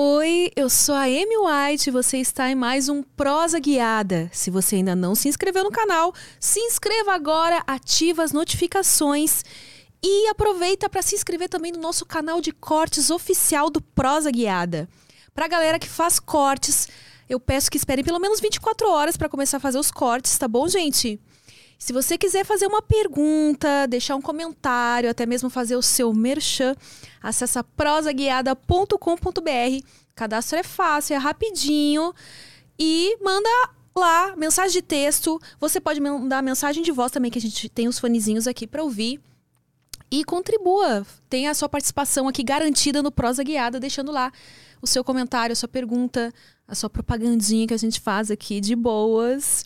Oi, eu sou a Amy White e você está em mais um Prosa Guiada. Se você ainda não se inscreveu no canal, se inscreva agora, ativa as notificações e aproveita para se inscrever também no nosso canal de cortes oficial do Prosa Guiada. Para a galera que faz cortes, eu peço que esperem pelo menos 24 horas para começar a fazer os cortes, tá bom, gente? Se você quiser fazer uma pergunta, deixar um comentário, até mesmo fazer o seu merchan, acessa prosaguiada.com.br. Cadastro é fácil, é rapidinho e manda lá mensagem de texto. Você pode mandar mensagem de voz também, que a gente tem os fonezinhos aqui para ouvir. E contribua, tenha a sua participação aqui garantida no Prosa Guiada, deixando lá o seu comentário, a sua pergunta, a sua propagandinha que a gente faz aqui de boas.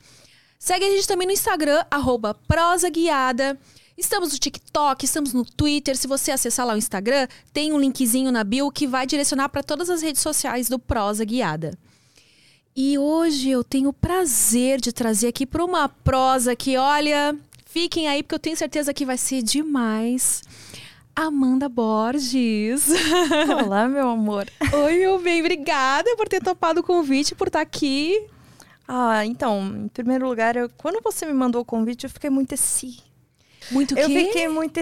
Segue a gente também no Instagram, arroba prosaguiada. Estamos no TikTok, estamos no Twitter. Se você acessar lá o Instagram, tem um linkzinho na bio que vai direcionar para todas as redes sociais do Prosa Guiada. E hoje eu tenho o prazer de trazer aqui para uma prosa que, olha, fiquem aí porque eu tenho certeza que vai ser demais. Amanda Borges. Olá, meu amor. Oi, meu bem, obrigada por ter topado o convite, por estar aqui. Ah, então, em primeiro lugar, eu, quando você me mandou o convite, eu fiquei muito assim. Muito Eu quê? fiquei muito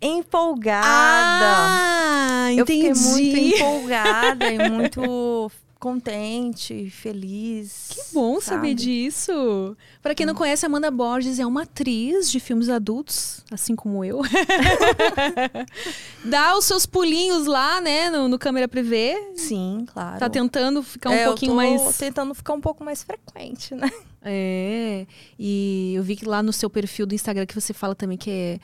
empolgada. Ah, eu entendi. fiquei muito empolgada e muito contente, feliz. Que bom saber sabe? disso. Pra quem não conhece, Amanda Borges é uma atriz de filmes adultos, assim como eu. Dá os seus pulinhos lá, né, no, no câmera privê. Sim, claro. Tá tentando ficar um É, eu pouquinho tô mais. tentando ficar um pouco mais frequente, né? É. E eu vi que lá no seu perfil do Instagram que você fala também que é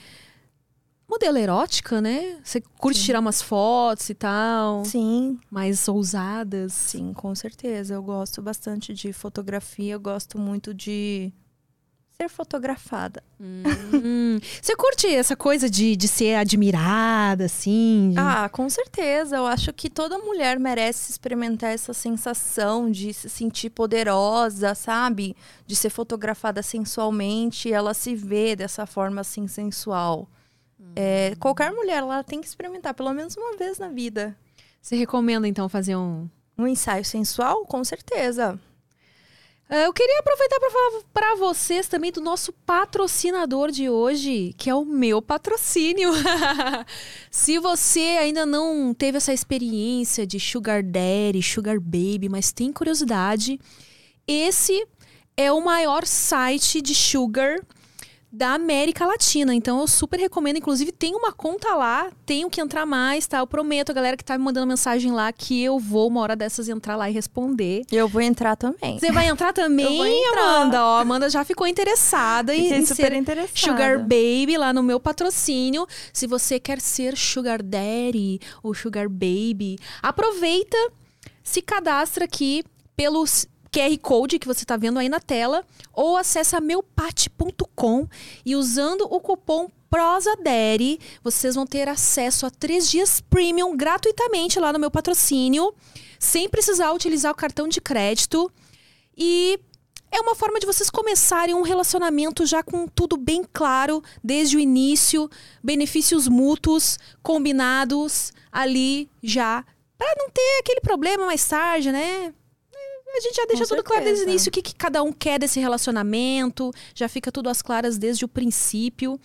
modelo erótica, né? Você curte tirar umas fotos e tal, Sim, mais ousadas. sim, com certeza. Eu gosto bastante de fotografia, eu gosto muito de ser fotografada. Hum. Você curte essa coisa de, de ser admirada, assim? de- Ah, com certeza. Eu acho que toda mulher merece experimentar essa sensação de se sentir poderosa, sabe? De ser fotografada sensualmente e ela se vê dessa forma assim sensual. É, qualquer mulher ela tem que experimentar pelo menos uma vez na vida. Você recomenda, então, fazer um. Um ensaio sensual, com certeza. Ah, Eu queria aproveitar para falar para vocês também do nosso patrocinador de hoje, que é o meu patrocínio. Se você ainda não teve essa experiência de Sugar Daddy, Sugar Baby, mas tem curiosidade, esse é o maior site de sugar da América Latina. Então eu super recomendo, inclusive tem uma conta lá, tenho que entrar mais, tá? Eu prometo a galera que tá me mandando mensagem lá que eu vou uma hora dessas entrar lá e responder. Eu vou entrar também. Você vai entrar também, entrar. Amanda? Ó, a Amanda já ficou interessada em, em super ser interessada. Sugar Baby lá no meu patrocínio. Se você quer ser Sugar Daddy ou Sugar Baby, aproveita, se cadastra aqui pelo s- QR Code que você está vendo aí na tela ou acessa meupate.com e usando o cupom PROSADERY, vocês vão ter acesso a três dias premium gratuitamente lá no meu patrocínio, sem precisar utilizar o cartão de crédito. E é uma forma de vocês começarem um relacionamento já com tudo bem claro desde o início, benefícios mútuos combinados ali já, Pra não ter aquele problema mais tarde, né? A gente já deixa tudo claro desde o certeza. início o que, que cada um quer desse relacionamento, já fica tudo às claras desde o princípio.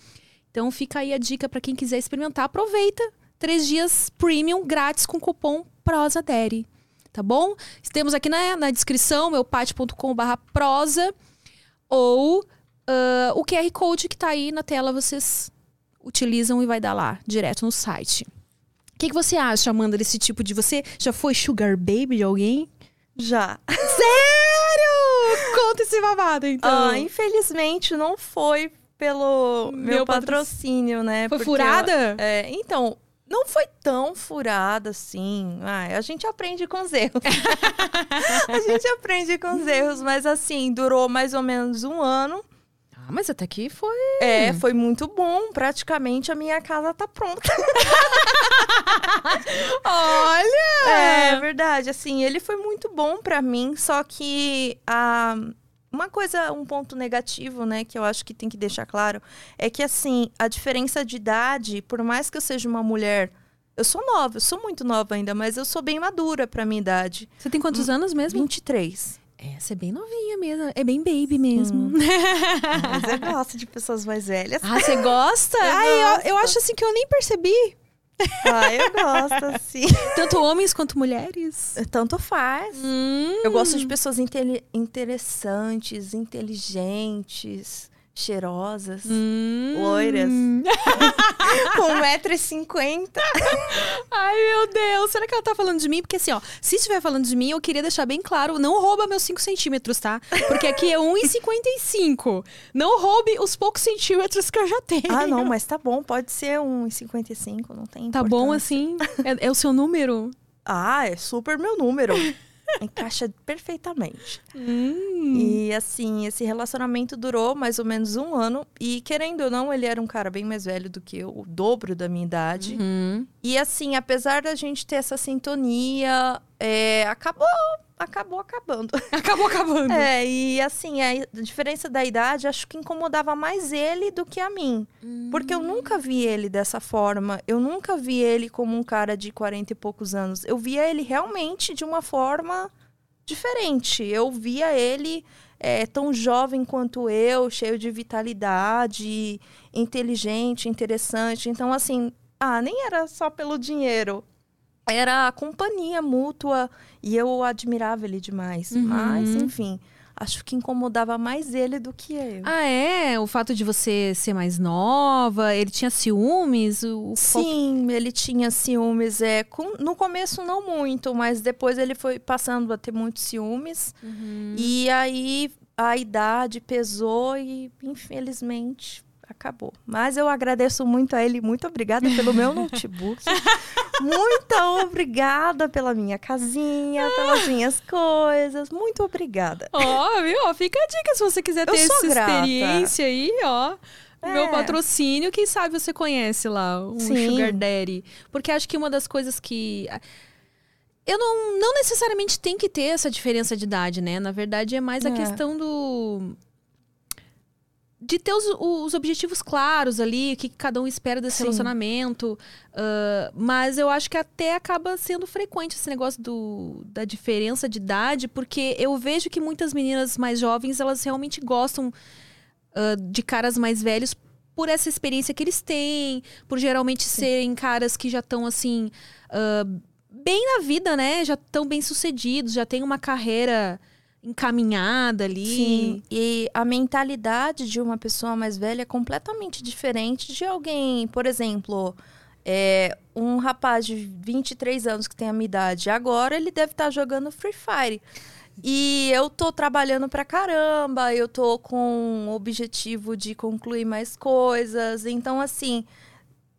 Então fica aí a dica pra quem quiser experimentar, aproveita. Três dias premium grátis com cupom PROSADERY tá bom? Temos aqui na, na descrição, meupate.com.br prosa ou ah, o QR Code que tá aí na tela, vocês utilizam e vai dar lá, direto no site. O que, que você acha, Amanda, desse tipo de... Você já foi sugar baby de alguém? Já. Sério? Conta esse babado, então. Ah, infelizmente não foi pelo Meu meu, patro- patrocínio, né? Foi Porque furada? é, então, não foi tão furada assim. Ah, a gente aprende com os erros. a gente aprende com os erros, mas assim, durou mais ou menos um ano. Ah, mas até que foi. É, foi muito bom. Praticamente a minha casa tá pronta. Olha! É verdade. Assim, ele foi muito bom pra mim, só que a. Uma coisa, um ponto negativo, né, que eu acho que tem que deixar claro, é que, assim, a diferença de idade, por mais que eu seja uma mulher. Eu sou nova, eu sou muito nova ainda, mas eu sou bem madura pra minha idade. Você tem quantos anos mesmo? 23. É, você é bem novinha mesmo. É bem baby mesmo. Mas eu gosto de pessoas mais velhas. ah, você gosta? Eu Ai, eu, eu acho assim que eu nem percebi. Ah, eu gosto, sim. Tanto homens quanto mulheres. Tanto faz. Hum. Eu gosto de pessoas intele- interessantes, inteligentes, cheirosas, Hum. loiras. com 1,50m. Ai, meu Deus. Será que ela tá falando de mim? Porque assim, ó, se estiver falando de mim, eu queria deixar bem claro, não rouba meus 5 centímetros, tá? Porque aqui é 1,55. Não roube os poucos centímetros que eu já tenho. Ah, não, mas tá bom, pode ser 1,55, não tem Tá bom assim? É, é o seu número? Ah, é super meu número. Encaixa perfeitamente. Hum. E assim, esse relacionamento durou mais ou menos um ano. E querendo ou não, ele era um cara bem mais velho do que eu, o dobro da minha idade. Uhum. E assim, apesar da gente ter essa sintonia, é, acabou, acabou acabando. Acabou acabando. É, e assim, a diferença da idade acho que incomodava mais ele do que a mim. Porque eu nunca vi ele dessa forma. Eu nunca vi ele como um cara de 40 e poucos anos. Eu via ele realmente de uma forma diferente. Eu via ele é, tão jovem quanto eu, cheio de vitalidade, inteligente, interessante. Então, assim, ah, nem era só pelo dinheiro. Era a companhia mútua e eu admirava ele demais. Uhum. Mas, enfim, acho que incomodava mais ele do que eu. Ah, é? O fato de você ser mais nova, ele tinha ciúmes? O, Sim, ele tinha ciúmes. É, com- no começo não muito, mas depois ele foi passando a ter muitos ciúmes. Uhum. E aí a idade pesou e, infelizmente, acabou. Mas eu agradeço muito a ele. Muito obrigada pelo meu notebook. Muito obrigada pela minha casinha, pelas minhas coisas. Muito obrigada. Ó, viu? Fica a dica se você quiser ter essa grata. experiência aí, ó. O meu É. patrocínio, quem sabe você conhece lá, um Sim. Sugar Daddy. Porque acho que uma das coisas que. Eu não, não necessariamente tem que ter essa diferença de idade, né? Na verdade, é mais a É. questão do. De ter os, os objetivos claros ali, o que cada um espera desse Sim. relacionamento. Ah, mas eu acho que até acaba sendo frequente esse negócio do, da diferença de idade, porque eu vejo que muitas meninas mais jovens, elas realmente gostam ah, de caras mais velhos por essa experiência que eles têm, por geralmente serem caras que já estão assim. ah, bem na vida, né? Já estão bem sucedidos, já têm uma carreira encaminhada ali. Sim, e a mentalidade de uma pessoa mais velha é completamente diferente de alguém, por exemplo, é, um rapaz de 23 anos que tem a minha idade, agora ele deve estar jogando Free Fire. E eu tô trabalhando pra caramba, eu tô com o objetivo de concluir mais coisas. Então, assim,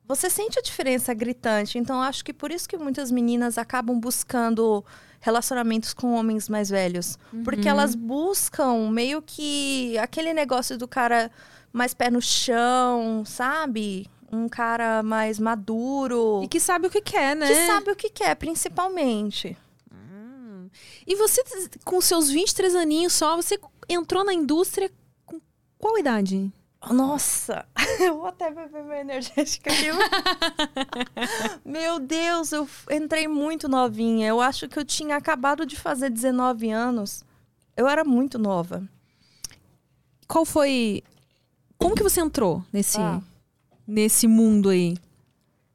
você sente a diferença gritante. Então, acho que por isso que muitas meninas acabam buscando relacionamentos com homens mais velhos. Porque elas buscam meio que aquele negócio do cara mais pé no chão, sabe? Um cara mais maduro. E que sabe o que quer, né? que sabe o que quer, principalmente. E você, com seus 23 aninhos só, você entrou na indústria com qual idade? Nossa, eu vou até beber meu energético aqui. Meu Deus, eu entrei muito novinha. Eu acho que eu tinha acabado de fazer 19 anos. Eu era muito nova. Qual foi. Como que você entrou nesse, Ah. nesse mundo aí?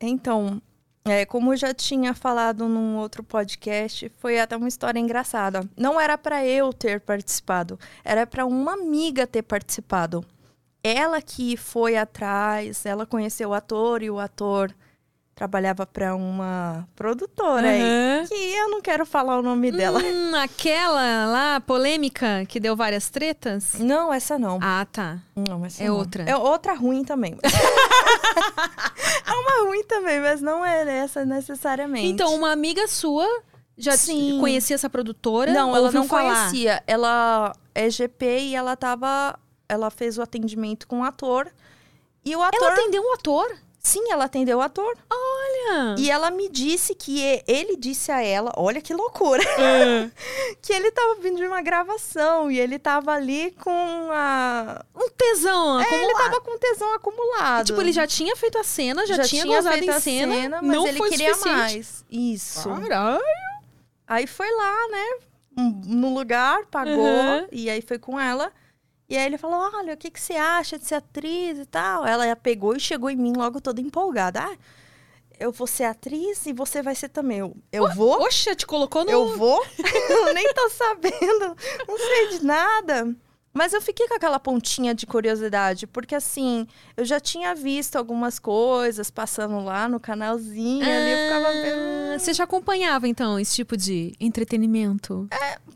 Então, é, como eu já tinha falado num outro podcast, foi até uma história engraçada. Não era para eu ter participado, era para uma amiga ter participado. Ela que foi atrás, ela conheceu o ator e o ator trabalhava para uma produtora aí. Aham. Que eu não quero falar o nome dela. Hum, aquela lá, polêmica, que deu várias tretas? Não, essa não. Ah, tá. Não, essa É não. outra. É outra ruim também. é uma ruim também, mas não é essa necessariamente. Então, uma amiga sua já Sim. conhecia essa produtora? Não, ela não falar? conhecia. Ela é GP e ela tava. Ela fez o atendimento com o ator. E o ator. Ela atendeu um ator? Sim, ela atendeu o ator. Olha. E ela me disse que e- ele disse a ela, olha que loucura, que ele tava vindo de uma gravação e ele tava ali com a. Um tesão É, ele acumulado. tava com tesão acumulado. Tipo, ele já tinha feito a cena, já, tinha, gozado feito em a cena, mas não ele queria suficiente. mais. Isso. Caralho. Aí foi lá, né? um- No lugar, pagou. Uhum. E aí foi com ela. E aí ele falou: Olha, o que, que você acha de ser atriz e tal? Ela pegou e chegou em mim logo toda empolgada. Ah, eu vou ser atriz e você vai ser também. Eu, eu vou? Poxa, te colocou no... Eu vou? eu nem tô sabendo. Não sei de nada. Mas eu fiquei com aquela pontinha de curiosidade, porque assim, eu já tinha visto algumas coisas passando lá no canalzinho, ali eu ficava Ah, vendo. Você já acompanhava, então, esse tipo de entretenimento?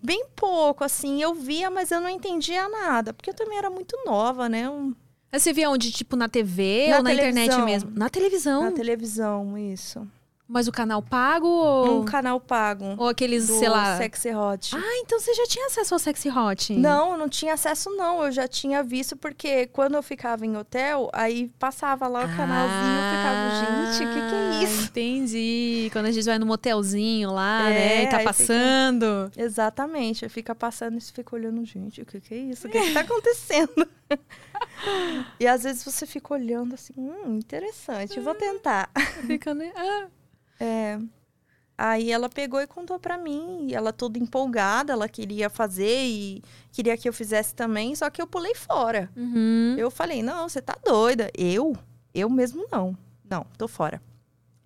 bem pouco, assim. Eu via, mas eu não entendia nada. Porque eu também era muito nova, né? Um- você via onde? Tipo, na TV Na ou na internet televisão. mesmo? Na televisão? Na televisão, isso. Mas o canal pago ou, Um canal pago. ou aqueles, do sei lá... Sexy Hot. Ah, então você já tinha acesso ao Sexy Hot? Não, não tinha acesso, não. Eu já tinha visto, porque quando eu ficava em hotel, aí passava lá o canalzinho, eu ficava, gente, o que, que é Ah, isso? Entendi. Quando a gente vai no motelzinho lá, É, né? E tá aí fica- passando. Exatamente. Eu fica passando e você fica olhando, gente, o que, que é isso? O que, que tá acontecendo? e às vezes você fica olhando assim, hum, interessante, eu vou tentar. Fica, né? Ah. É. Aí ela pegou e contou pra mim, e ela toda empolgada, ela queria fazer e queria que eu fizesse também, só que eu pulei fora. Uhum. Eu falei, não, você tá doida. Eu? Eu mesmo não. Não, tô fora.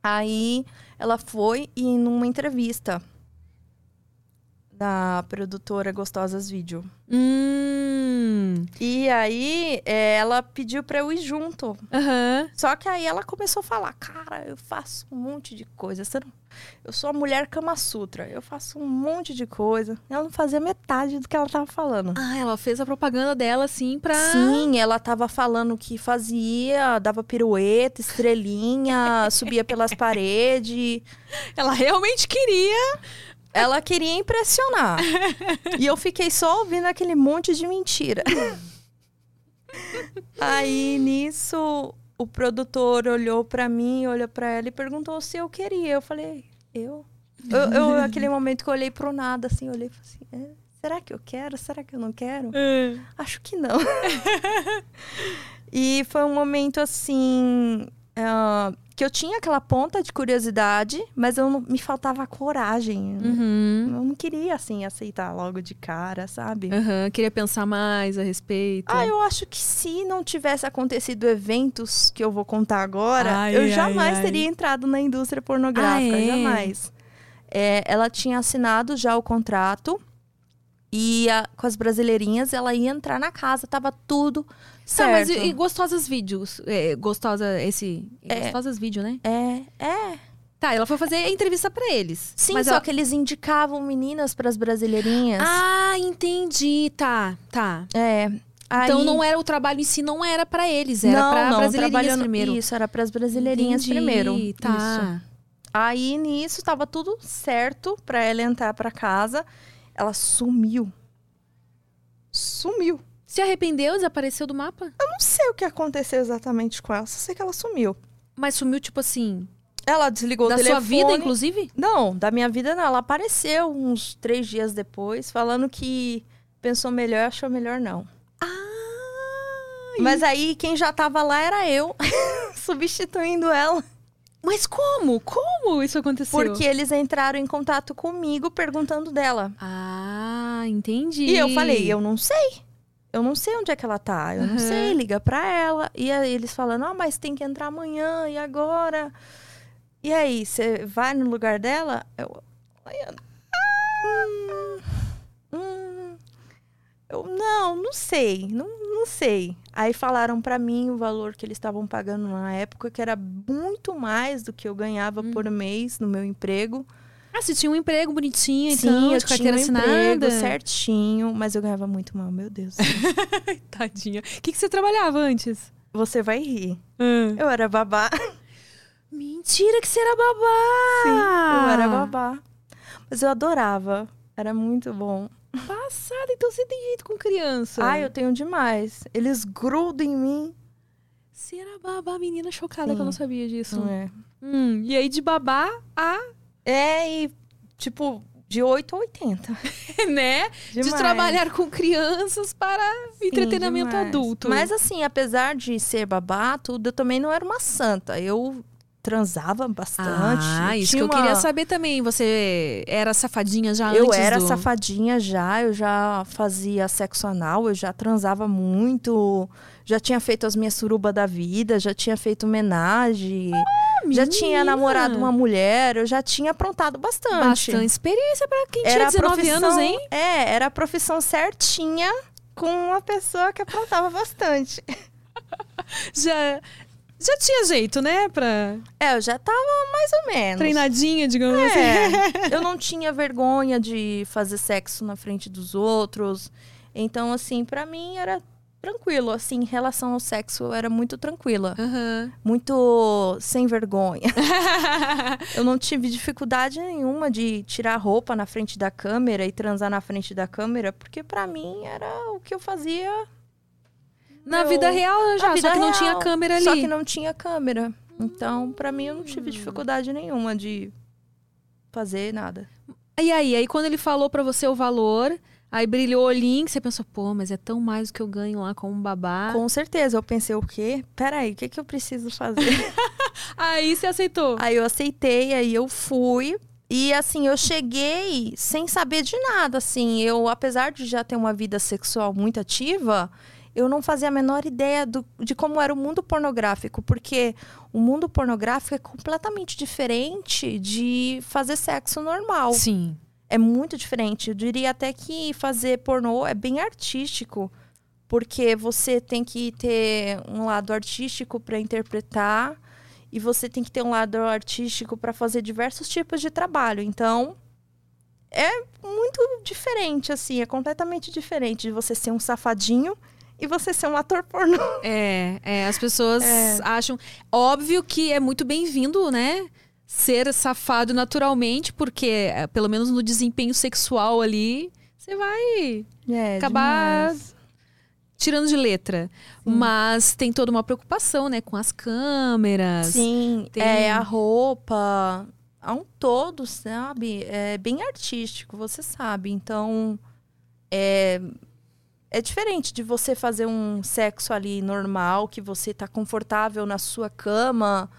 Aí ela foi e numa entrevista da produtora Gostosas Vídeo. Hum. E aí é, ela pediu pra eu ir junto. Aham. Só que aí ela começou a falar, cara, eu faço um monte de coisa. Você não- Eu sou a mulher Kama Sutra. Eu faço um monte de coisa. Ela não fazia metade do que ela tava falando. Ah, ela fez a propaganda dela, assim, pra... Sim, ela tava falando que fazia, dava pirueta, estrelinha, subia pelas paredes. Ela realmente queria. Ela queria impressionar. e eu fiquei só ouvindo aquele monte de mentira. Aí nisso, o produtor olhou pra mim, olhou pra ela e perguntou se eu queria. Eu falei, eu? Eu, eu aquele momento que eu olhei pro nada, assim, olhei e falei assim, "É, será que eu quero? Será que eu não quero? Acho que não. e foi um momento assim. Ah, que eu tinha aquela ponta de curiosidade, mas eu não, me faltava coragem. Uhum. Eu não queria, assim, aceitar logo de cara, sabe? Aham, queria pensar mais a respeito. Ah, eu acho que se não tivesse acontecido eventos que eu vou contar agora, Ai, eu ai, jamais ai. teria entrado na indústria pornográfica. Ah, é? Jamais. É, ela tinha assinado já o contrato e a- com as brasileirinhas ela ia entrar na casa, tava tudo Tá, certo. mas e, e gostosas vídeos? É, gostosa, esse... É. Gostosas vídeo, né? É, é. Tá, ela foi fazer a entrevista pra eles. Sim, mas só ela... que eles indicavam meninas pras brasileirinhas. Ah, entendi. Tá, tá. É. Então aí- não era o trabalho em si, não era pra eles, era não, brasileirinhas primeiro. Isso, era pras brasileirinhas Entendi, primeiro. Isso. Tá. Aí nisso tava tudo certo pra ela entrar pra casa. Ela sumiu. Sumiu. Se arrependeu, desapareceu do mapa? Eu não sei o que aconteceu exatamente com ela, só sei que ela sumiu. Mas sumiu, tipo assim, Ela desligou da o telefone. sua vida, inclusive? Não, da minha vida não. Ela apareceu uns três dias depois, falando que pensou melhor, achou melhor não. Ah, Mas aí quem já tava lá era eu, substituindo ela. Mas como? Como isso aconteceu? Porque eles entraram em contato comigo perguntando dela. Ah, entendi. E eu falei, eu não sei. Eu não sei onde é que ela tá. Eu Aham. não sei, liga pra ela. E aí eles falando, ah, mas tem que entrar amanhã, e agora? E aí, você vai no lugar dela? Eu. Hum, hum, eu não, não sei, não, não sei. Aí falaram pra mim o valor que eles estavam pagando na época, que era muito mais do que eu ganhava Hum. por mês no meu emprego. Ah, você tinha um emprego bonitinho, Sim, então, eu de carteira tinha um assinada. emprego certinho, mas eu ganhava muito mal, meu Deus. Tadinha. O que, que você trabalhava antes? Você vai rir. Ah. Eu era babá. Mentira que você era babá! Sim, eu era babá. Mas eu adorava. Era muito bom. Passada, então você tem jeito com criança. Ai, eu tenho demais. Eles grudam em mim. Você era babá, menina chocada Sim. que eu não sabia disso. É. Hum, e aí de babá a, É, e tipo, de 8 a 80. né? De Demais. trabalhar com crianças para Sim, entretenimento demais. adulto. Mas assim, apesar de ser babá, tudo, eu também não era uma santa. Eu transava bastante. Ah, isso que eu queria uma- saber também. Você era safadinha já Eu antes era do... safadinha já, eu já fazia sexo anal, eu já transava muito, já tinha feito as minhas surubas da vida, já tinha feito homenagem, já tinha namorado uma mulher, eu já tinha aprontado bastante. Bastante experiência pra quem tinha Era a 19 profissão, anos, hein? É, era a profissão certinha com uma pessoa que aprontava bastante. Já, já tinha jeito, né? Pra É, eu já tava mais ou menos. treinadinha, digamos assim. É, eu não tinha vergonha de fazer sexo na frente dos outros. Então, assim, pra mim era tranquilo. Assim, em relação ao sexo, eu era muito tranquila. Aham. Muito sem vergonha. Eu não tive dificuldade nenhuma de tirar roupa na frente da câmera e transar na frente da câmera, porque pra mim era o que eu fazia Na Eu- vida real já, na vida só que não real, tinha câmera ali. Só que não tinha câmera. Então, pra mim, eu não tive dificuldade nenhuma de fazer nada. E aí, aí quando ele falou pra você o valor, aí brilhou o olhinho, que você pensou, pô, mas é tão mais do que eu ganho lá como babá. Com certeza, eu pensei o quê? Peraí, o que, que eu preciso fazer? Aí você aceitou. aí eu aceitei, aí eu fui. E assim, eu cheguei sem saber de nada, assim. Eu, apesar de já ter uma vida sexual muito ativa, eu não fazia a menor ideia do- de como era o mundo pornográfico, porque o mundo pornográfico é completamente diferente de fazer sexo normal. Sim. É muito diferente. Eu diria até que fazer pornô é bem artístico, porque você tem que ter um lado artístico para interpretar e você tem que ter um lado artístico para fazer diversos tipos de trabalho. Então, é muito diferente assim, é completamente diferente de você ser um safadinho e você ser um ator pornô. É, é, as pessoas É. acham. Óbvio que é muito bem-vindo, né? Ser safado naturalmente, porque, é, pelo menos no desempenho sexual ali, você vai É, acabar demais. tirando de letra. Mas tem toda uma preocupação, né? Com as câmeras. Sim, Tem- é a roupa, a um todo, sabe? É bem artístico, você sabe. Então, é, é diferente de você fazer um sexo ali normal, que você tá confortável na sua cama,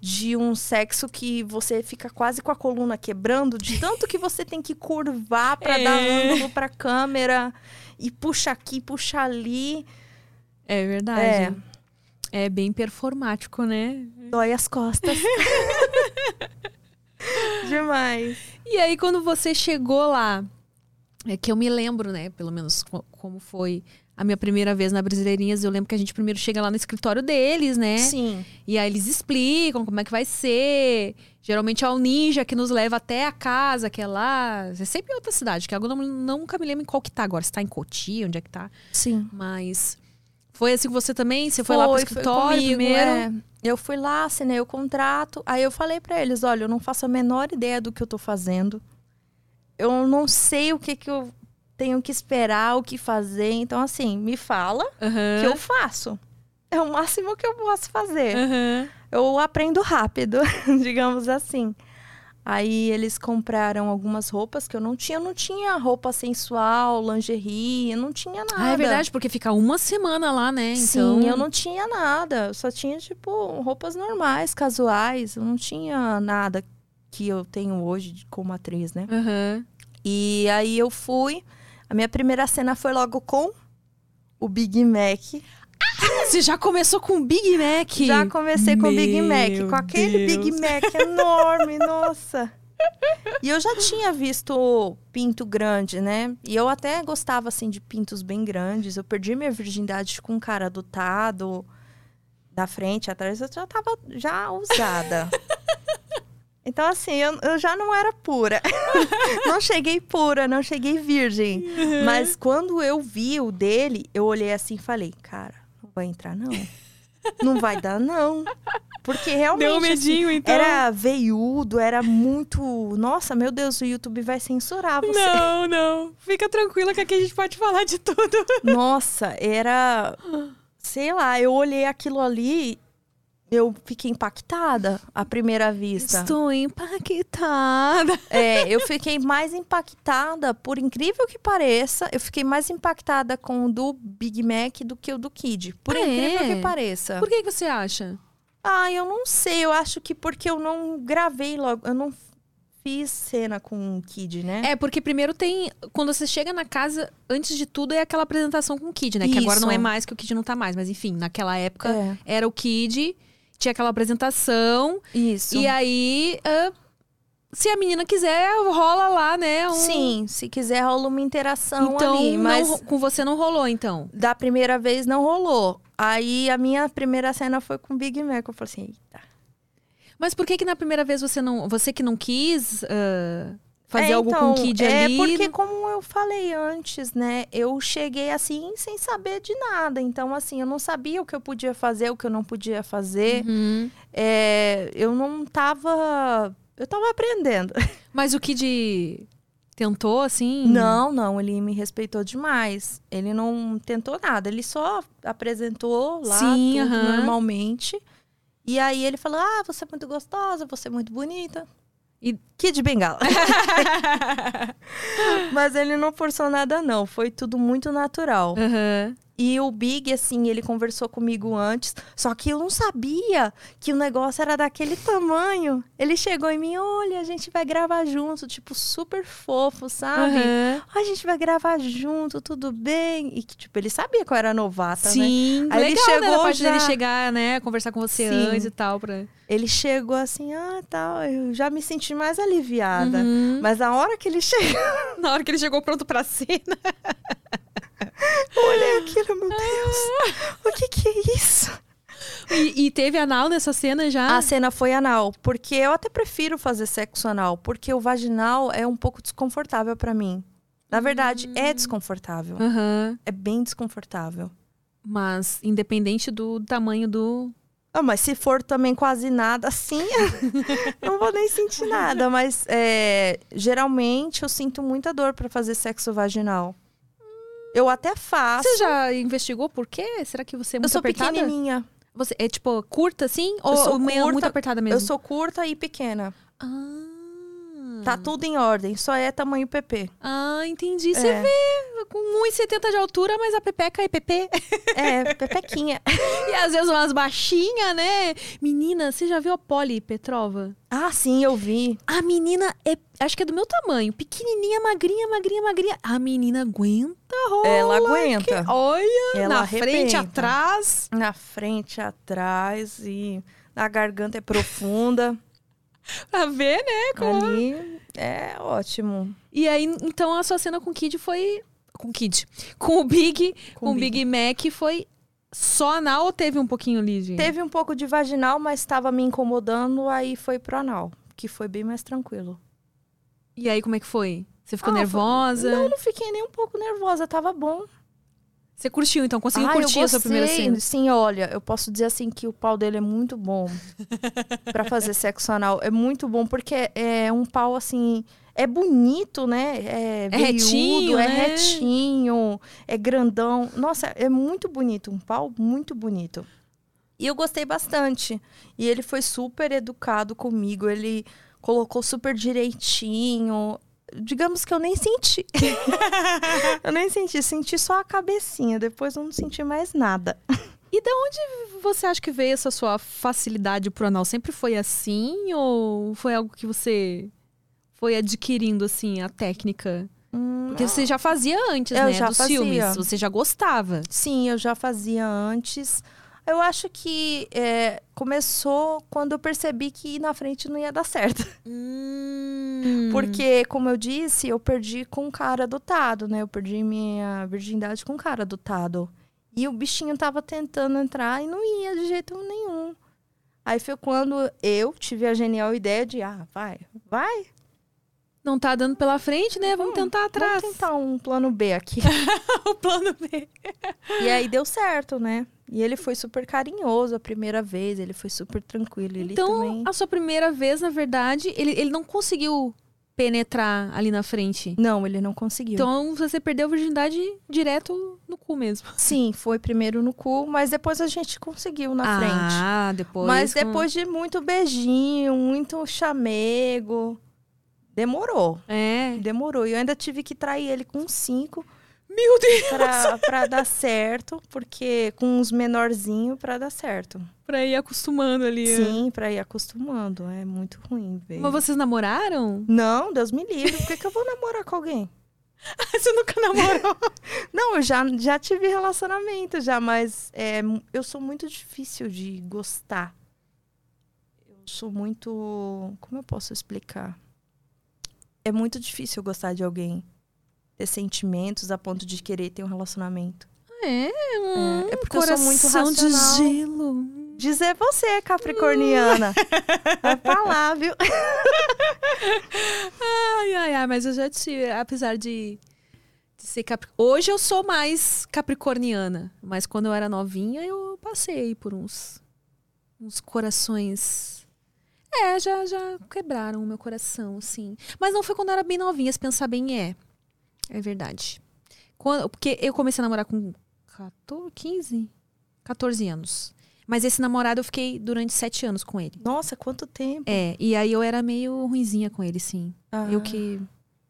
de um sexo que você fica quase com a coluna quebrando, de tanto que você tem que curvar para É. dar ângulo pra câmera e puxa aqui, puxa ali. É verdade. É. bem performático, né? Dói as costas. Demais. E aí, quando você chegou lá, é que eu me lembro, né? Pelo menos co- como foi a minha primeira vez na Brasileirinhas, eu lembro que a gente primeiro chega lá no escritório deles, né? Sim. E aí eles explicam como é que vai ser. Geralmente é o ninja que nos leva até a casa, que é lá. É sempre em outra cidade, que agora eu não, nunca me lembro em qual que tá agora. Se tá em Cotia, onde é que tá. Sim. Mas. Foi assim com você também? Você foi, lá pro escritório comigo, primeiro? é. Eu fui lá, assinei o contrato. Aí eu falei pra eles: olha, eu não faço a menor ideia do que eu tô fazendo. Eu não sei o que, que eu tenho que esperar, o que fazer. Então, assim, me fala Aham. que eu faço. É o máximo que eu posso fazer. Aham. Eu aprendo rápido, digamos assim. Aí eles compraram algumas roupas que eu não tinha. Eu não tinha roupa sensual, lingerie, não tinha nada. Ah, é verdade, porque fica uma semana lá, né? Então... Sim, eu não tinha nada. Eu só tinha, tipo, roupas normais, casuais. Eu não tinha nada que eu tenho hoje como atriz, né? Aham. E aí eu fui. A minha primeira cena foi logo com o Big Mac. Você já começou com Big Mac? Já comecei com o Big Mac, com aquele Deus. Big Mac enorme, nossa. E eu já tinha visto pinto grande, né? E eu até gostava, assim, de pintos bem grandes. Eu perdi minha virgindade com um cara adotado. Da frente, atrás, eu já tava já usada. Então, assim, eu, eu já não era pura. não cheguei pura, não cheguei virgem. Mas quando eu vi o dele, eu olhei assim e falei, cara, não vai entrar, não. Não vai dar, não. Porque realmente. Deu um assim, medinho, então. Era veiudo, era muito. Nossa, meu Deus, o YouTube vai censurar você. Não, não. Fica tranquila que aqui a gente pode falar de tudo. Nossa, era. Sei lá, eu olhei aquilo ali, eu fiquei impactada à primeira vista. Estou impactada. É, eu fiquei mais impactada, por incrível que pareça, eu fiquei mais impactada com o do Big Mac do que o do Kid. Por Ah, incrível é? que pareça. Por que, que você acha? Ah, eu não sei, eu acho que porque eu não gravei logo, eu não fiz cena com o Kid, né? É, porque primeiro tem. Quando você chega na casa, antes de tudo é aquela apresentação com o Kid, né? Que agora Isso. não é mais, que o Kid não tá mais. Mas enfim, naquela época É, era o Kid, tinha aquela apresentação. isso. E aí. ah, se a menina quiser, rola lá, né? um- Sim, se quiser rola uma interação Então, ali, não mas ro- com você não rolou, então. da primeira vez não rolou. Aí a minha primeira cena foi com o Big Mac, eu falei assim, eita. Mas por que que na primeira vez você não. Você que não quis ah, fazer É, algo então, com o Kid é ali? porque, como eu falei antes, né? Eu cheguei assim sem saber de nada. Então, assim, eu não sabia o que eu podia fazer, o que eu não podia fazer. Uhum. É, eu não tava. Eu tava aprendendo. Mas o Kid tentou, assim? Não, não, ele me respeitou demais. Ele não tentou nada, ele só apresentou lá Sim, tudo aham. normalmente. E aí ele falou: Ah, você é muito gostosa, você é muito bonita. E- Kid Bengala. Mas ele não forçou nada, não. Foi tudo muito natural. Aham. E o Big, assim, ele conversou comigo antes, só que eu não sabia que o negócio era daquele tamanho. Ele chegou em mim, olha, a gente vai gravar junto, tipo, super fofo, sabe? "Ah, A gente vai gravar junto, tudo bem? E que, tipo, ele sabia que eu era novata, né? Sim, Aí ele legal, né? Da chegou parte dele já- chegar, né? Conversar com você Sim. antes e tal. Pra... Ele chegou assim, ah, tal, eu já me senti mais aliviada. Uhum. Mas a hora que ele chegou, Na hora que ele chegou pronto pra cena. eu olhei aquilo, meu Deus, o que que é isso? E, e teve anal nessa cena já? A cena foi anal, porque eu até prefiro fazer sexo anal, porque o vaginal é um pouco desconfortável pra mim. Na verdade, é desconfortável. Aham. É bem desconfortável. Mas, independente do tamanho do. Ah, mas se for também quase nada assim, não vou nem sentir nada. Mas é, geralmente eu sinto muita dor pra fazer sexo vaginal. Eu até faço. Você já investigou por quê? Será que você é eu muito sou apertada? pequenininha. Você é tipo curta assim? Ou, ou curta, muito apertada mesmo? Eu sou curta e pequena. Ah. Tá tudo em ordem, só é tamanho PP. Ah, entendi. Você É. vê com 1,70 de altura, mas a pepeca é PP. É, pepequinha. E às vezes umas baixinhas, né? Menina, você já viu a Polly Petrova? Ah, sim, eu vi. A menina é, acho que é do meu tamanho. Pequenininha, magrinha, magrinha, magrinha. A menina aguenta rola. Ela aguenta. que- Olha, Ela na frente, arrebenta. atrás. Na frente, atrás e a garganta é profunda. Pra ver, né? como- Ali é ótimo. E aí, então, a sua cena com o Kid foi... Com o Kid. Com o Big, com, Com o o Big Mac foi só anal ou teve um pouquinho gente? Teve um pouco de vaginal, mas estava me incomodando, aí foi pro anal, que foi bem mais tranquilo. E aí, como é que foi? Você ficou Ah, foi- nervosa? Não, não fiquei nem um pouco nervosa, tava bom. Você curtiu, então? Conseguiu Ah, curtir a sua primeira cena? Sim, olha, eu posso dizer assim que o pau dele é muito bom pra fazer sexo anal. É muito bom porque é um pau assim, é bonito, né? É, É veiudo, retinho, é né? retinho, é grandão. Nossa, é muito bonito, um pau muito bonito. E eu gostei bastante. E ele foi super educado comigo, ele colocou super direitinho. Digamos que eu nem senti. eu nem senti, senti só a cabecinha, depois eu não senti mais nada. E da onde você acha que veio essa sua facilidade pro anal? Sempre foi assim? Ou foi algo que você foi adquirindo, assim, a técnica? Porque você já fazia antes, Eu né? já dos fazia. filmes. Você já gostava. Sim, eu já fazia antes. Eu acho que é, começou quando eu percebi que ir na frente não ia dar certo. Hum. Porque, como eu disse, eu perdi com um cara adotado, né? Eu perdi minha virgindade com um cara adotado. E o bichinho tava tentando entrar e não ia de jeito nenhum. Aí foi quando eu tive a genial ideia de, ah, vai, vai. Não tá dando pela frente, né? Vamos Hum, tentar atrás. Vamos tentar um plano B aqui. o plano B. e aí deu certo, né? E ele foi super carinhoso a primeira vez, ele foi super tranquilo. Ele Então, também. a sua primeira vez, na verdade, ele, ele não conseguiu penetrar ali na frente. Não, ele não conseguiu. Então, você perdeu a virgindade direto no cu mesmo. Sim, foi primeiro no cu, mas depois a gente conseguiu na frente. Ah, depois. Mas com- depois de muito beijinho, muito chamego, demorou. É. Demorou. E eu ainda tive que trair ele com cinco Meu Deus! pra, pra dar certo, porque com uns menorzinhos pra dar certo. Pra ir acostumando ali. Sim, pra ir acostumando. É muito ruim, velho. Mas vocês namoraram? Não, Deus me livre. Por que, que eu vou namorar com alguém? Você nunca namorou? Não, eu já, já tive relacionamento já, mas é, eu sou muito difícil de gostar. Eu sou muito. Como eu posso explicar? É muito difícil gostar de alguém. Ter sentimentos a ponto de querer ter um relacionamento. É, um é porque eu sou muito coração de racional. gelo. Dizer você, Capricorniana. Vai falar, viu? Ai, ai, ai, mas eu já tive, apesar de, de ser capricorniana. Hoje eu sou mais capricorniana, mas quando eu era novinha eu passei por uns, uns corações. É, já, já quebraram o meu coração, sim. Mas não foi quando eu era bem novinha, se pensar bem, é. É verdade. Quando, porque eu comecei a namorar com 14, 15? 14 anos. Mas esse namorado eu fiquei durante sete anos com ele. Nossa, quanto tempo. É, e aí eu era meio ruinzinha com ele, sim. Ah. Eu que.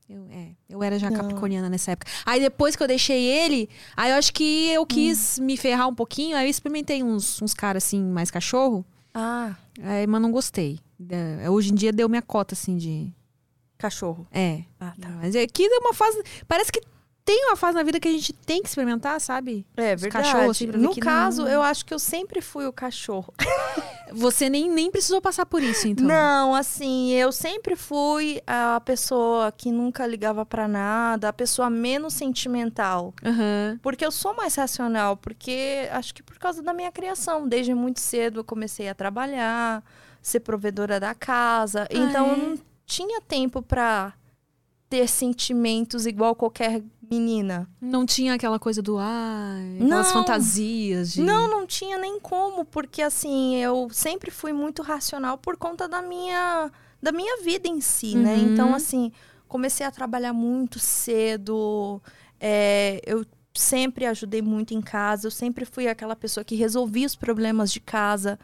Eu, é, eu era já Não. capricorniana nessa época. Aí depois que eu deixei ele, aí eu acho que eu quis me ferrar um pouquinho. Aí eu experimentei uns, uns caras assim, mais cachorro. Ah, Aí, mas não gostei. É, hoje em dia deu minha cota, assim, de. Cachorro. É. Ah, tá. Mas é que é uma fase. Parece que tem uma fase na vida que a gente tem que experimentar, sabe? É Os verdade. cachorros, assim, no caso, não- eu acho que eu sempre fui o cachorro. Você nem, nem precisou passar por isso, então. Não, assim, eu sempre fui a pessoa que nunca ligava pra nada, a pessoa menos sentimental. Aham. Porque eu sou mais racional, porque acho que por causa da minha criação. Desde muito cedo eu comecei a trabalhar, ser provedora da casa. então é? eu não tinha tempo pra ter sentimentos igual qualquer menina. Não tinha aquela coisa do ai, Não. fantasias de. Não, não tinha nem como, porque assim, eu sempre fui muito racional por conta da minha da minha vida em si, né? Uhum. Então, assim, comecei a trabalhar muito cedo. é, eu sempre ajudei muito em casa, eu sempre fui aquela pessoa que resolvia os problemas de casa.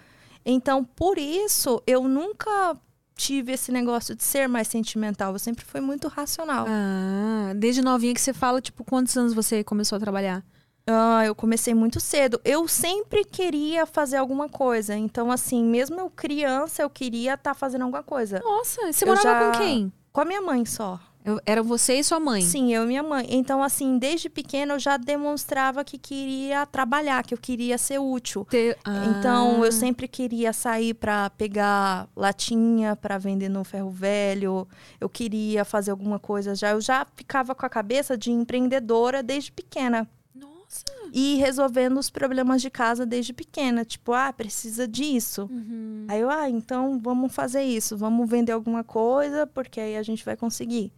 Então, por isso, eu nunca tive esse negócio de ser mais sentimental. Eu sempre fui muito racional. Ah, desde novinha que você fala, tipo, quantos anos você começou a trabalhar? Ah, eu comecei muito cedo. Eu sempre queria fazer alguma coisa. Então, assim, mesmo eu criança, eu queria estar fazendo alguma coisa. Nossa, você Eu morava já- com quem? Com a minha mãe só. Eu- era você e sua mãe? Sim, eu e minha mãe. Então, assim, desde pequena eu já demonstrava que queria trabalhar, que eu queria ser útil. Te- Ah. Então, eu sempre queria sair para pegar latinha para vender no ferro velho. Eu queria fazer alguma coisa já. Eu já ficava com a cabeça de empreendedora desde pequena. Nossa. E resolvendo os problemas de casa desde pequena. Tipo, ah, precisa disso. Uhum. Aí eu, ah, então vamos fazer isso. Vamos vender alguma coisa, porque aí a gente vai conseguir.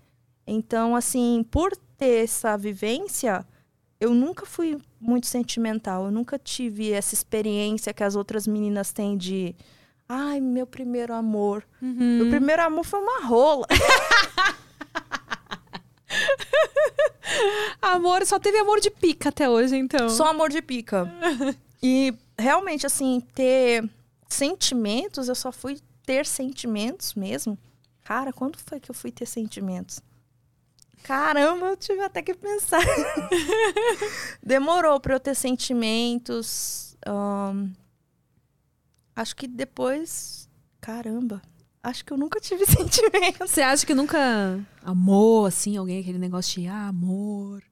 Então, assim, por ter essa vivência, eu nunca fui muito sentimental. Eu nunca tive essa experiência que as outras meninas têm de. Ai, meu primeiro amor. Uhum. Meu primeiro amor foi uma rola. Amor, só teve amor de pica até hoje, então. Só amor de pica. E realmente, assim, ter sentimentos, eu só fui ter sentimentos mesmo. Cara, quando foi que eu fui ter sentimentos? Caramba, eu tive até que pensar. Demorou pra eu ter sentimentos. acho que depois. Caramba. Acho que eu nunca tive sentimentos. Você acha que nunca amou, assim, alguém, aquele negócio de ah, amor?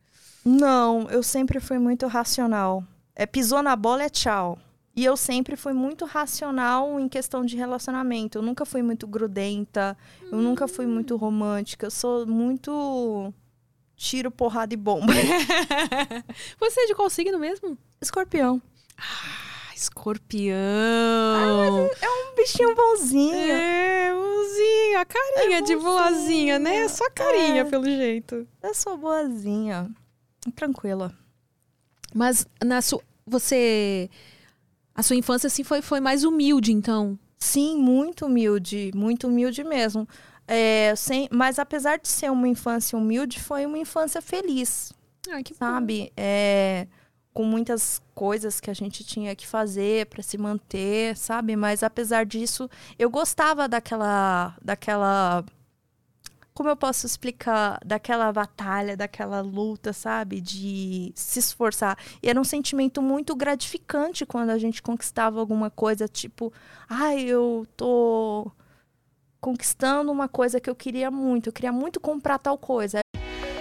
Não, eu sempre fui muito racional. É, pisou na bola é tchau. E eu sempre fui muito racional em questão de relacionamento. Eu nunca fui muito grudenta, eu nunca fui muito romântica. Eu sou muito tiro, porrada e bomba. Você é de qual signo mesmo? Escorpião. escorpião. É um bichinho bonzinho. É, bonzinho, a carinha É de boazinha, né? bonzinho. Só carinha, É. pelo jeito. Eu sou boazinha. Tranquila. Mas na sua. Você. A sua infância, assim, foi, foi mais humilde, então. Sim, muito humilde, muito humilde mesmo. É, sem, mas apesar de ser uma infância humilde, foi uma infância feliz, Ah, que sabe? É, com muitas coisas que a gente tinha que fazer para se manter, sabe? Mas apesar disso, eu gostava daquela, daquela, como eu posso explicar, daquela batalha, daquela luta, sabe? De se esforçar. E era um sentimento muito gratificante quando a gente conquistava alguma coisa, tipo, ai, eu tô conquistando uma coisa que eu queria muito, eu queria muito comprar tal coisa.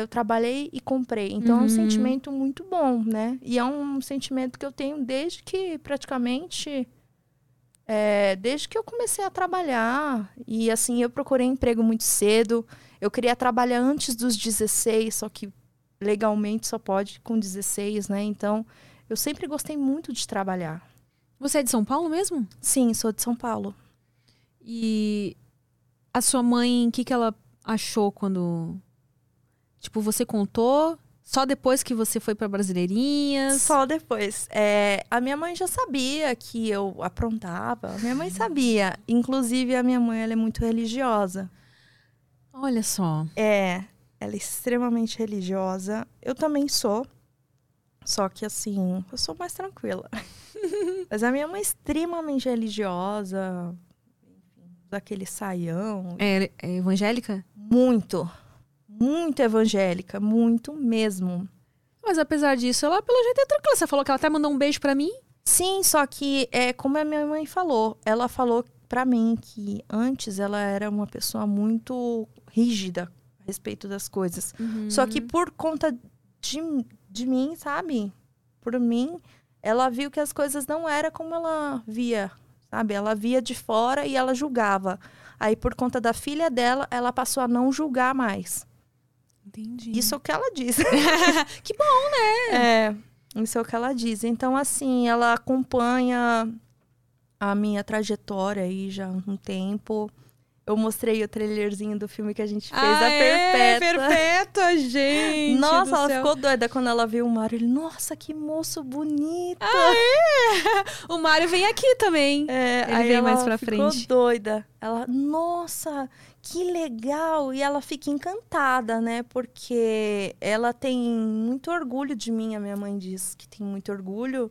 Eu trabalhei e comprei. Então é um sentimento muito bom, né? E é um sentimento que eu tenho desde que praticamente. é, desde que eu comecei a trabalhar. E assim, eu procurei emprego muito cedo. Eu queria trabalhar antes dos 16, só que legalmente só pode com 16, né? Então, eu sempre gostei muito de trabalhar. Você é de São Paulo mesmo? Sim, sou de São Paulo. E a sua mãe, o que, que ela achou quando. Tipo, você contou só depois que você foi pra Brasileirinhas? Só depois. É, a minha mãe já sabia que eu aprontava. Minha mãe sabia. Inclusive, a minha mãe ela é muito religiosa. Olha só. É, ela é extremamente religiosa. Eu também sou. Só que assim, eu sou mais tranquila. Mas a minha mãe é extremamente religiosa. Enfim, daquele saião. É, é evangélica? Muito. Muito evangélica. Muito mesmo. Mas apesar disso, ela pelo jeito é tranquila. Você falou que ela até mandou um beijo pra mim? Sim, só que é como a minha mãe falou. Ela falou pra mim que antes ela era uma pessoa muito rígida a respeito das coisas. Só que por conta de, de mim, sabe? Por mim, ela viu que as coisas não eram como ela via, sabe? Ela via de fora e ela julgava. Aí, por conta da filha dela, ela passou a não julgar mais. Entendi. Isso é o que ela diz. que bom, né? É, isso é o que ela diz. Então, assim, ela acompanha a minha trajetória aí já há um tempo. Eu mostrei o trailerzinho do filme que a gente fez, a é, Perpétua. Perpétua, gente. Nossa, ela céu. ficou doida quando ela viu o Mário. Ele, nossa, que moço bonito. Ah, é? O Mário vem aqui também. É, Ele aí vem mais pra ficou frente. doida. Ela, nossa, que legal. E ela fica encantada, né? Porque ela tem muito orgulho de mim, a minha mãe diz que tem muito orgulho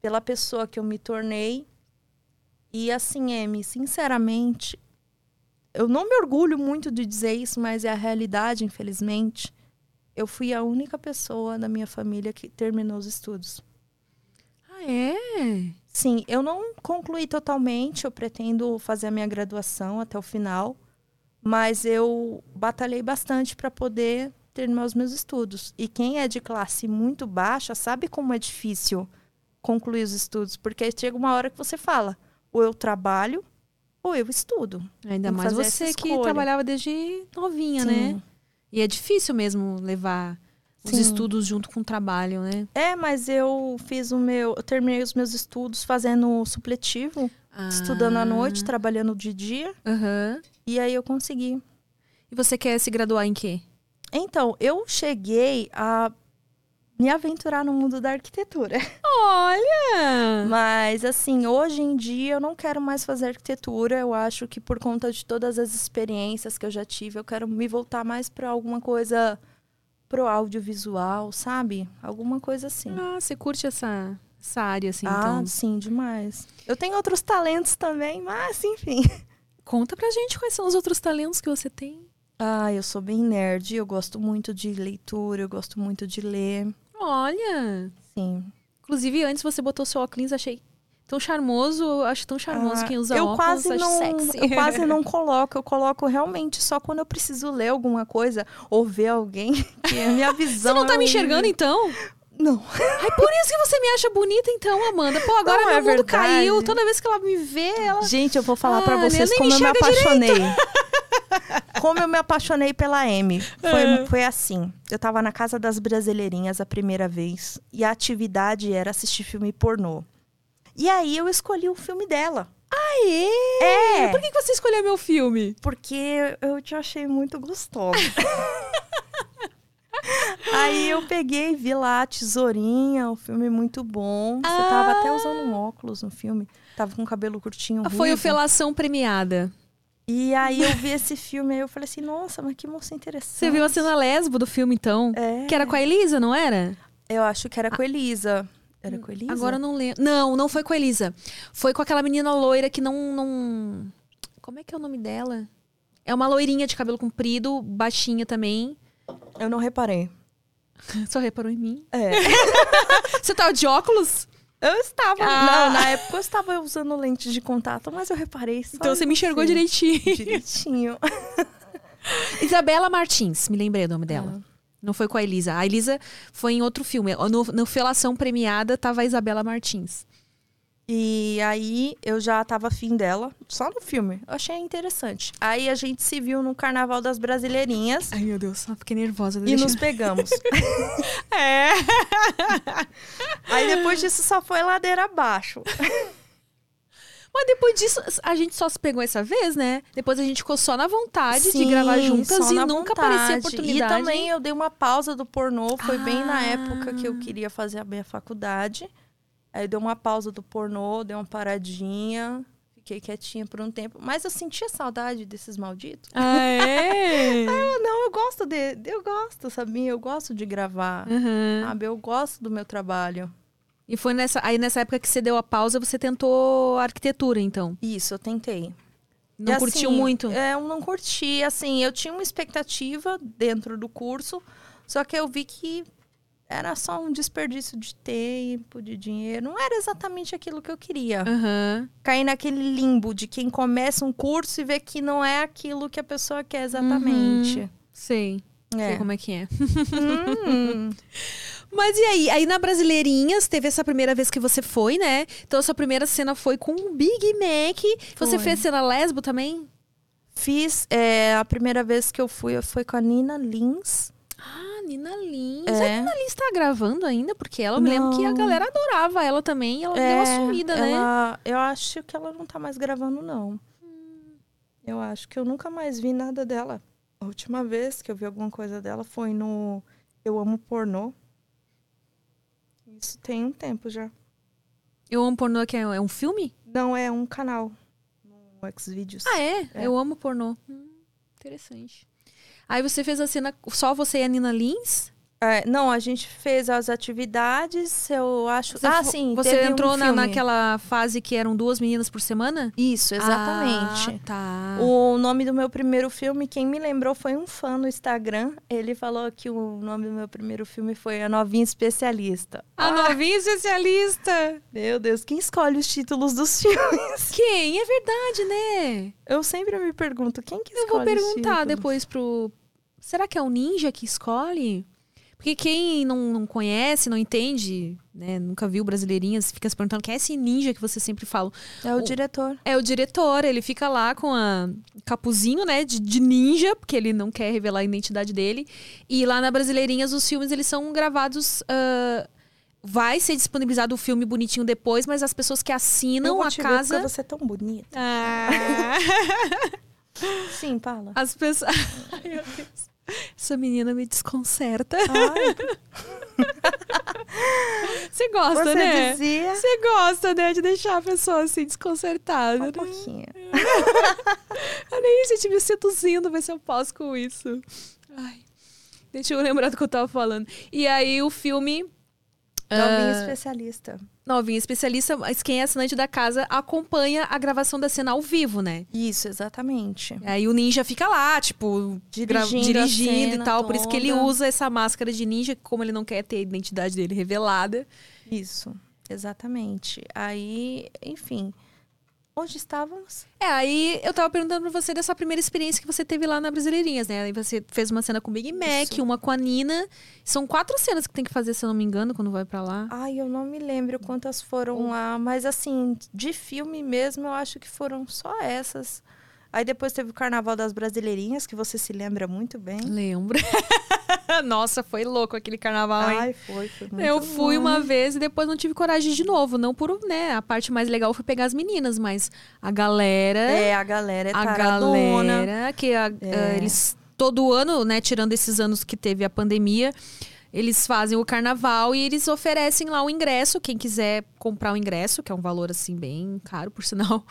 pela pessoa que eu me tornei. E assim, Amy, sinceramente, eu não me orgulho muito de dizer isso, mas é a realidade, infelizmente. Eu fui a única pessoa da minha família que terminou os estudos. Ah, é? Sim, eu não concluí totalmente, eu pretendo fazer a minha graduação até o final, mas eu batalhei bastante para poder terminar os meus estudos. E quem é de classe muito baixa sabe como é difícil concluir os estudos, porque chega uma hora que você fala, ou eu trabalho ou eu estudo. Ainda mais você que trabalhava desde novinha, Sim. né? E é difícil mesmo levar os Sim. estudos junto com o trabalho, né? É, mas eu fiz o meu, eu terminei os meus estudos fazendo supletivo, estudando à Ah. noite, trabalhando de dia, Aham. e aí eu consegui. E você quer se graduar em quê? Então, eu cheguei a me aventurar no mundo da arquitetura. Olha! Mas, assim, hoje em dia eu não quero mais fazer arquitetura. Eu acho que por conta de todas as experiências que eu já tive, eu quero me voltar mais para alguma coisa pro audiovisual, sabe? Alguma coisa assim. Ah, você curte essa, essa área, assim, ah, então. sim, demais. Eu tenho outros talentos também, mas enfim. Conta pra gente quais são os outros talentos que você tem. Ah, eu sou bem nerd, eu gosto muito de leitura, eu gosto muito de ler. Olha! Sim. Inclusive, antes você botou seu óculos, achei Tão charmoso, acho tão charmoso Ah, quem usa eu óculos, quase acho não, sexy. Eu quase não coloco, eu coloco realmente só quando eu preciso ler alguma coisa ou ver alguém que a minha visão. Você não tá é me enxergando, então? Não. Ai, por isso que você me acha bonita, então, Amanda. Pô, agora Não, meu é mundo verdade. caiu. Toda vez que ela me vê, ela... Gente, eu vou falar Ah, pra né, vocês como eu me apaixonei. como eu me apaixonei pela Amy. Foi, É. foi assim. Eu tava na casa das brasileirinhas a primeira vez e a atividade era assistir filme pornô. E aí eu escolhi o filme dela. Aê! É. Por que que você escolheu meu filme? Porque eu te achei muito gostosa. Aí eu peguei, vi lá Tesourinha, o filme muito bom. Você tava até usando um óculos no filme. Tava com o cabelo curtinho. Ah, Foi o. Felação Premiada. E aí eu vi esse filme aí eu falei assim, nossa, mas que moça interessante. Você viu a cena lesbo do filme, então? É. Que era com a Elisa, não era? Eu acho que era com a Elisa. Era com a Elisa? Agora eu não lembro. Não, não foi com a Elisa. Foi com aquela menina loira que não, não. Como é que é o nome dela? É uma loirinha de cabelo comprido, baixinha também. Eu não reparei. Só reparou em mim. É. Você tava de óculos? Eu estava. Ah. Não, na época eu estava usando lente de contato, mas eu reparei só Então você me enxergou você. direitinho. Direitinho. Isabela Martins, me lembrei o nome dela. Não foi com a Elisa. A Elisa foi em outro filme. No, no Felação Premiada tava a Isabela Martins. E aí eu já tava afim dela, só no filme. Eu achei interessante. Aí a gente se viu no Carnaval das Brasileirinhas Ai, meu Deus, só fiquei nervosa. e nos pegamos. É. aí depois disso só foi ladeira abaixo. Mas depois disso, a gente só se pegou essa vez, né? Depois a gente ficou só na vontade de Sim, gravar juntas e nunca vontade. aparecia a oportunidade. E também eu dei uma pausa do pornô, foi bem na Ah. época que eu queria fazer a minha faculdade. Aí dei uma pausa do pornô, dei uma paradinha, fiquei quietinha por um tempo. Mas eu sentia saudade desses malditos. Ah, é? Ah, não, eu gosto de. Eu gosto, sabia? Eu gosto de gravar. Uhum. Sabe? Eu gosto do meu trabalho. E foi nessa, aí nessa época que você deu a pausa, você tentou arquitetura, então. Isso, eu tentei. Não E, curtiu assim, muito? É, eu não curti. Assim, eu tinha uma expectativa dentro do curso, só que eu vi que era só um desperdício de tempo, de dinheiro. Não era exatamente aquilo que eu queria. Aham. Cair naquele limbo de quem começa um curso e vê que não é aquilo que a pessoa quer exatamente. Sei. Sei É. como é que é. Hum. Mas e aí? Aí na Brasileirinhas, teve essa primeira vez que você foi, né? Então a sua primeira cena foi com o Big Mac. Você Foi. fez cena lesbo também? Fiz. é, a primeira vez que eu fui, foi com a Nina Lins. Ah, Nina Lins. É. A Nina Lins tá gravando ainda? Porque ela, eu me lembro que a galera adorava ela também. e Ela deu uma sumida, né? É, ela- Eu acho que ela não tá mais gravando, não. Eu acho que eu nunca mais vi nada dela. A última vez que eu vi alguma coisa dela foi no Eu Amo Pornô. Isso tem um tempo já. Eu amo pornô, que é, é um filme? Não é um canal no Xvideos. Ah, é? É. Eu amo pornô. Hum, interessante. Aí você fez a cena só você e a Nina Lins? É, não, a gente fez as atividades, eu acho. Você ah, sim. Você teve um entrou na, naquela fase que eram duas meninas por semana? Isso, exatamente. Ah, tá. O nome do meu primeiro filme, quem me lembrou foi um fã no Instagram. Ele falou que o nome do meu primeiro filme foi A Novinha Especialista. A novinha especialista. Meu Deus, quem escolhe os títulos dos filmes? Quem? É verdade, né? Eu sempre me pergunto, quem que Eu escolhe vou os perguntar depois pro. Será que é o ninja que escolhe? Porque quem não, não conhece, não entende, né? Nunca viu Brasileirinhas, fica se perguntando quem é esse ninja que você sempre fala. É o O- diretor. É o diretor, ele fica lá com a capuzinho, né, de, de ninja, porque ele não quer revelar a identidade dele. E lá na Brasileirinhas, os filmes, eles são gravados... ah, vai ser disponibilizado o filme bonitinho depois, mas as pessoas que Eu assinam vou a te ver casa... porque você é tão bonita. Ah. Sim, fala. As pessoas... Ai, meu Deus. Essa menina me desconcerta. Você gosta, você né? dizia... Você gosta, né, de deixar a pessoa assim desconcertada, Um né? pouquinho. Eu nem gente me seduzindo, ver se eu posso com isso. Ai. Deixa eu lembrar do que eu tava falando. E aí o filme. Novinha ah, especialista. Novinha especialista, mas quem é assinante da casa acompanha a gravação da cena ao vivo, né? Isso, exatamente. Aí o ninja fica lá, tipo, Dirigindo, dirigindo e tal. Por isso que ele toda. usa essa máscara de ninja, como ele não quer ter a identidade dele revelada. Isso. Exatamente. Aí, enfim. Onde estávamos? É, aí eu tava perguntando pra você dessa primeira experiência que você teve lá na Brasileirinhas, né? Aí você fez uma cena com o Big Mac, Isso. uma com a Nina. São quatro cenas que tem que fazer, se eu não me engano, quando vai pra lá. Ai, eu não me lembro quantas foram lá, mas assim, de filme mesmo, eu acho que foram só essas. Aí depois teve o Carnaval das Brasileirinhas, que você se lembra muito bem. Lembro. Nossa, foi louco aquele carnaval, hein? Ai, foi, foi muito Eu fui bom. uma vez e depois não tive coragem de novo. Não por, né? A parte mais legal foi pegar as meninas, mas a galera. É, a galera é a galera que a- É. eh, eles todo ano, né, tirando esses anos que teve a pandemia, eles fazem o carnaval e eles oferecem lá o ingresso, quem quiser comprar o ingresso, que é um valor assim bem caro, por sinal,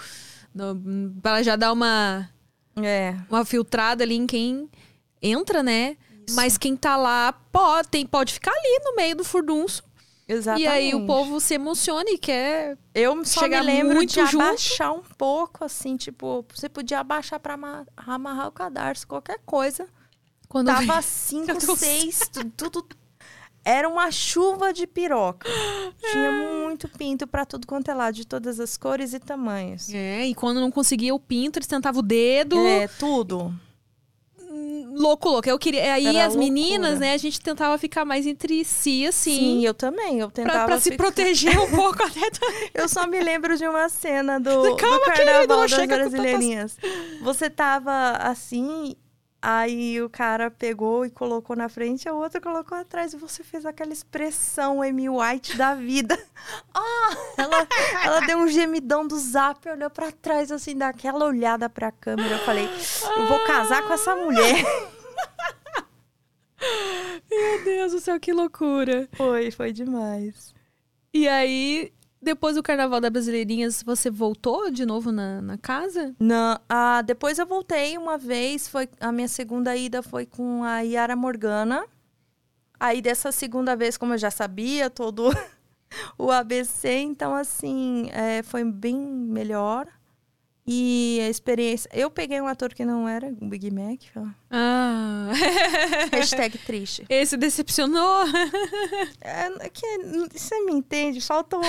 no- para já dar uma É, uma filtrada ali em quem entra, né? Mas quem tá lá pode, tem, pode ficar ali no meio do furdunço. exatamente. E aí o povo se emociona e quer. Eu só chegar me lembro muito de junto. abaixar um pouco, assim, tipo, você podia abaixar pra ama- amarrar o cadarço, qualquer coisa. Quando Tava vem- cinco, Meu Deus. seis, tu- tudo. Era uma chuva de piroca. Tinha muito pinto pra tudo quanto é lado, de todas as cores e tamanhos. É, e quando não conseguia o pinto, eles tentavam o dedo. É, tudo. Louco, louco. Eu queria. Aí Era as meninas, loucura. né, a gente tentava ficar mais entre si, assim. Sim, eu também. Eu Pra, tentava. pra se ficar- proteger um pouco até também. Eu só me lembro de uma cena do, Calma, do querido, Carnaval não das Brasileirinhas. Você tava assim, aí o cara pegou e colocou na frente, a outra colocou atrás, e você fez aquela expressão Amy White da vida. Ah! Ela, ela deu um gemidão do zap, olhou pra trás, assim, daquela olhada pra câmera. Eu falei, eu vou casar com essa mulher. Meu Deus do céu, que loucura. Foi, foi demais. E aí, depois do Carnaval da Brasileirinhas, você voltou de novo na, na casa? Não, ah, depois eu voltei uma vez, foi a minha segunda ida foi com a Yara Morgana. Aí dessa segunda vez, como eu já sabia todo o ABC, então assim, é, foi bem melhor. E a experiência. Eu peguei um ator que não era o Big Mac. ó. Ah. Hashtag triste. Esse decepcionou? É, é que você me entende, faltou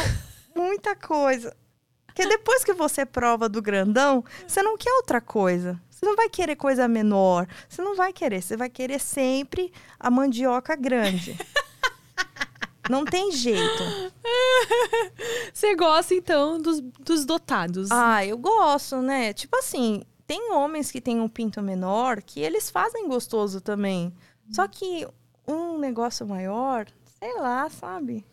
muita coisa. Porque depois que você prova do grandão, você não quer outra coisa. Você não vai querer coisa menor. Você não vai querer. Você vai querer sempre a mandioca grande. Não tem jeito. Você gosta, então, dos, dos dotados. Ah, eu gosto, né? Tipo assim, tem homens que têm um pinto menor que eles fazem gostoso também. Só que um negócio maior, sei lá, sabe?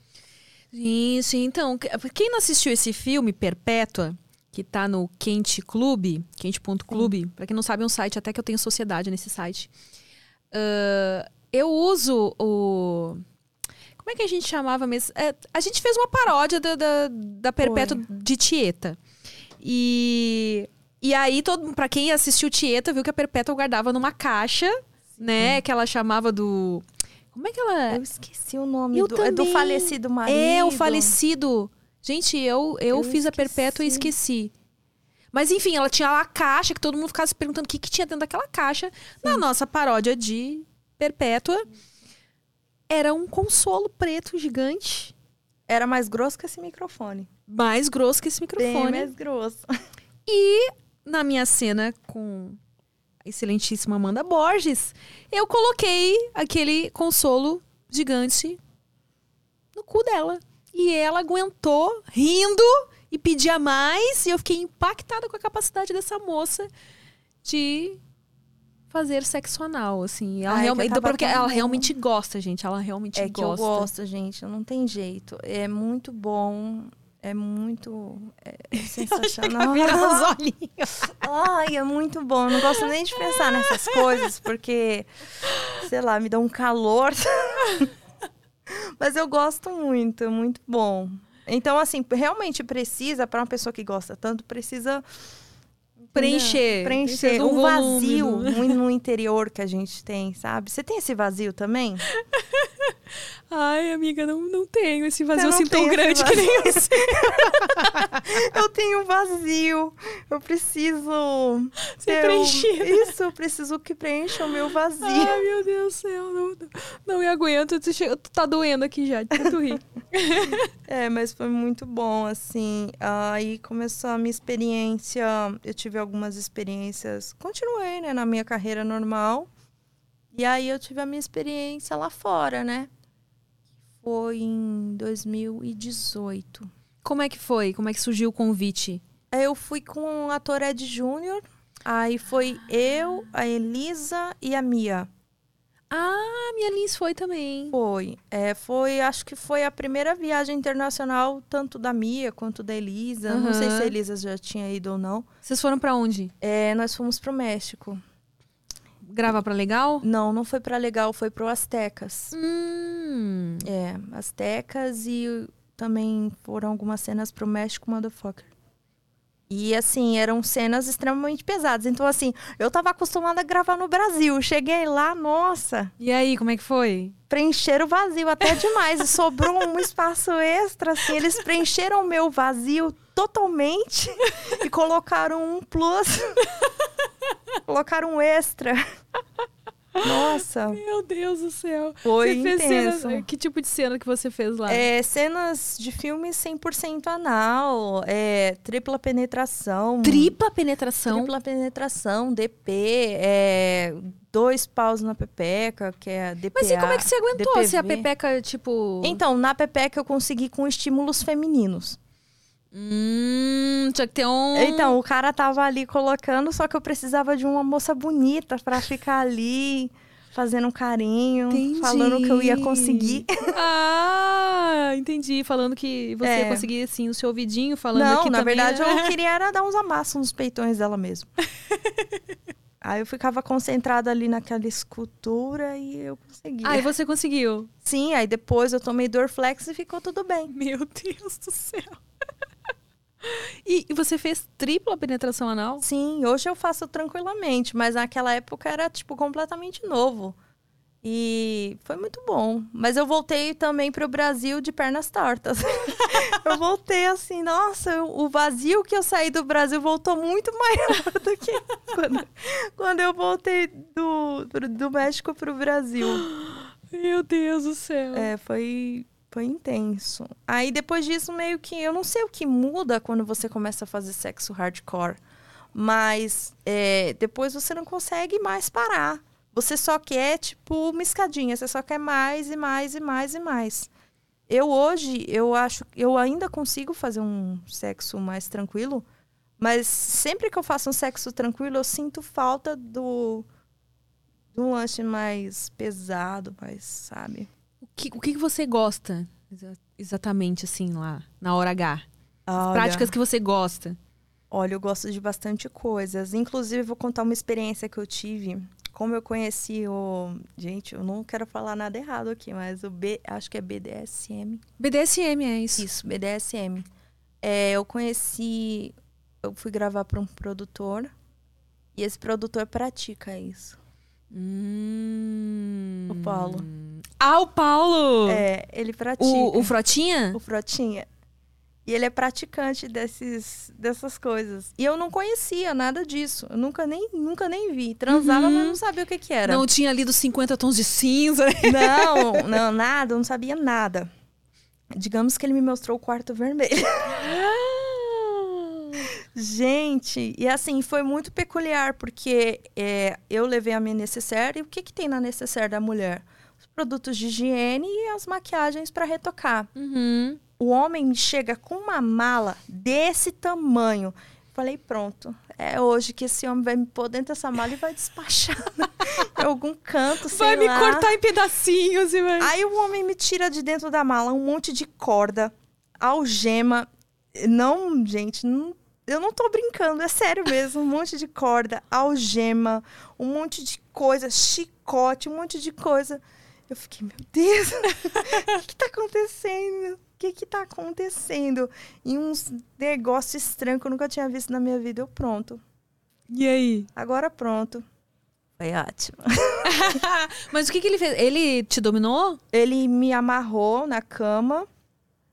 Sim, sim. Então, que- quem não assistiu esse filme, Perpétua, que tá no Quente Clube, quente.clube, pra quem não sabe, é um site, até que eu tenho sociedade nesse site. Ah, eu uso o. Como é que a gente chamava mesmo? É, a gente fez uma paródia da, da, da Perpétua de Tieta. E. E aí, todo, pra quem assistiu Tieta, viu que a Perpétua guardava numa caixa, né? Que ela chamava do. Como é que ela. Eu esqueci o nome Eu do, é do também. falecido marido. É, o falecido. Gente, eu, eu, Eu fiz a perpétua e esqueci. Mas enfim, ela tinha lá a caixa, que todo mundo ficava se perguntando o que, que tinha dentro daquela caixa. Na nossa paródia de Perpétua, era um consolo preto gigante, Era mais grosso que esse microfone. mais grosso que esse Bem microfone. mais grosso. E na minha cena com excelentíssima Amanda Borges, eu coloquei aquele consolo gigante no cu dela. E ela aguentou rindo e pedia mais. E eu fiquei impactada com a capacidade dessa moça de fazer sexo anal, assim. Ela, Ai, realmente, porque ela realmente gosta, gente. Ela realmente É que eu gosta. gosto, gente. Não tem jeito. É muito bom. É muito é sensacional. Vira os olhinhos. Ai, é muito bom. Eu não gosto nem de pensar nessas coisas, porque, sei lá, me dá um calor. Mas eu gosto muito, é muito bom. Então, assim, realmente precisa, para uma pessoa que gosta tanto, precisa Preencher. preencher um vazio volume, no, no interior que a gente tem, sabe? Você tem esse vazio também? Ai, amiga, não, não tenho esse vazio assim tão grande que nem você. eu tenho um vazio. Eu preciso. Ser preenchida. Isso, eu preciso que preencha o meu vazio. Ai, meu Deus do céu, não, não, não me aguento. Tu chega- tu tá doendo aqui já, de tanto rir. É, mas foi muito bom, assim. Aí começou a minha experiência. Eu tive algumas experiências. Continuei, né, na minha carreira normal. E aí eu tive a minha experiência lá fora, né? Foi em 2018. Como é que foi? Como é que surgiu o convite? Eu fui com o ator Ed Júnior. Aí foi eu, a Elisa e a Mia. Ah, minha Lins foi também. Foi. É, foi, acho que foi a primeira viagem internacional, tanto da Mia quanto da Elisa. Não sei se a Elisa já tinha ido ou não. Vocês foram pra onde? É, nós fomos pro México. Gravar pra legal? Não, não foi pra legal, foi pro Aztecas. Hum. É, Aztecas e também foram algumas cenas pro México, motherfucker. E assim, eram cenas extremamente pesadas. Então, assim, eu tava acostumada a gravar no Brasil. Cheguei lá, nossa, E aí, como é que foi? preencheram o vazio até demais. E sobrou um espaço extra, assim. Eles preencheram o meu vazio totalmente e colocaram um plus. colocaram um extra. Nossa, Meu Deus do céu. foi você intenso. cena, que tipo de cena que você fez lá? É, cenas de filme 100% anal, é, tripla penetração. Tripla penetração. Tripla penetração, DP, é, dois paus na pepeca, que é a DPA. Mas e como é que você aguentou? Se a DPV? pepeca, tipo. Então, na pepeca eu consegui com estímulos femininos. Hum, tinha que ter um. Então, o cara tava ali colocando, só que eu precisava de uma moça bonita pra ficar ali fazendo um carinho, Entendi. falando que eu ia conseguir. Ah, entendi. Falando que você ia É. conseguir, assim, o seu ouvidinho, falando Não, aqui na também. verdade né? eu queria era dar uns amassos nos peitões dela mesmo. Aí eu ficava concentrada ali naquela escultura e eu conseguia. Ah, e você conseguiu. Sim, aí depois eu tomei Dorflex e ficou tudo bem. Meu Deus do céu. E, e você fez tripla penetração anal? Sim, hoje eu faço tranquilamente, mas naquela época era tipo completamente novo. E foi muito bom. Mas eu voltei também pro Brasil de pernas tortas. eu voltei assim, nossa, o vazio que eu saí do Brasil voltou muito maior do que quando, quando eu voltei do, do, México pro Brasil. Meu Deus do céu. É, foi, foi intenso. Aí depois disso, meio que. Eu não sei o que muda quando você começa a fazer sexo hardcore. Mas é, depois você não consegue mais parar. Você só quer, tipo, uma escadinha. Você só quer mais e mais e mais e mais. Eu hoje, eu acho. Eu ainda consigo fazer um sexo mais tranquilo. Mas sempre que eu faço um sexo tranquilo, eu sinto falta do. De um lanche mais pesado, mais, sabe? O, que, o que você gosta exa- exatamente, assim, lá, na hora H? Olha, Práticas que você gosta. Olha, eu gosto de bastante coisas. Inclusive, vou contar uma experiência que eu tive. Como eu conheci o. Gente, eu não quero falar nada errado aqui, mas o B. Acho que é BDSM. BDSM é isso. Isso, BDSM. É, eu conheci. Eu fui gravar para um produtor. E esse produtor pratica isso. Hum. O Paulo. Ah, o Paulo! É, ele pratica. o, o Frotinha? o Frotinha. E ele é praticante desses, dessas coisas. E eu não conhecia nada disso. Eu nunca nem, nunca nem vi. Transava, Uhum. mas não sabia o que, que era. Não tinha lido 50 tons de cinza. né? Não, não, nada, eu não sabia nada. Digamos que ele me mostrou o quarto vermelho. Gente, e assim, foi muito peculiar, porque é, eu levei a minha necessaire, e o que, que tem na necessaire da mulher? Os produtos de higiene e as maquiagens para retocar. Uhum. O homem chega com uma mala desse tamanho. Falei, pronto, é hoje que esse homem vai me pôr dentro dessa mala e vai despachar em algum canto, sei Vai me lá. cortar em pedacinhos e vai... Aí o homem me tira de dentro da mala um monte de corda, algema. Não, gente, não- eu não tô brincando, é sério mesmo. Um monte de corda, algema, um monte de coisa, chicote, um monte de coisa. Eu fiquei, meu Deus, o que, que tá acontecendo? O que que tá acontecendo? E uns negócios estranhos que eu nunca tinha visto na minha vida. Eu, pronto. E aí? Agora pronto. Foi ótimo. Mas o que, que ele fez? Ele te dominou? Ele me amarrou na cama.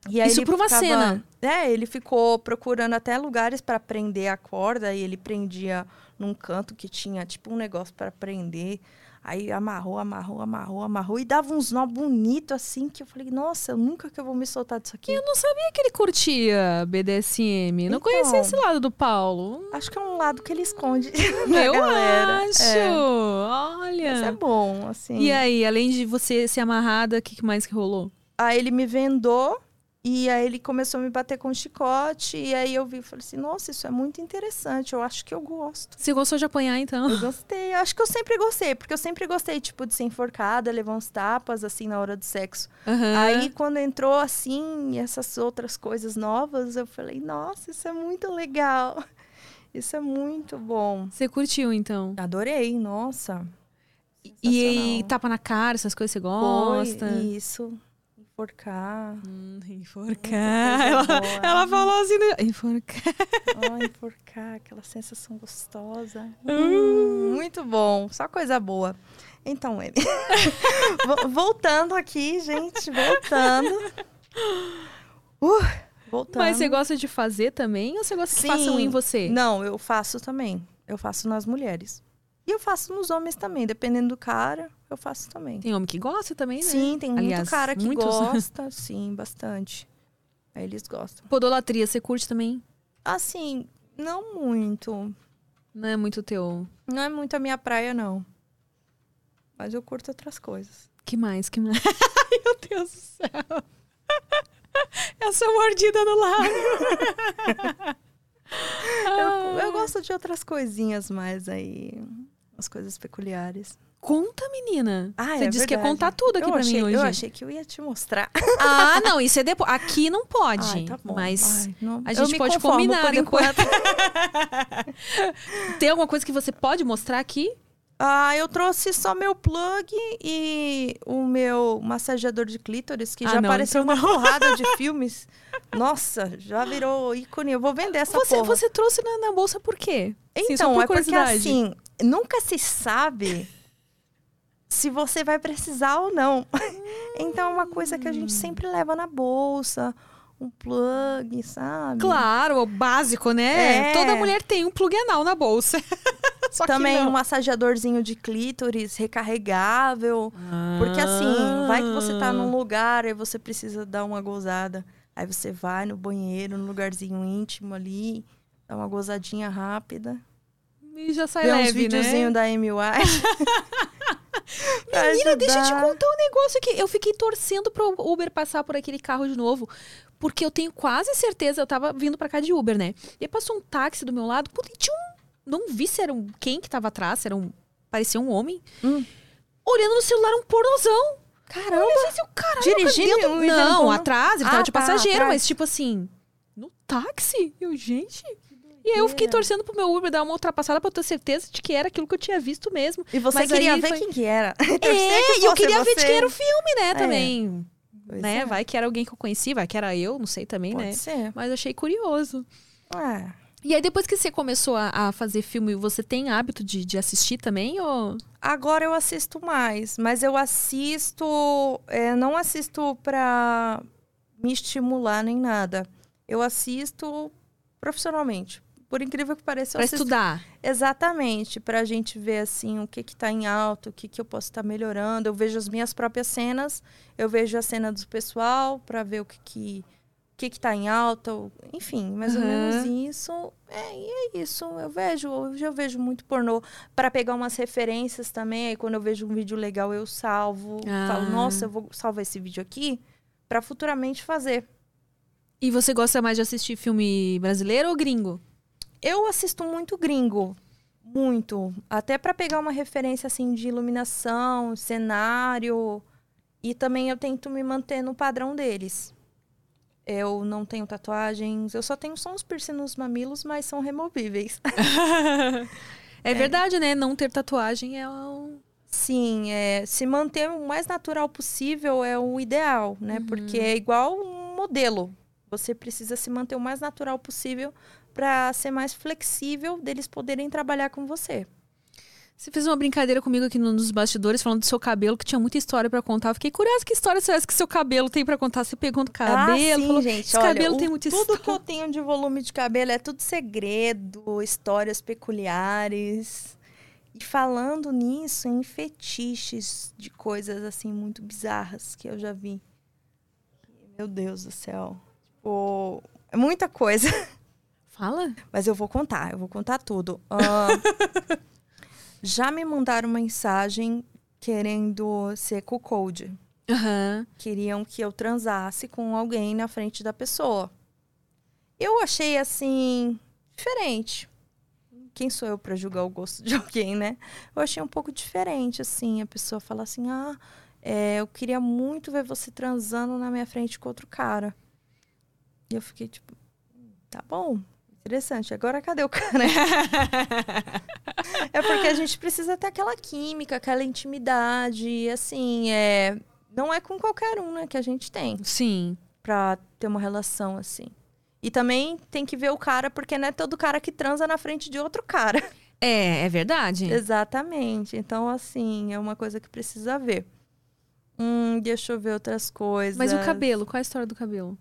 E aí Isso ele pra uma ficava- cena. É, ele ficou procurando até lugares para prender a corda e ele prendia num canto que tinha tipo um negócio para prender. Aí amarrou, amarrou, amarrou, amarrou e dava uns nó bonito assim que eu falei, nossa, nunca que eu vou me soltar disso aqui. Eu não sabia que ele curtia BDSM. Não Então. conhecia esse lado do Paulo. Acho que é um lado que ele esconde. Eu acho. É. Olha. Mas é bom, assim. E aí, além de você ser amarrada, o que que mais que rolou? Aí ele me vendou e aí ele começou a me bater com chicote. E aí eu vi e falei assim: nossa, isso é muito interessante. Eu acho que eu gosto. Você gostou de apanhar, então? Eu gostei. Eu acho que eu sempre gostei, porque eu sempre gostei, tipo, de ser enforcada, levar uns tapas, assim, na hora do sexo. Aham. Aí, quando entrou, assim, essas outras coisas novas, eu falei: nossa, isso é muito legal. Isso é muito bom. Você curtiu, então? Adorei, nossa. E, e tapa na cara, essas coisas você Foi gosta? isso. Enforcar. Hum, enforcar. Ela, ela falou assim, né? enforcar. Ai, enforcar, aquela sensação gostosa. Uh. Hum, muito bom, só coisa boa. Então, ele. Vo- voltando aqui, gente, voltando. Uh, voltando. Mas você gosta de fazer também ou você gosta que Sim. façam em você? Não, eu faço também. Eu faço nas mulheres. E eu faço nos homens também, dependendo do cara, eu faço também. Tem homem que gosta também, né? Sim, tem Aliás, muito cara que muitos. gosta, sim, bastante. Aí eles gostam. Podolatria, você curte também? Assim, não muito. Não é muito teu. Não é muito a minha praia, não. Mas eu curto outras coisas. Que mais? Que mais? Ai, meu Deus do céu. Essa mordida no lábio. Eu, eu gosto de outras coisinhas mais aí. Umas coisas peculiares. Conta, menina. Ah, você é disse que ia verdade. contar tudo aqui eu pra achei, mim hoje. Eu achei que eu ia te mostrar. Ah, não, isso é depois. Aqui não pode. Ai, tá bom, mas vai, não- a gente pode combinar depois. enquanto. tem alguma coisa que você pode mostrar aqui? Ah, eu trouxe só meu plug e o meu massageador de clítoris, que Ah, já não, apareceu então uma porrada de filmes. Nossa, já virou ícone. Eu vou vender essa Você, porra. você trouxe na, na bolsa por quê? Sim, só Então, por é porque assim, nunca se sabe se você vai precisar ou não. Então, é uma coisa que a gente sempre leva na bolsa, um plug, sabe? Claro, o básico, né? É. Toda mulher tem um plug anal na bolsa. Também um massageadorzinho de clítoris recarregável. Porque assim, vai que você tá num lugar e você precisa dar uma gozada. Aí você vai no banheiro, num lugarzinho íntimo ali, dá uma gozadinha rápida. E já sai Vê uns leve, né? videozinhos da Amy Menina, deixa eu te contar um negócio aqui. Eu fiquei torcendo pro Uber passar por aquele carro de novo. Porque eu tenho quase certeza, eu tava vindo pra cá de Uber, né? E aí passou um táxi do meu lado, puta, e tinha um. Não vi se era um. Quem que tava atrás, era um. Parecia um homem. Hum. Olhando no celular um pornozão. Caramba! Assim, caralho, Dirigindo dentro... Não, atrás, ele Ah, tava de tá, passageiro, atrás. mas tipo assim, no táxi? Eu, gente. E aí eu fiquei torcendo pro meu Uber dar uma ultrapassada pra eu ter certeza de que era aquilo que eu tinha visto mesmo. E você Mas queria ver foi- quem que era. É, e eu queria ver de quem era o filme, né, É. também. Pois né? é. Vai que era alguém que eu conheci, vai que era eu, não sei também, Pode né? ser. Mas achei curioso. E aí, depois que você começou a, a fazer filme, você tem hábito de, de assistir também? Ou... Agora eu assisto mais, mas eu assisto, é, não assisto pra me estimular nem nada. Eu assisto profissionalmente. Por incrível que pareça, eu Pra assisto estudar? exatamente pra gente ver assim o que que tá em alta, o que que eu posso estar melhorando. Eu vejo as minhas próprias cenas, eu vejo a cena do pessoal pra ver o que que o que que tá em alta, enfim, mais ou Aham. menos isso. É, e é isso. Eu vejo, hoje eu vejo muito pornô Pra pegar umas referências também. Aí quando eu vejo um vídeo legal, eu salvo, Ah. falo, nossa, eu vou salvar esse vídeo aqui pra futuramente fazer. E você gosta mais de assistir filme brasileiro ou gringo? Eu assisto muito gringo. Muito. Até pra pegar uma referência assim de iluminação, cenário. E também eu tento me manter no padrão deles. Eu não tenho tatuagens, eu só tenho só uns piercing nos mamilos, mas são removíveis. É, verdade, né? Não ter tatuagem é um... Sim, é, se manter o mais natural possível é o ideal, né? Porque é igual um modelo. Você precisa se manter o mais natural possível para ser mais flexível deles poderem trabalhar com você. Você fez uma brincadeira comigo aqui nos bastidores falando do seu cabelo, que tinha muita história pra contar. Eu fiquei curiosa que história será que seu cabelo tem pra contar. Você pegou no cabelo, ah, sim, falou, gente, esse olha, cabelo o- tem muita tudo história. que eu tenho de volume de cabelo é tudo segredo, histórias peculiares. E falando nisso, em fetiches de coisas assim muito bizarras que eu já vi. Meu Deus do céu. Tipo, é muita coisa. Fala. Mas eu vou contar, eu vou contar tudo. Ah, já me mandaram mensagem querendo ser cuckold. Aham. Queriam que eu transasse com alguém na frente da pessoa. Eu achei assim diferente. Quem sou eu para julgar o gosto de alguém, né? Eu achei um pouco diferente, assim. A pessoa fala assim: ah, é, eu queria muito ver você transando na minha frente com outro cara. E eu fiquei tipo, tá bom, interessante. Agora cadê o cara? é porque a gente precisa ter aquela química, aquela intimidade. Assim, é, não é com qualquer um, né, que a gente tem Sim. pra ter uma relação assim. E também tem que ver o cara, porque não é todo cara que transa na frente de outro cara. É, é verdade. Exatamente. Então, assim, é uma coisa que precisa ver. Hum, deixa eu ver outras coisas. Mas o cabelo? Qual é a história do cabelo?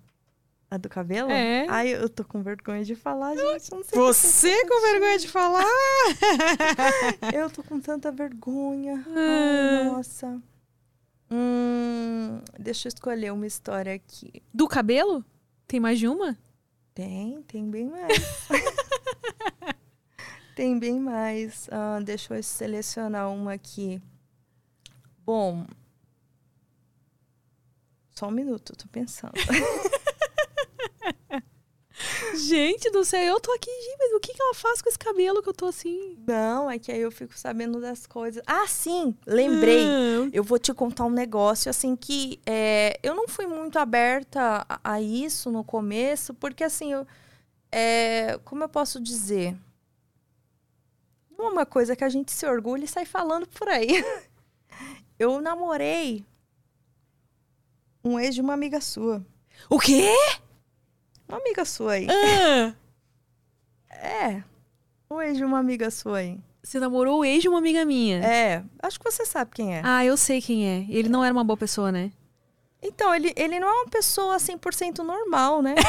A do cabelo? É. Ai, eu tô com vergonha de falar, gente. Não sei Você com vergonha de falar? Eu tô com tanta vergonha. Ah. Ai, nossa. Hum, deixa eu escolher uma história aqui. Do cabelo? Tem mais de uma? Tem, tem bem mais. tem bem mais. Ah, deixa eu selecionar uma aqui. Bom. Só um minuto, tô pensando. Gente do céu, eu tô aqui, mas o que, que ela faz com esse cabelo que eu tô assim? Não, é que aí eu fico sabendo das coisas. Ah, sim! Lembrei. Eu vou te contar um negócio, assim, que é, eu não fui muito aberta a, a isso no começo, porque, assim, eu, é, como eu posso dizer? Não é uma coisa que a gente se orgulha e sai falando por aí. Eu namorei um ex de uma amiga sua. O quê? Uma amiga sua aí. Ah, É, um ex de uma amiga sua aí. você namorou o ex de uma amiga minha. É, acho que você sabe quem é. Ah, eu sei quem é. Ele não era uma boa pessoa, né? Então, ele, ele não é uma pessoa 100% normal, né?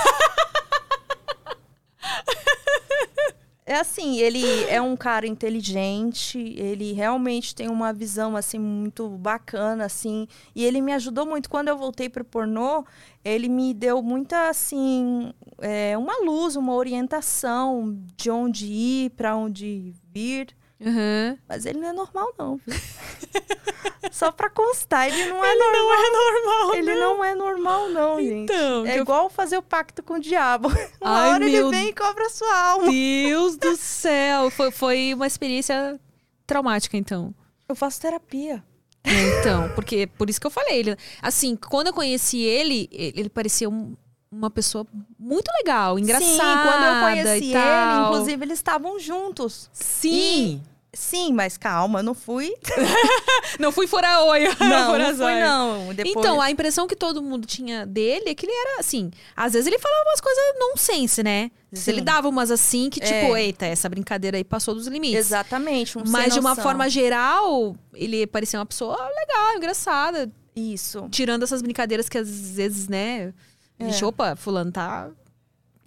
É assim, ele é um cara inteligente, ele realmente tem uma visão assim muito bacana assim, e ele me ajudou muito quando eu voltei pro pornô, ele me deu muita assim, é, uma luz, uma orientação de onde ir, para onde vir. Aham. Mas ele não é normal, não, viu? Só pra constar, ele não é normal. é normal. Ele não é normal, não, gente. Então, É eu- igual fazer o pacto com o diabo. Uma Ai, hora ele vem e cobra a sua alma. Deus do céu. Foi, foi uma experiência traumática, então. Eu faço terapia. É, Então, porque por isso que eu falei. Ele, assim, quando eu conheci ele, ele, ele parecia um- uma pessoa muito legal, engraçada. Sim, quando eu conheci e ele, inclusive, eles estavam juntos. Sim. Sim, mas calma, não fui. Não fui fora olho. Não, fora não não. Depois... Então, a impressão que todo mundo tinha dele é que ele era assim. Às vezes ele falava umas coisas nonsense, né? Sim. ele dava umas assim que, tipo, É. eita, essa brincadeira aí passou dos limites. Exatamente. Um Mas de uma noção. forma geral, ele parecia uma pessoa legal, engraçada. Isso. Tirando essas brincadeiras que às vezes, né? A gente, É. opa, fulano tá.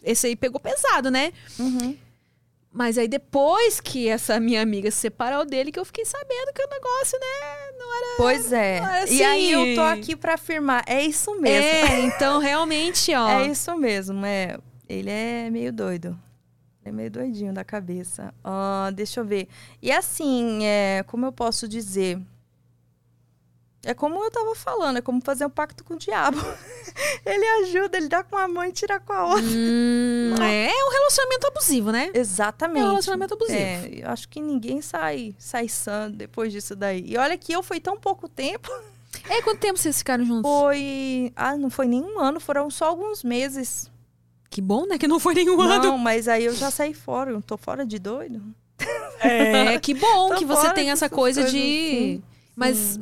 Esse aí pegou pesado, né? Uhum. Mas aí depois que essa minha amiga se separou dele, que eu fiquei sabendo que o negócio, né, não era. Pois é. era E aí assim. eu tô aqui pra afirmar, é isso mesmo. É, então realmente, ó. É isso mesmo, é. Ele é meio doido. É meio doidinho da cabeça. Ah, deixa eu ver. E assim, é, como eu posso dizer? É como eu tava falando, é como fazer um pacto com o diabo. ele ajuda, ele dá com uma mão e tira com a outra. Hum, é um relacionamento abusivo, né? Exatamente. É um relacionamento abusivo. É, eu acho que ninguém sai, sai sã depois disso daí. E olha que eu fui tão pouco tempo. É, quanto tempo vocês ficaram juntos? Foi. Ah, não foi nem um ano, foram só alguns meses. Que bom, né? Que não foi nenhum ano. Não, mas aí eu já saí fora. Eu tô fora de doido. É, que bom Tô que você tem essa coisa de. assim. Mas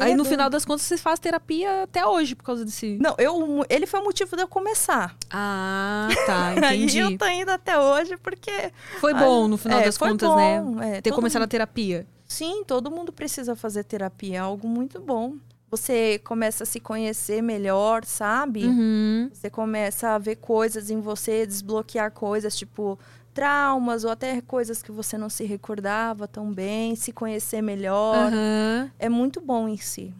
Aí é no final das contas você faz terapia até hoje por causa desse. Não, eu, ele foi o motivo de eu começar. Ah, tá, entendi. eu tô indo até hoje porque. Foi bom no final É, das foi contas, bom, né? é, Ter começado a mundo- terapia. Sim, todo mundo precisa fazer terapia, é algo muito bom. Você começa a se conhecer melhor, sabe? Uhum. Você começa a ver coisas em você, desbloquear coisas, tipo traumas ou até coisas que você não se recordava tão bem, se conhecer melhor. Aham. É muito bom em si.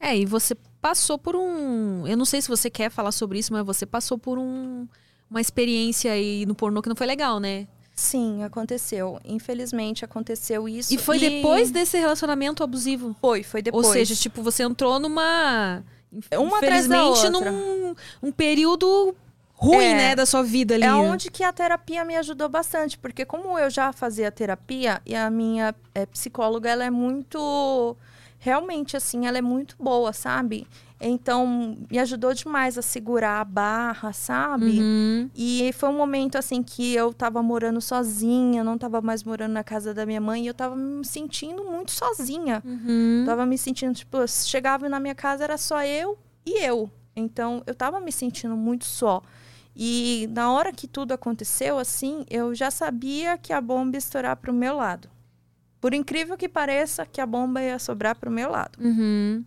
É, e você passou por um. Eu não sei se você quer falar sobre isso, mas você passou por um, uma experiência aí no pornô que não foi legal, né? Sim, aconteceu. Infelizmente aconteceu isso. E foi depois desse relacionamento abusivo. Foi, foi depois. Ou seja, tipo, você entrou numa. Uma atrás da outra. num um período ruim, É. né, da sua vida ali. É onde que a terapia me ajudou bastante, porque como eu já fazia terapia e a minha eh, psicóloga ela é muito realmente assim, ela é muito boa, sabe? Então, me ajudou demais a segurar a barra, sabe? Uhum. E foi um momento assim que eu tava morando sozinha, não tava mais morando na casa da minha mãe, e eu tava me sentindo muito sozinha. Uhum. Tava me sentindo, tipo, chegava na minha casa, era só eu e eu. Então, eu tava me sentindo muito só. E na hora que tudo aconteceu, assim, eu já sabia que a bomba ia estourar pro meu lado. Por incrível que pareça, que a bomba ia sobrar pro meu lado. Uhum.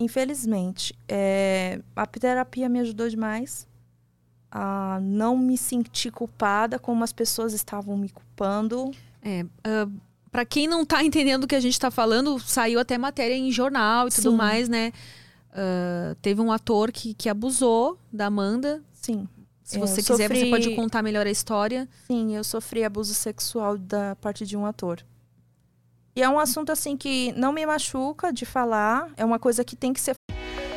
Infelizmente, é, a terapia me ajudou demais a não me sentir culpada como as pessoas estavam me culpando. É, ah, pra quem não tá entendendo o que a gente tá falando, saiu até matéria em jornal e tudo Sim. mais, né? Ah, teve um ator que, que abusou da Amanda. Sim, Se É, você eu quiser, você sofri- pode contar melhor a história. sim, eu sofri abuso sexual da parte de um ator. E é um assunto assim que não me machuca de falar, é uma coisa que tem que ser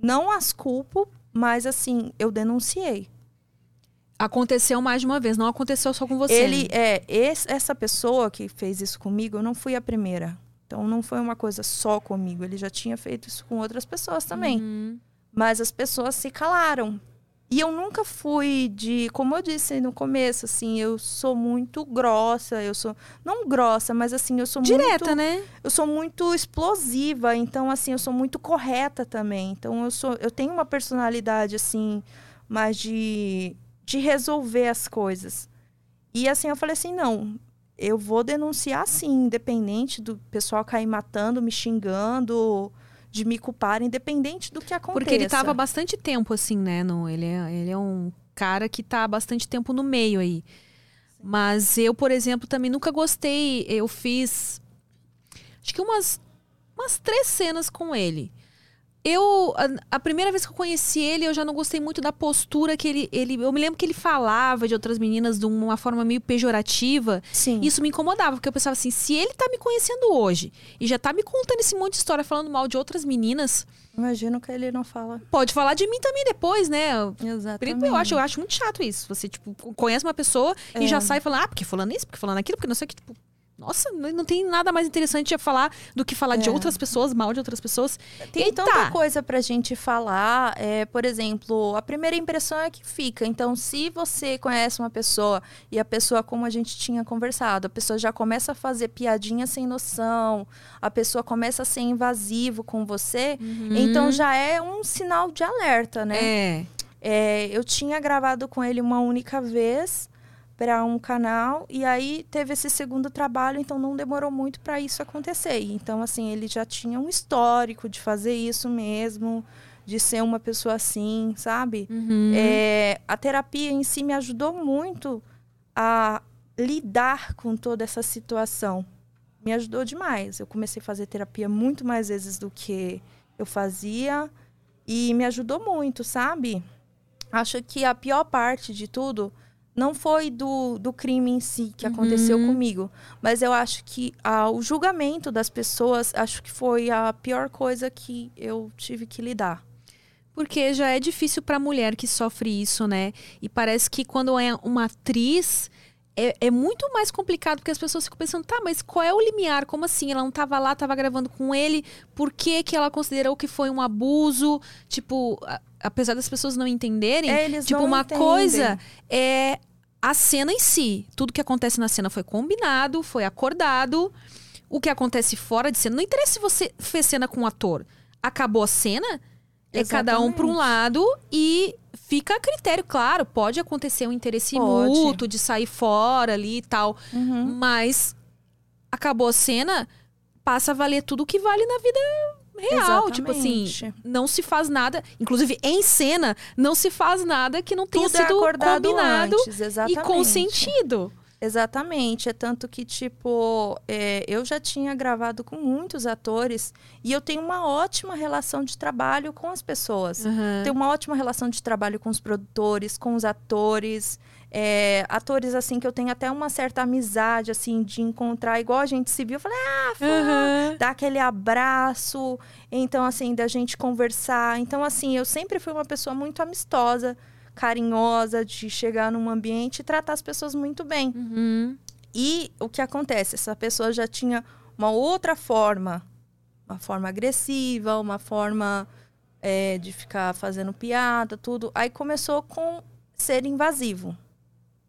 Não as culpo, mas assim, eu denunciei. Aconteceu mais de uma vez, não aconteceu só com você. Ele é esse- essa pessoa que fez isso comigo, eu não fui a primeira. Então não foi uma coisa só comigo, ele já tinha feito isso com outras pessoas também. Uhum. Mas as pessoas se calaram. E eu nunca fui de, como eu disse no começo, assim, eu sou muito grossa, eu sou não grossa, mas assim, eu sou Direta, muito né? eu sou muito explosiva, então assim, eu sou muito correta também. Então eu sou eu tenho uma personalidade assim, mais de de resolver as coisas. E assim eu falei assim, não, eu vou denunciar sim, independente do pessoal cair matando, me xingando, de me culpar, independente do que aconteça. Porque ele tava há bastante tempo, assim, né? No, ele, é, ele é um cara que tá há bastante tempo no meio aí. Mas eu, por exemplo, também nunca gostei. Eu fiz. Acho que umas, umas três cenas com ele. Eu. A, a primeira vez que eu conheci ele, eu já não gostei muito da postura que ele, ele. Eu me lembro que ele falava de outras meninas de uma forma meio pejorativa. Sim. Isso me incomodava, porque eu pensava assim: se ele tá me conhecendo hoje e já tá me contando esse monte de história falando mal de outras meninas. Imagino que ele não fala. Pode falar de mim também depois, né? Exatamente. Eu acho, eu acho muito chato isso. Você, tipo, conhece uma pessoa e É. já sai falando, ah, porque falando isso, porque falando aquilo, porque não sei o que, tipo. Nossa, não tem nada mais interessante a falar do que falar de É. outras pessoas, mal de outras pessoas. Tem tanta coisa pra gente falar. É, por exemplo, a primeira impressão é que fica. Então, se você conhece uma pessoa e a pessoa, como a gente tinha conversado, a pessoa já começa a fazer piadinha sem noção, a pessoa começa a ser invasivo com você, então já é um sinal de alerta, né? É. É, eu tinha gravado com ele uma única vez para um canal e aí teve esse segundo trabalho, então não demorou muito para isso acontecer. Então assim, ele já tinha um histórico de fazer isso mesmo, de ser uma pessoa assim, sabe? Uhum. É, a terapia em si me ajudou muito a lidar com toda essa situação. Me ajudou demais. Eu comecei a fazer terapia muito mais vezes do que eu fazia e me ajudou muito, sabe? Acho que a pior parte de tudo não foi do, do crime em si que aconteceu Uhum. comigo, mas eu acho que ah, o julgamento das pessoas, acho que foi a pior coisa que eu tive que lidar. Porque já é difícil pra mulher que sofre isso, né? E parece que quando é uma atriz. É, é muito mais complicado, porque as pessoas ficam pensando, tá, mas qual é o limiar? Como assim? Ela não tava lá, tava gravando com ele, por que, que ela considerou que foi um abuso? Tipo, a- apesar das pessoas não entenderem, É, tipo, não uma entendem. coisa é a cena em si. Tudo que acontece na cena foi combinado, foi acordado. O que acontece fora de cena, não interessa se você fez cena com um ator. Acabou a cena, é cada um para um lado e fica a critério, claro, pode acontecer um interesse Pode. mútuo de sair fora ali e tal, Uhum. mas acabou a cena, passa a valer tudo o que vale na vida real, tipo assim, Exatamente. não se faz nada, inclusive em cena, não se faz nada que não tenha Tudo é sido acordado combinado antes, e consentido. Exatamente. É tanto que, tipo, é, eu já tinha gravado com muitos atores e eu tenho uma ótima relação de trabalho com as pessoas. Tenho uma ótima relação de trabalho com os produtores, com os atores. É, atores, assim, que eu tenho até uma certa amizade, assim, de encontrar, igual a gente se viu. Eu falei, ah, fã, dar aquele abraço. Então, assim, da gente conversar. Então, assim, eu sempre fui uma pessoa muito amistosa, carinhosa, de chegar num ambiente e tratar as pessoas muito bem. Uhum. E o que acontece? Essa pessoa já tinha uma outra forma, uma forma agressiva, uma forma é, de ficar fazendo piada, tudo. Aí começou com ser invasivo,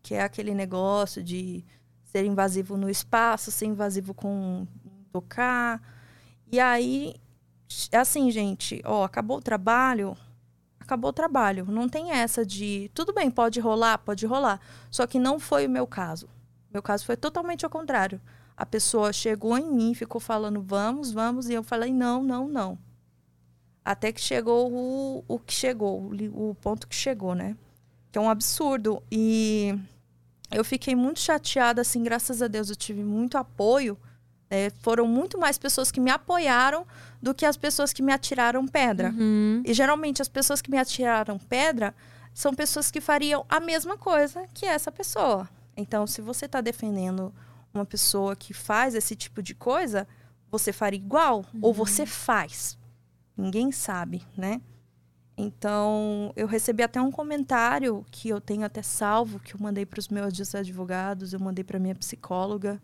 que é aquele negócio de ser invasivo no espaço, ser invasivo com tocar. E aí, assim, gente, ó, acabou o trabalho, acabou o trabalho. Não tem essa de, tudo bem, pode rolar, pode rolar. Só que não foi o meu caso. Meu caso foi totalmente ao contrário. A pessoa chegou em mim, ficou falando vamos, vamos, e eu falei não, não, não. Até que chegou o, o que chegou, o ponto que chegou, né? Que é um absurdo. E eu fiquei muito chateada, assim, graças a Deus eu tive muito apoio. né? Foram muito mais pessoas que me apoiaram do que as pessoas que me atiraram pedra. Uhum. E geralmente as pessoas que me atiraram pedra são pessoas que fariam a mesma coisa que essa pessoa. Então, se você está defendendo uma pessoa que faz esse tipo de coisa, você faria igual ou você faz. Ninguém sabe, né? Então, eu recebi até um comentário que eu tenho até salvo, que eu mandei para os meus advogados, eu mandei para minha psicóloga,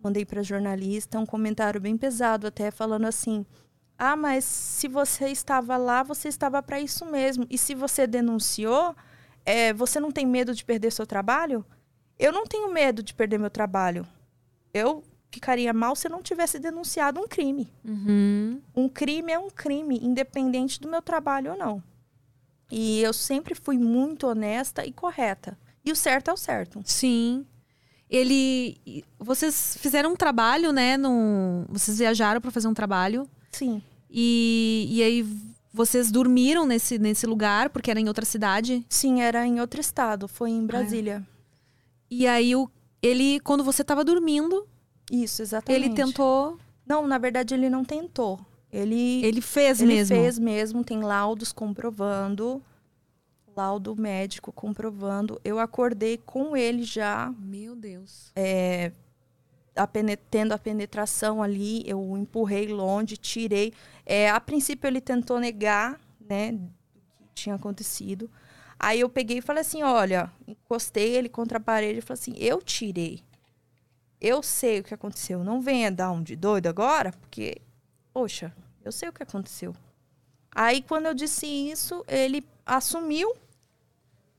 mandei para jornalista, um comentário bem pesado até falando assim: "Ah, mas se você estava lá, você estava para isso mesmo. E se você denunciou, é, você não tem medo de perder seu trabalho?" Eu não tenho medo de perder meu trabalho. Eu ficaria mal se eu não tivesse denunciado um crime. Uhum. Um crime é um crime, independente do meu trabalho ou não. E eu sempre fui muito honesta e correta. E o certo é o certo. Sim. Ele. Vocês fizeram um trabalho, né? No... Vocês viajaram para fazer um trabalho. Sim. E, e aí vocês dormiram nesse, nesse lugar, porque era em outra cidade. Sim, era em outro estado, foi em Brasília. E aí o, ele, quando você tava dormindo, Isso, exatamente. ele tentou. Não, na verdade ele não tentou. Ele Ele fez ele mesmo. fez mesmo, tem laudos comprovando. Laudo médico comprovando. Eu acordei com ele já Meu Deus. é, a tendo a penetração ali, eu o empurrei longe, tirei. É, a princípio ele tentou negar, né, o que tinha acontecido. Aí eu peguei e falei assim, olha, encostei ele contra a parede e falei assim, eu tirei. Eu sei o que aconteceu. Não venha dar um de doido agora, porque, poxa, eu sei o que aconteceu. Aí quando eu disse isso, ele assumiu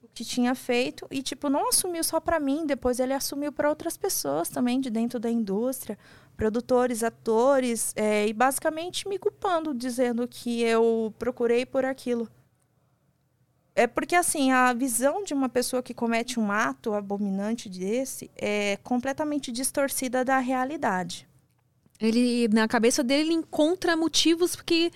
o que tinha feito e tipo não assumiu só pra mim, depois ele assumiu pra outras pessoas também de dentro da indústria, produtores, atores, é, e basicamente me culpando, dizendo que eu procurei por aquilo. É porque assim, a visão de uma pessoa que comete um ato abominante desse é completamente distorcida da realidade. Ele, na cabeça dele, ele encontra motivos porque.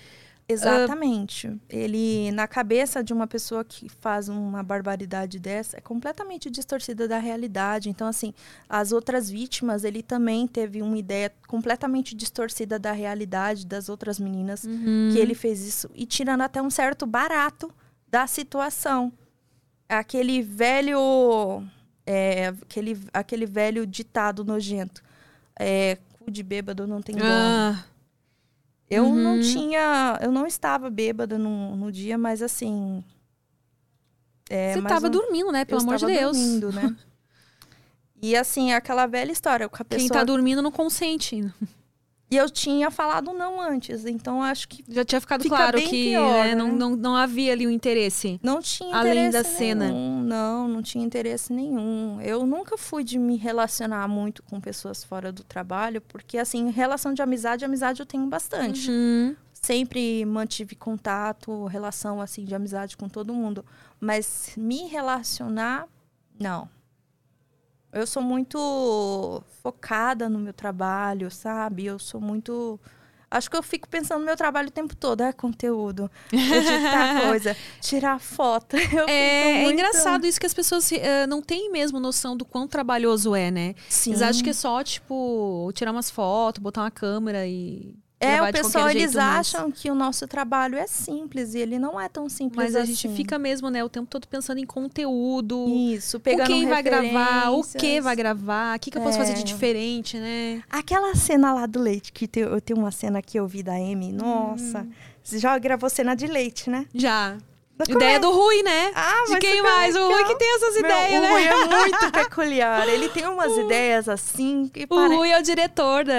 Exatamente. Ele, na cabeça de uma pessoa que faz uma barbaridade dessa, é completamente distorcida da realidade. Então, assim, as outras vítimas, ele também teve uma ideia completamente distorcida da realidade das outras meninas que ele fez isso. E tirando até um certo barato da situação. Aquele velho É, aquele, aquele velho ditado nojento. É, cu de bêbado não tem dono. Ah, Eu não Uhum. tinha. Eu não estava bêbada no, no dia, mas assim. é, você mais tava um- dormindo, né? Pelo amor de estava Deus. dormindo, né? E assim, aquela velha história. a Quem pessoa... tá dormindo não consente. E eu tinha falado não antes, então acho que Já tinha ficado Fica claro que pior, né, não, né? não, não havia ali um interesse. não tinha Além da interesse cena. nenhum. Não, não tinha interesse nenhum. Eu nunca fui de me relacionar muito com pessoas fora do trabalho, porque assim, relação de amizade, amizade eu tenho bastante. Uhum. Sempre mantive contato, relação assim de amizade com todo mundo, mas me relacionar, não. Eu sou muito focada no meu trabalho, sabe? Eu sou muito Acho que eu fico pensando no meu trabalho o tempo todo. É conteúdo, editar coisa, tirar foto. Eu É, é muito- engraçado isso que as pessoas eh, não têm mesmo noção do quão trabalhoso é, né? Sim. Eles acham que é só, tipo, tirar umas fotos, botar uma câmera e. É, o pessoal, eles jeito, mas- acham que o nosso trabalho é simples e ele não é tão simples Mas a assim. gente fica mesmo, né, o tempo todo pensando em conteúdo. Isso, O pegando quem vai gravar, o que vai gravar, o que, que eu posso fazer de É. diferente, né? Aquela cena lá do leite, que tem- eu tenho uma cena que eu vi da Amy, nossa. Hum. Você já gravou cena de leite, né? Já. Da Ideia do Rui, né? Ah, de mas quem mais? O Rui legal. que tem essas Meu, ideias, o né? Rui é muito peculiar. Ele tem umas ideias assim O parece... Rui é o diretor da,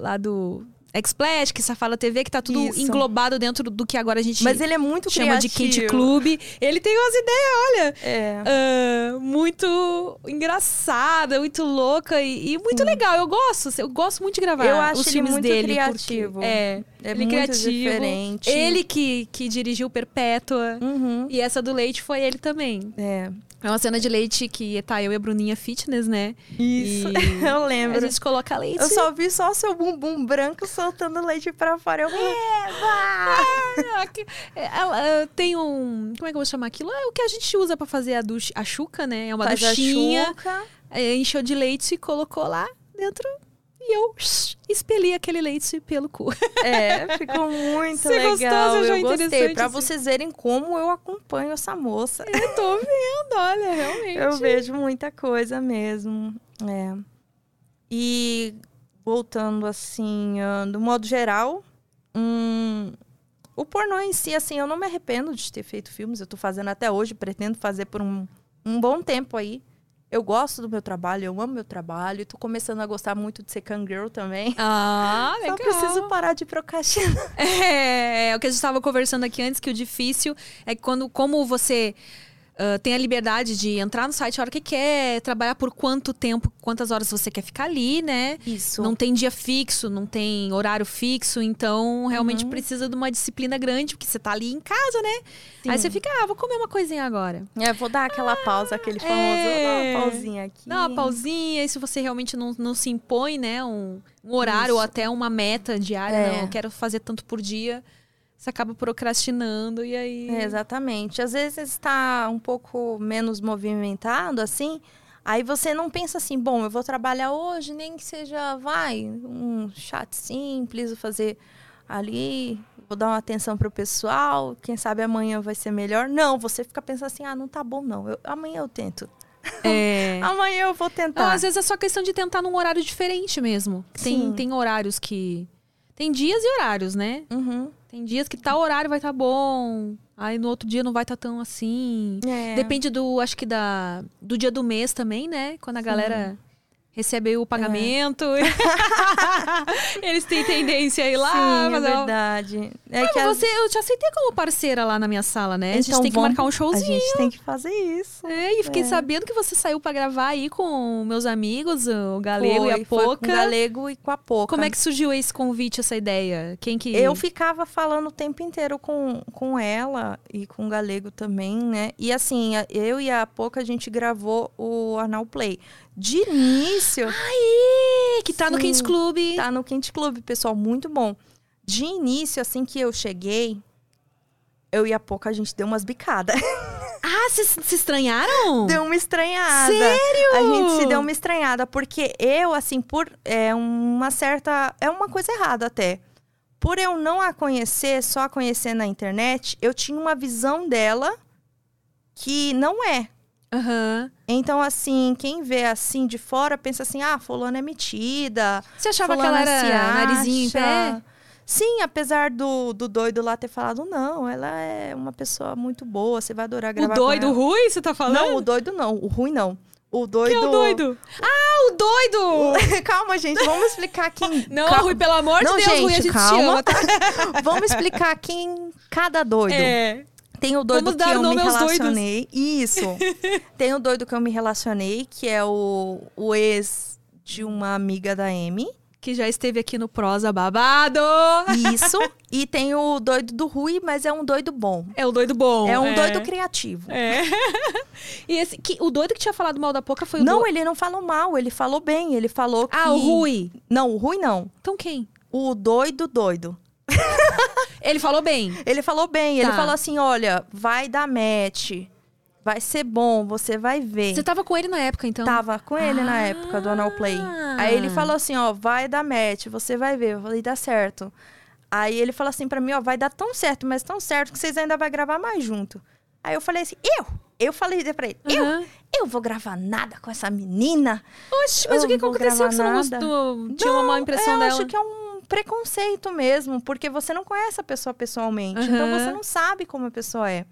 lá do X-Splash, que Safala TV, que tá tudo Isso. englobado dentro do que agora a gente Mas ele é muito chama de criativo. Kid Club. Ele tem umas ideias, olha, É. ah, muito engraçada, muito louca e, e muito legal. Eu gosto, eu gosto muito de gravar Eu acho os ele filmes muito dele. criativo. Porque, é, É ele muito criativo. diferente. Ele que, que dirigiu Perpétua. Uhum. E essa do leite foi ele também. É. É uma cena de leite que tá eu e a Bruninha Fitness, né? Isso. E Eu a lembro. gente coloca leite. Eu só vi só o seu bumbum branco soltando leite pra fora. Eu, Eva! Ah, que- é, ah, tem um. Como é que eu vou chamar aquilo? É o que a gente usa pra fazer a, duch, a chuca, né? É uma Faz a duchinha. chuca. é, encheu de leite e colocou lá dentro. E eu expeli aquele leite pelo cu. É, ficou muito Você legal. achou eu gostei. assim? vocês verem como eu acompanho essa moça. Eu tô vendo, olha, realmente. Eu vejo muita coisa mesmo. É. E voltando assim, do modo geral, hum, o pornô em si, assim, eu não me arrependo de ter feito filmes. Eu tô fazendo até hoje, pretendo fazer por um, um bom tempo aí. Eu gosto do meu trabalho, eu amo meu trabalho. Tô começando a gostar muito de ser girl também. Ah, Só legal. preciso parar de procrastinar. É, é o que a gente estava conversando aqui antes, que o difícil é que quando, como você ah, tem a liberdade de entrar no site a hora que quer, trabalhar por quanto tempo, quantas horas você quer ficar ali, né? Isso. Não tem dia fixo, não tem horário fixo, então realmente precisa de uma disciplina grande, porque você tá ali em casa, né? Aí você fica, ah, vou comer uma coisinha agora. É, vou dar aquela pausa, aquele famoso. é. Vou dar uma pausinha aqui. Dá uma pausinha, e se você realmente não, não se impõe, né, um, um horário ou Isso. até uma meta diária, É. não, eu quero fazer tanto por dia, você acaba procrastinando e aí... É, exatamente. Às vezes está um pouco menos movimentado, assim. Aí você não pensa assim, bom, eu vou trabalhar hoje, nem que seja, vai, um chat simples, vou fazer ali, vou dar uma atenção pro pessoal, quem sabe amanhã vai ser melhor. Não, você fica pensando assim, ah, não tá bom não, eu- amanhã eu tento. É. Amanhã eu vou Não, tentar. às vezes é só questão de tentar num horário diferente mesmo. Tem, Sim. tem horários que. Tem dias e horários, né? Uhum. Tem dias que tal horário vai estar bom, aí no outro dia não vai estar tão assim. É. Depende do, acho que da, do dia do mês também, né? Quando a galera recebe aí o pagamento. Eles têm tendência a ir lá. Sim, é fazer uma- verdade. É Ah, que você, eu te aceitei como parceira lá na minha sala, né? a gente Então tem que vamos- marcar um A showzinho. gente tem que fazer isso. É, e fiquei É. sabendo que você saiu pra gravar aí com meus amigos, o Galego e Foi, a foi Poca. Com o Galego e com a Poca. Como é que surgiu esse convite, essa ideia? Quem que. Eu ficava falando o tempo inteiro com, com ela e com o Galego também, né? E assim, a- eu e a Poca, a gente gravou o Anal Play. De início, Aí, que tá no Sim. Kings Club. tá no Quente Clube, pessoal, muito bom. De início, assim que eu cheguei, eu e a Poca, a gente deu umas bicadas. Ah, vocês se estranharam? deu uma estranhada. Sério? A gente se deu uma estranhada, porque eu, assim, por é, uma certa. É uma coisa errada até. Por eu não a conhecer, só a conhecer na internet, eu tinha uma visão dela que não é. Aham. Então, assim, quem vê assim de fora pensa assim: ah, fulano é metida. Você achava que ela era narizinho em pé? Sim, apesar do, do doido lá ter falado, não, ela é uma pessoa muito boa, você vai adorar O gravar doido com ela. ruim, você tá falando? Não, o doido não, o ruim não. O doido. Quem é o doido? Ah, o doido! calma, gente, vamos explicar quem. Não, calma. Rui, pelo amor Não, de Deus, Rui, a gente, gente te calma. ama, tá? Vamos explicar quem cada doido. É. Tem o doido que eu me relacionei. Isso. Tem o doido que eu me relacionei, que é o, o ex de uma amiga da Amy. Que já esteve aqui no Prosa Babado. Isso. e tem o doido do Rui, mas é um doido bom. É o doido bom. é um doido criativo. É. e esse, que, o doido que tinha falado mal da Poca foi o Não, do... ele não falou mal, ele falou bem. Ele falou que. Ah, o Rui. Não, o Rui não. Então quem? O doido doido. Ele falou bem. Ele falou bem, ele Tá. falou assim: olha, vai dar match. Vai ser bom, você vai ver. Você tava com ele na época, então? Tava com ele na Ah. época do Anal Play. Aí ele falou assim, ó, vai dar match, você vai ver. Eu falei, dá certo. Aí ele falou assim pra mim, ó, vai dar tão certo, mas tão certo que vocês ainda vai gravar mais junto. Aí eu falei assim, eu? Eu falei pra ele, Aham. eu? Eu vou gravar nada com essa menina? Oxe, mas Eu o que aconteceu que você não gostou? Tinha uma má impressão eu dela? acho que é um preconceito mesmo, porque você não conhece a pessoa pessoalmente. Então Aham. você não sabe como a pessoa é.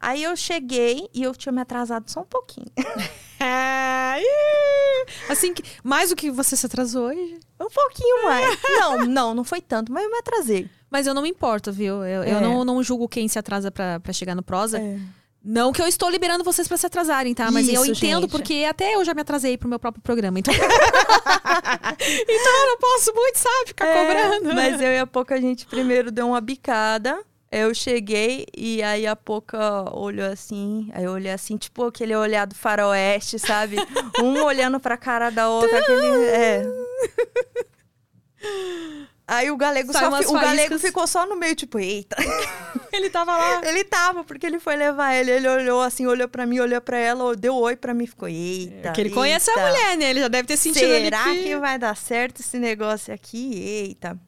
Aí eu cheguei e eu tinha me atrasado só um pouquinho. É, assim, que, mais do que você se atrasou hoje. Um pouquinho mais. não, não, não foi tanto, mas eu me atrasei. Mas eu não me importo, viu? Eu, eu É. não, não julgo quem se atrasa pra, pra chegar no prosa. Não que eu estou liberando vocês pra se atrasarem, tá? Mas eu Isso, entendo gente. porque até eu já me atrasei pro meu próprio programa. Então, então eu não posso muito, sabe, ficar É, cobrando. Mas eu e a Poca, a gente primeiro deu uma bicada. Eu cheguei e aí a Poca olhou assim. Aí eu olhei assim, tipo aquele olhar do faroeste, sabe? um olhando pra cara da outra. aquele, é. Aí o galego, Sai só fi- o galego ficou só no meio, tipo, eita. Ele tava lá. Ele tava, porque ele foi levar ele. Ele olhou assim, olhou pra mim, olhou pra ela, deu oi pra mim, ficou, eita. Porque ele conhece a eita. mulher, né? Ele já deve ter sentido Será ali que vai dar certo esse negócio aqui? Eita.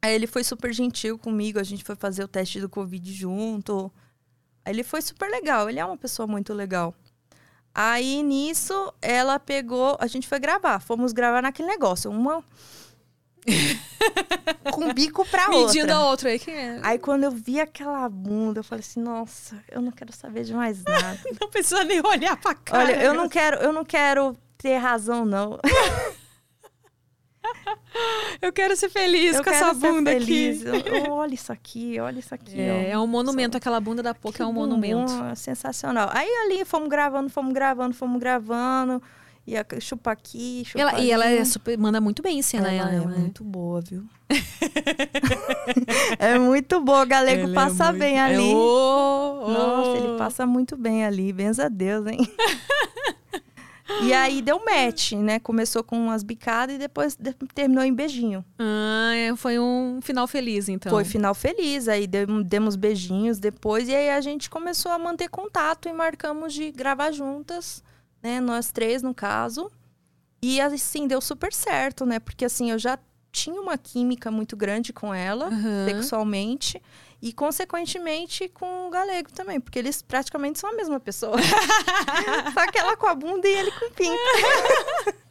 Aí ele foi super gentil comigo, a gente foi fazer o teste do Covid junto. Aí ele foi super legal, ele é uma pessoa muito legal. Aí nisso, ela pegou, a gente foi gravar, fomos gravar naquele negócio, uma com bico pra medindo outra. a outra aí. Quem é? Aí quando eu vi aquela bunda, eu falei assim, nossa, eu não quero saber de mais nada. Não precisa nem olhar pra cara. Olha, eu não quero, eu não quero ter razão, não. Eu quero ser feliz eu com essa bunda feliz. aqui. Eu- eu- olha isso aqui, olha isso aqui. É, é um monumento, aquela bunda da Poca é um monumento. sensacional. Aí ali fomos gravando, fomos gravando, fomos gravando. Ia chupa aqui, chupa Ela, e ela ali. é super, manda muito bem em cena, Ela ela, é né? muito boa, viu? é muito boa. O galego Ela é passa muito- bem é, ali. ô, ô. Nossa, ele passa muito bem ali. Benza a Deus, hein? e aí deu match, né? Começou com umas bicadas e depois de- terminou em beijinho. Ah, é, foi um final feliz, então. Foi final feliz, aí dem- demos beijinhos depois, e aí a gente começou a manter contato e marcamos de gravar juntas, né? Nós três, no caso. E assim, deu super certo, né? Porque assim, eu já tinha uma química muito grande com ela, Aham. sexualmente, e consequentemente com o galego também, porque eles praticamente são a mesma pessoa. Só que ela com a bunda e ele com o pinto.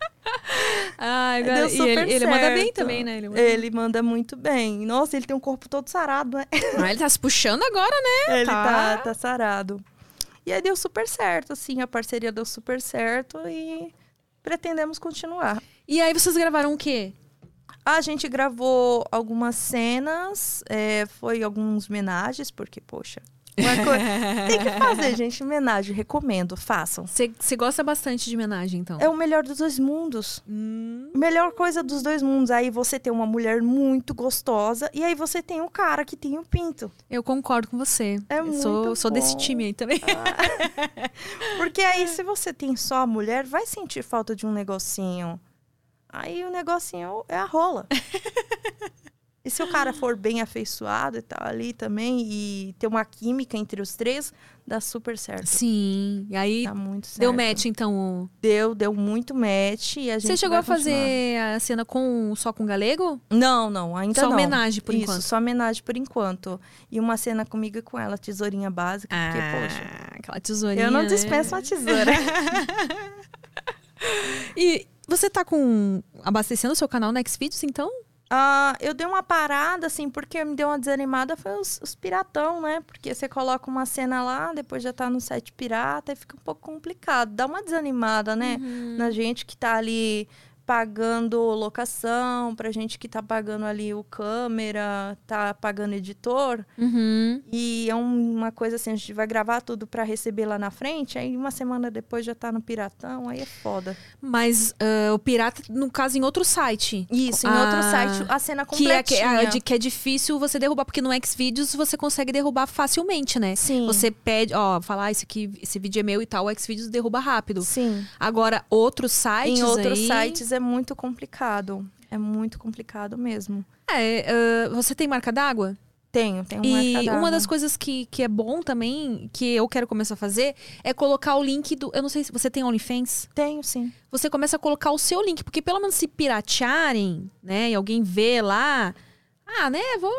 Ah, Deu e super ele, ele manda bem também, né? Ele manda, Ele manda muito bem. Nossa, ele tem um corpo todo sarado, né? Ah, ele tá se puxando agora, né? Ele Tá. tá, tá sarado. E aí deu super certo, assim, a parceria deu super certo e pretendemos continuar. E aí vocês gravaram o quê? A gente gravou algumas cenas, é, foi alguns homenagens, porque, poxa, tem que fazer, gente, homenagem, recomendo, façam. Você gosta bastante de homenagem, então? É o melhor dos dois mundos. Hum, Melhor coisa dos dois mundos. Aí você tem uma mulher muito gostosa e aí você tem um cara que tem um pinto. eu concordo com você. É eu sou, muito sou desse bom. time aí também. Porque aí, se você tem só a mulher, vai sentir falta de um negocinho. Aí o negocinho é a rola. E se o cara for bem afeiçoado e tal ali também, e ter uma química entre os três, dá super certo. Sim. E aí Dá muito certo. deu match, então. Deu, deu muito match e a gente Você chegou a fazer a cena com só com galego? continuar. Não, não, ainda Só não. homenagem por Isso, enquanto. só homenagem por enquanto. E uma cena comigo e com ela, tesourinha básica, porque, poxa... Ah, aquela tesourinha. Eu não né? dispenso uma tesoura. E você tá com. abastecendo o seu canal no Xvideos, então? Ah, eu dei uma parada, assim, porque me deu uma desanimada, foi os, os piratão, né? Porque você coloca uma cena lá, depois já tá no site pirata e fica um pouco complicado. Dá uma desanimada, né? Na gente que tá ali pagando locação, pra gente que tá pagando ali o câmera, tá pagando editor. Uhum. E é um- uma coisa assim, a gente vai gravar tudo pra receber lá na frente, aí uma semana depois já tá no piratão, aí é foda. Mas ah, o pirata, no caso, em outro site. Isso, em Ah, outro site, a cena Que é, que, completinha. é, que é difícil você derrubar, porque no Xvideos você consegue derrubar facilmente, né? Sim. Você pede, ó, falar, ah, esse, aqui, esse vídeo é meu e tal, o Xvideos derruba rápido. Sim. Agora, outros sites Em outros aí- sites é muito complicado. É muito complicado mesmo. É, ah, você tem marca d'água? Tenho, tenho um E uma das coisas que, que é bom também, que eu quero começar a fazer, é colocar o link do. Eu não sei se você tem OnlyFans. Tenho, sim. Você começa a colocar o seu link, porque pelo menos se piratearem, né, e alguém vê lá, ah, né, vou.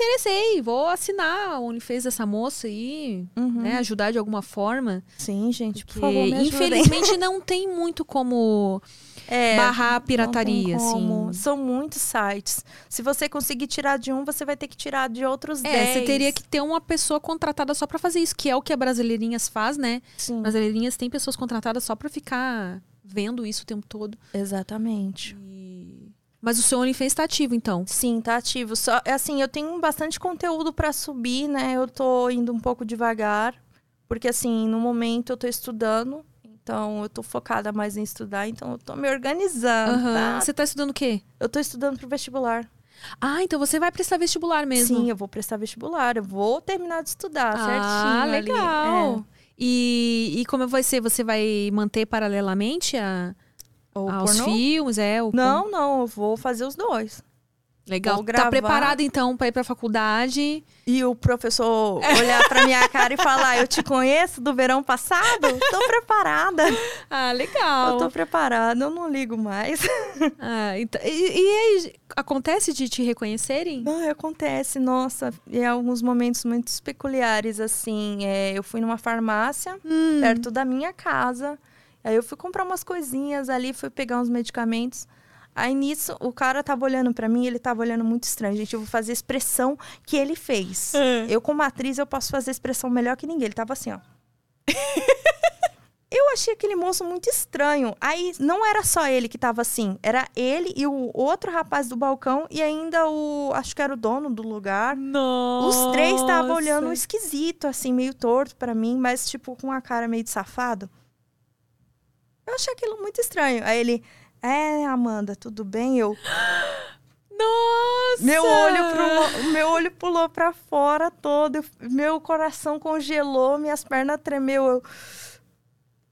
Interessei, vou assinar o OnlyFans dessa moça aí, Uhum. né, ajudar de alguma forma. Sim, gente, por favor, me ajudem. infelizmente, não tem muito como É, barrar a pirataria, assim. São muitos sites. Se você conseguir tirar de um, você vai ter que tirar de outros É, 10. você teria que ter uma pessoa contratada só pra fazer isso, que é o que a Brasileirinhas faz, né? Sim, Brasileirinhas tem pessoas contratadas só pra ficar vendo isso o tempo todo. exatamente. Mas o seu OnlyFans tá ativo, então. Sim, tá ativo. Só, é assim, eu tenho bastante conteúdo pra subir, né? Eu tô indo um pouco devagar, porque assim, no momento eu tô estudando, então eu tô focada mais em estudar, então eu tô me organizando, Aham. tá? Você tá estudando o quê? Eu tô estudando pro vestibular. Ah, então você vai prestar vestibular mesmo. Sim, eu vou prestar vestibular, eu vou terminar de estudar ah, certinho ali. legal. É. E, e como vai ser? Você vai manter paralelamente a, O aos pornô? filmes? É, o Não, não, eu vou fazer os dois. Legal. Tá gravar. preparado então pra ir pra faculdade? E o professor olhar pra minha cara e falar: Eu te conheço do verão passado? Tô preparada. Ah, legal. Eu tô preparada, eu não ligo mais. Ah, então- e, e aí, acontece de te reconhecerem? Não, acontece, nossa, em alguns momentos muito peculiares, assim. é, eu fui numa farmácia Hum. perto da minha casa. Aí eu fui comprar umas coisinhas ali, fui pegar uns medicamentos. Aí nisso, o cara tava olhando pra mim, ele tava olhando muito estranho. Gente, eu vou fazer a expressão que ele fez. É. Eu, como atriz, eu posso fazer a expressão melhor que ninguém. Ele tava assim, ó. Eu achei aquele moço muito estranho. Aí não era só ele que tava assim, era ele e o outro rapaz do balcão e ainda o, acho que era o dono do lugar. Nossa. Os três estavam olhando esquisito, assim, meio torto pra mim, mas tipo com a cara meio de safado. Eu achei aquilo muito estranho. Aí ele, é, Amanda, tudo bem? Eu, Nossa! meu olho, pulou, meu olho pulou pra fora todo, eu- meu coração congelou, minhas pernas tremeu. Eu,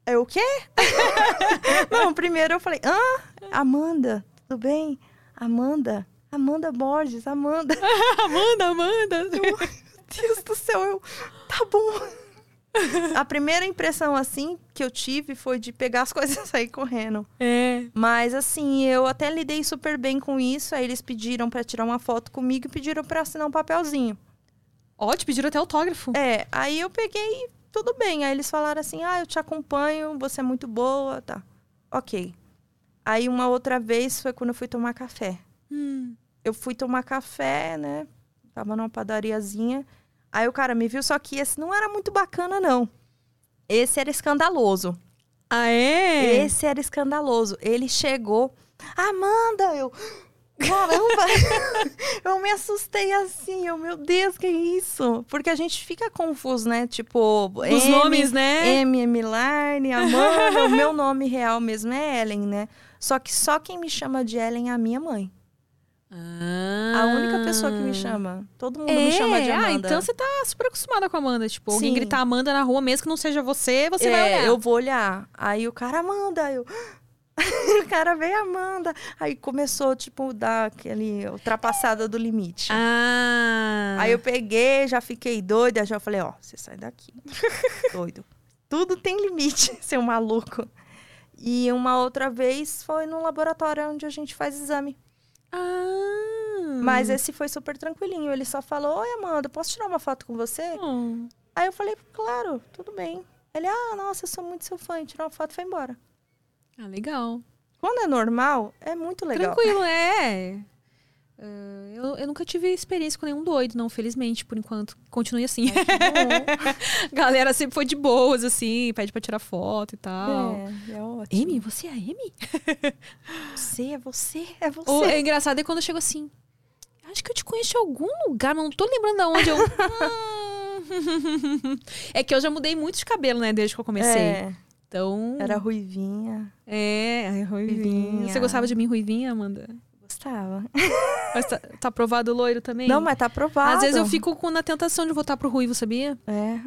eu o quê? Não, primeiro eu falei, hã? Amanda, tudo bem? Amanda, Amanda Borges, Amanda. Amanda, Amanda. Deus do céu, eu. Tá bom. A primeira impressão, assim, que eu tive foi de pegar as coisas e sair correndo. É. Mas, assim, eu até lidei super bem com isso. Aí eles pediram pra tirar uma foto comigo e pediram pra assinar um papelzinho. Ó, te pediram até autógrafo. É, aí eu peguei, tudo bem. Aí eles falaram assim: ah, eu te acompanho, você é muito boa, tá. Ok. Aí uma outra vez foi quando eu fui tomar café. Hum. eu fui tomar café, né? Tava numa padariazinha. Aí o cara me viu, só que esse não era muito bacana, não. Esse era escandaloso. Ah, é? Esse era escandaloso. Ele chegou. Amanda, eu. Caramba! eu me assustei assim, eu, meu Deus, que isso? Porque a gente fica confuso, né? Tipo, Os M, nomes, né? M é Milane, Amanda. o meu nome real mesmo é Ellen, né? Só que só quem me chama de Ellen é a minha mãe. Ah. A única pessoa que me chama. Todo mundo me chama de Amanda. Ah, então você tá super acostumada com a Amanda. Tipo, alguém Sim. gritar Amanda na rua, mesmo que não seja você, você é, vai olhar. eu vou olhar. Aí o cara, Amanda, eu. o cara veio, Amanda. Aí começou, tipo, dar aquele ultrapassada do limite. Ah. Aí eu peguei, já fiquei doida, já falei, ó, você sai daqui. Doido. Tudo tem limite, seu maluco. E uma outra vez foi no laboratório onde a gente faz exame. Ah. Mas esse foi super tranquilinho. Ele só falou: Oi, Amanda, posso tirar uma foto com você? Hum. Aí eu falei: Claro, tudo bem. Ele: Ah, nossa, eu sou muito seu fã. E tirou uma foto e foi embora. Ah, legal. Quando é normal, é muito legal. Tranquilo, é. Ah, eu, eu nunca tive experiência com nenhum doido, não, felizmente, por enquanto. Continue assim. Bom. Galera sempre foi de boas, assim, pede pra tirar foto e tal. é, é ótimo. Amy, você é a Amy? Você, é você, é você. Ou, é engraçado é quando chega assim. Acho que eu te conheço em algum lugar, mas não tô lembrando de onde eu. Hum. é que eu já mudei muito de cabelo, né, desde que eu comecei. É, Então. era ruivinha. É, ruivinha. Ruivinha. Você gostava de mim, ruivinha, Amanda? Gostava. Mas tá, tá aprovado o loiro também? Não, mas tá aprovado. Às vezes eu fico com, na tentação de voltar pro ruivo, sabia? É.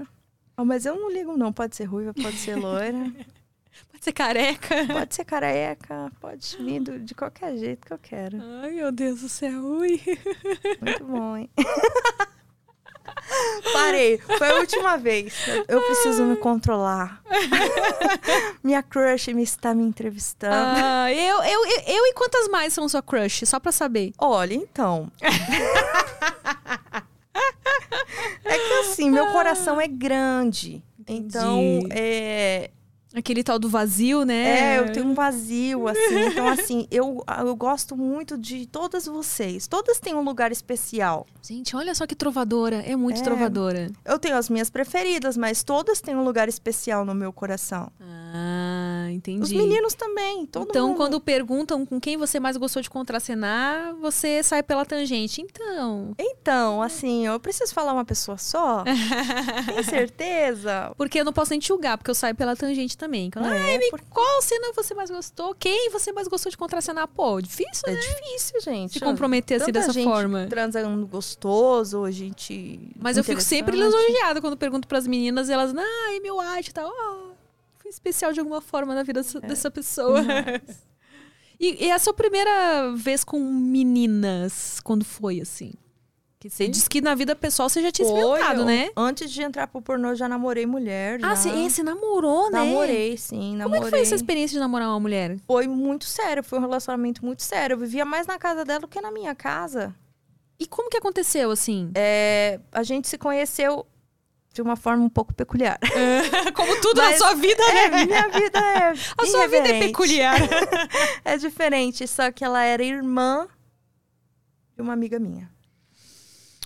Ah, mas eu não ligo, não. Pode ser ruiva, pode ser loira, Pode ser careca. pode ser careca, pode vir do- de qualquer jeito que eu quero. Ai, meu Deus do céu. Ui. Muito bom, hein? Parei. Foi a última vez. Eu preciso me controlar. Minha crush me está me entrevistando. Ah, eu, eu, eu, eu e quantas mais são sua crush? Só pra saber. Olha, então. é que assim, meu coração é grande. Então, é, Aquele tal do vazio, né? É, eu tenho um vazio, assim. Então, assim, eu, eu gosto muito de todas vocês. Todas têm um lugar especial. Gente, olha só que trovadora. É muito É. trovadora. Eu tenho as minhas preferidas, mas todas têm um lugar especial no meu coração. Ah, entendi. Os meninos também, todo então, mundo. quando perguntam com quem você mais gostou de contracenar, você sai pela tangente. Então. Então, assim, eu preciso falar uma pessoa só? Tem certeza? Porque eu não posso nem te julgar, porque eu saio pela tangente também. Quando, É, Ai, me- qual cena você mais gostou? Quem você mais gostou de contracenar? Pô, difícil, É né? difícil, gente. Se comprometer assim dessa gente forma. transando gostoso, gente. Mas eu fico sempre lisonjeada quando pergunto pras meninas e elas, ah, é meu arte e tal. Oh, foi especial de alguma forma na vida É. dessa, pessoa. e, e é a sua primeira vez com meninas, quando foi assim? Que você disse que na vida pessoal você já tinha experimentado, né? Antes de entrar pro pornô, já namorei mulher. Ah, já. você, é, você namorou, né? Namorei, sim, namorei. Como é que foi essa experiência de namorar uma mulher? Foi muito sério, foi um relacionamento muito sério. Eu vivia mais na casa dela do que na minha casa. E como que aconteceu, assim? É, a gente se conheceu de uma forma um pouco peculiar. Como tudo Mas- na sua vida, É, né? minha vida é A sua vida é peculiar. É diferente, só que ela era irmã de uma amiga minha.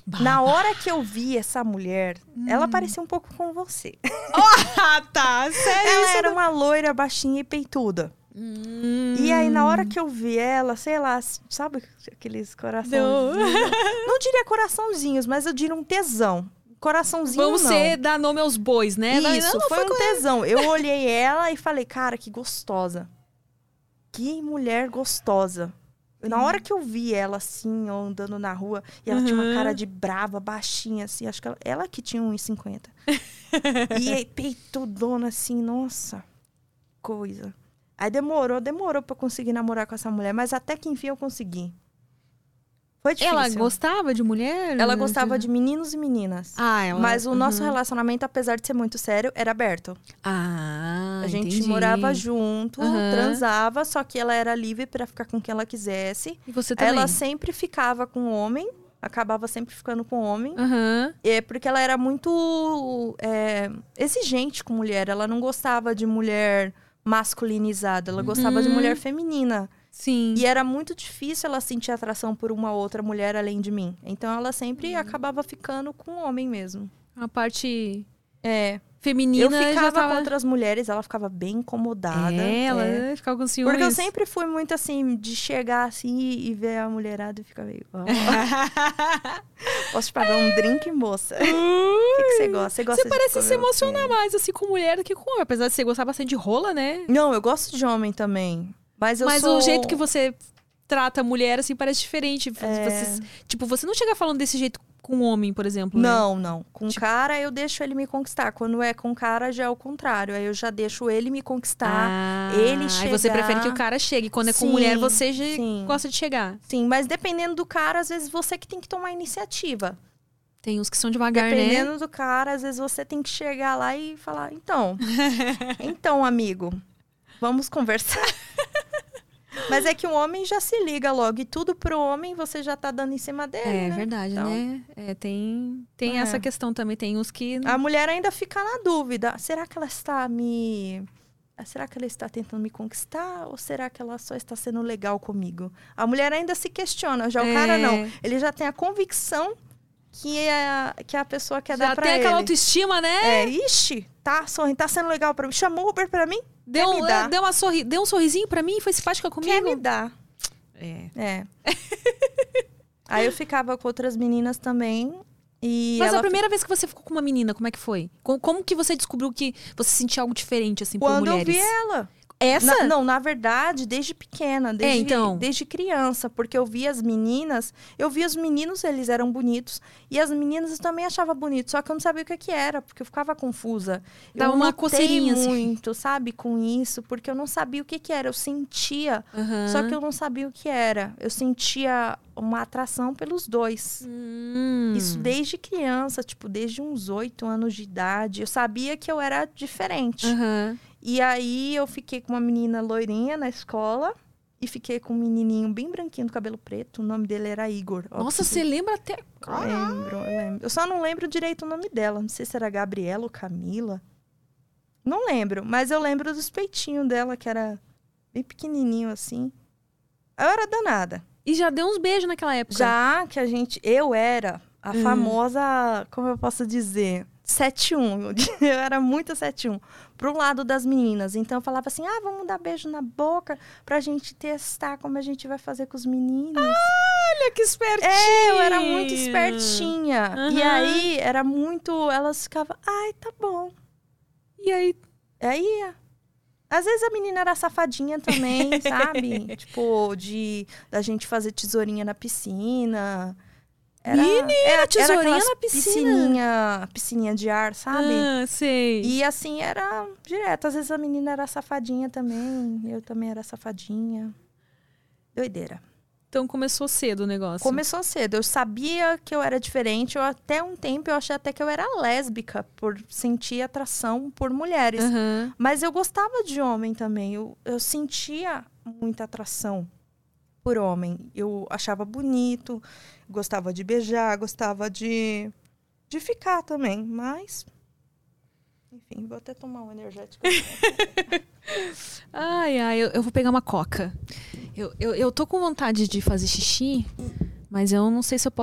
Na hora que eu vi essa mulher, Hum. ela parecia um pouco com você. ah, tá. Sério? Ela isso era uma loira, baixinha e peituda. Hum. E aí, na hora que eu vi ela, sei lá, sabe aqueles coraçãozinhos? Não diria coraçãozinhos, mas eu diria um tesão. Coraçãozinho Vamos não. ser dar nome aos bois, né? Não, Isso, não, foi um tesão. Eu olhei ela e falei, cara, que gostosa. Que mulher gostosa. Na hora que eu vi ela assim, ó, andando na rua, e ela tinha uma Uhum. cara de brava, baixinha, assim, acho que ela, ela que tinha 1,50. e aí, peitudona, assim, nossa, coisa. Aí demorou, demorou pra conseguir namorar com essa mulher, mas até que enfim eu consegui. Foi difícil. Ela gostava de mulher? Ela gostava de meninos e meninas. Ah, ela... Mas o nosso Uhum. relacionamento, apesar de ser muito sério, era aberto. Ah, A gente entendi. morava junto, Aham. transava, só que ela era livre pra ficar com quem ela quisesse. E você também? Ela sempre ficava com homem, acabava sempre ficando com homem. Aham. É porque ela era muito é, exigente com mulher. Ela não gostava de mulher masculinizada, ela gostava de Uhum. mulher feminina. Sim. E era muito difícil ela sentir atração por uma outra mulher além de mim. Então ela sempre Uhum. acabava ficando com homem mesmo. A parte É. feminina Eu ficava tava... com outras mulheres, ela ficava bem incomodada. É, ela é. ficava com ciúmes. Porque eu sempre fui muito assim, de chegar assim e e ver a mulherada e ficar meio. "Ó, posso te pagar um drink, moça? O que, que você gosta? Você gosta Você parece se o emocionar mais assim com mulher do que com homem. Apesar de você gostar bastante de rola, né? Não, eu gosto de homem também. Mas eu Mas sou... o jeito que você trata a mulher, assim, parece diferente. É. Você- tipo, você não chega falando desse jeito com homem, por exemplo. né? Não, não. Com Tipo- cara, eu deixo ele me conquistar. Quando é com cara, já é o contrário. Aí eu já deixo ele me conquistar. Ah, ele Aí você chegar. prefere que o cara chegue. Quando é com Sim, mulher, você já sim. gosta de chegar. Sim, mas dependendo do cara, às vezes você que tem que tomar a iniciativa. Tem uns que são devagar, né? Dependendo do cara, às vezes você tem que chegar lá e falar: então, então, amigo, vamos conversar. Mas é que o homem já se liga logo. E tudo pro homem você já tá dando em cima dele. É né? verdade, Então, né? É, tem tem É. essa questão também. Tem uns que. A mulher ainda fica na dúvida. Será que ela está me. Será que ela está tentando me conquistar? Ou será que ela só está sendo legal comigo? A mulher ainda se questiona. Já o É. cara não. Ele já tem a convicção que é, que a pessoa quer já dar pra tem aquela ele. autoestima, né? É, ixi, tá sorrindo, tá sendo legal pra mim. Chamou o Uber pra mim? Deu, quer me um, dar? deu, uma sorri... deu um sorrisinho pra mim, foi simpática Quer comigo. me dar. É. É. Aí eu ficava com outras meninas também. E Mas a primeira vez que você ficou com uma menina, como é que foi? Com- Como, que você descobriu que você sentia algo diferente, assim, por Quando eu mulheres? vi ela. Essa? Na- não, na verdade, desde pequena, desde, então. desde criança, porque eu via as meninas, eu via os meninos, eles eram bonitos, e as meninas eu também achava bonito, só que eu não sabia o que, que era, porque eu ficava confusa. Dava eu uma coceirinha, assim. muito, sabe, com isso, porque eu não sabia o que, que era, eu sentia, Aham. só que eu não sabia o que era. Eu sentia uma atração pelos dois. Hum. Isso desde criança, tipo, desde uns oito anos de idade. Eu sabia que eu era diferente. Aham. E aí eu fiquei com uma menina loirinha na escola e fiquei com um menininho bem branquinho do cabelo preto. O nome dele era Igor. Ó, Nossa, você lembra até. Eu lembro, eu lembro. Eu só não lembro direito o nome dela. Não sei se era Gabriela ou Camila. Não lembro, mas eu lembro dos peitinhos dela, que era bem pequenininho assim. Eu era danada. E já deu uns beijos naquela época. Já que a gente. Eu era a Hum. famosa. Como eu posso dizer? 7-1. Eu era muito 7-1. Pro lado das meninas. Então eu falava assim: ah, vamos dar beijo na boca pra gente testar como a gente vai fazer com os meninos. Olha que espertinha. É, eu era muito espertinha. E Aham. aí era muito. Elas ficavam, ai, tá bom. E aí? Aí. Às vezes a menina era safadinha também, sabe? tipo, de da gente fazer tesourinha na piscina. Menina, era, tesourinha era na piscina? Piscininha, piscininha de ar, sabe? Ah, sei. E assim era direto. Às vezes a menina era safadinha também. Eu também era safadinha. Doideira. Então começou cedo o negócio. Começou cedo. Eu sabia que eu era diferente. Eu até um tempo eu achei até que eu era lésbica por sentir atração por mulheres. Aham. Mas eu gostava de homem também. Eu, eu sentia muita atração por homem. Eu achava bonito, gostava de beijar, gostava de, de ficar também. Mas. Enfim, vou até tomar um energético. Ai, ai, eu, eu vou pegar uma coca. Eu, eu, eu tô com vontade de fazer xixi, mas eu não sei se eu.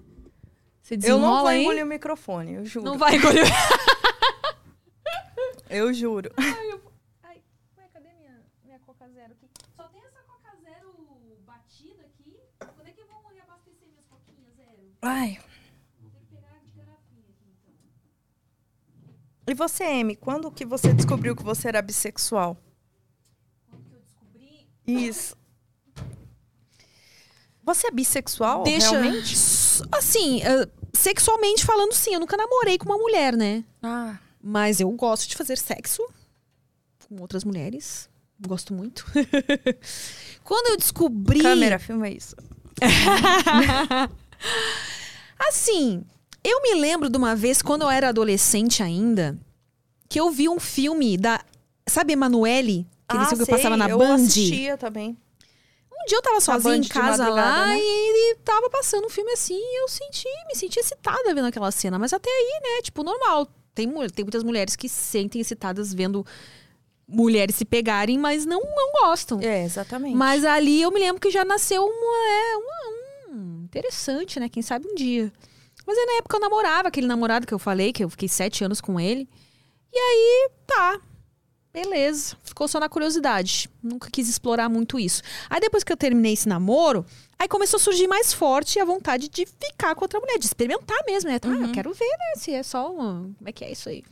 Você eu desenrola não vou aí? engolir o microfone, eu juro. Não vai engolir. Eu juro. Ai, ué, cadê minha, minha Coca Zero aqui? Só tem essa Coca Zero batida aqui. Quando é que vão reabastecer minhas Coquinhas Zero? Ai. Vou ter que pegar de garrafinha aqui, então. E você, Amy, quando que você descobriu que você era bissexual? Quando que eu descobri... Isso. Você é bissexual, Deixa... realmente? Assim, eh, sexualmente falando, sim. Eu nunca namorei com uma mulher, né? Ah, Mas eu gosto de fazer sexo com outras mulheres. Gosto muito. Quando eu descobri... câmera, filma isso. Assim, eu me lembro de uma vez, quando eu era adolescente ainda, que eu vi um filme da. Sabe, Emanuele? Aquele ah, filme que sei, passava na eu Band. assistia também. Um dia eu tava sozinha em casa lá né? e ele tava passando um filme assim e eu senti, me senti excitada vendo aquela cena. Mas até aí, né? Tipo, normal. Tem, tem muitas mulheres que se sentem excitadas vendo mulheres se pegarem, mas não, não gostam. É, exatamente. Mas ali eu me lembro que já nasceu uma, é, uma- um interessante, né? Quem sabe um dia. Mas aí, na época eu namorava aquele namorado que eu falei, que eu fiquei sete anos com ele. E aí, tá. Beleza. Ficou só na curiosidade. Nunca quis explorar muito isso. Aí depois que eu terminei esse namoro, aí começou a surgir mais forte a vontade de ficar com outra mulher, de experimentar mesmo, né? Tá, eu quero ver, né? Se é só uma. Como é que é isso aí?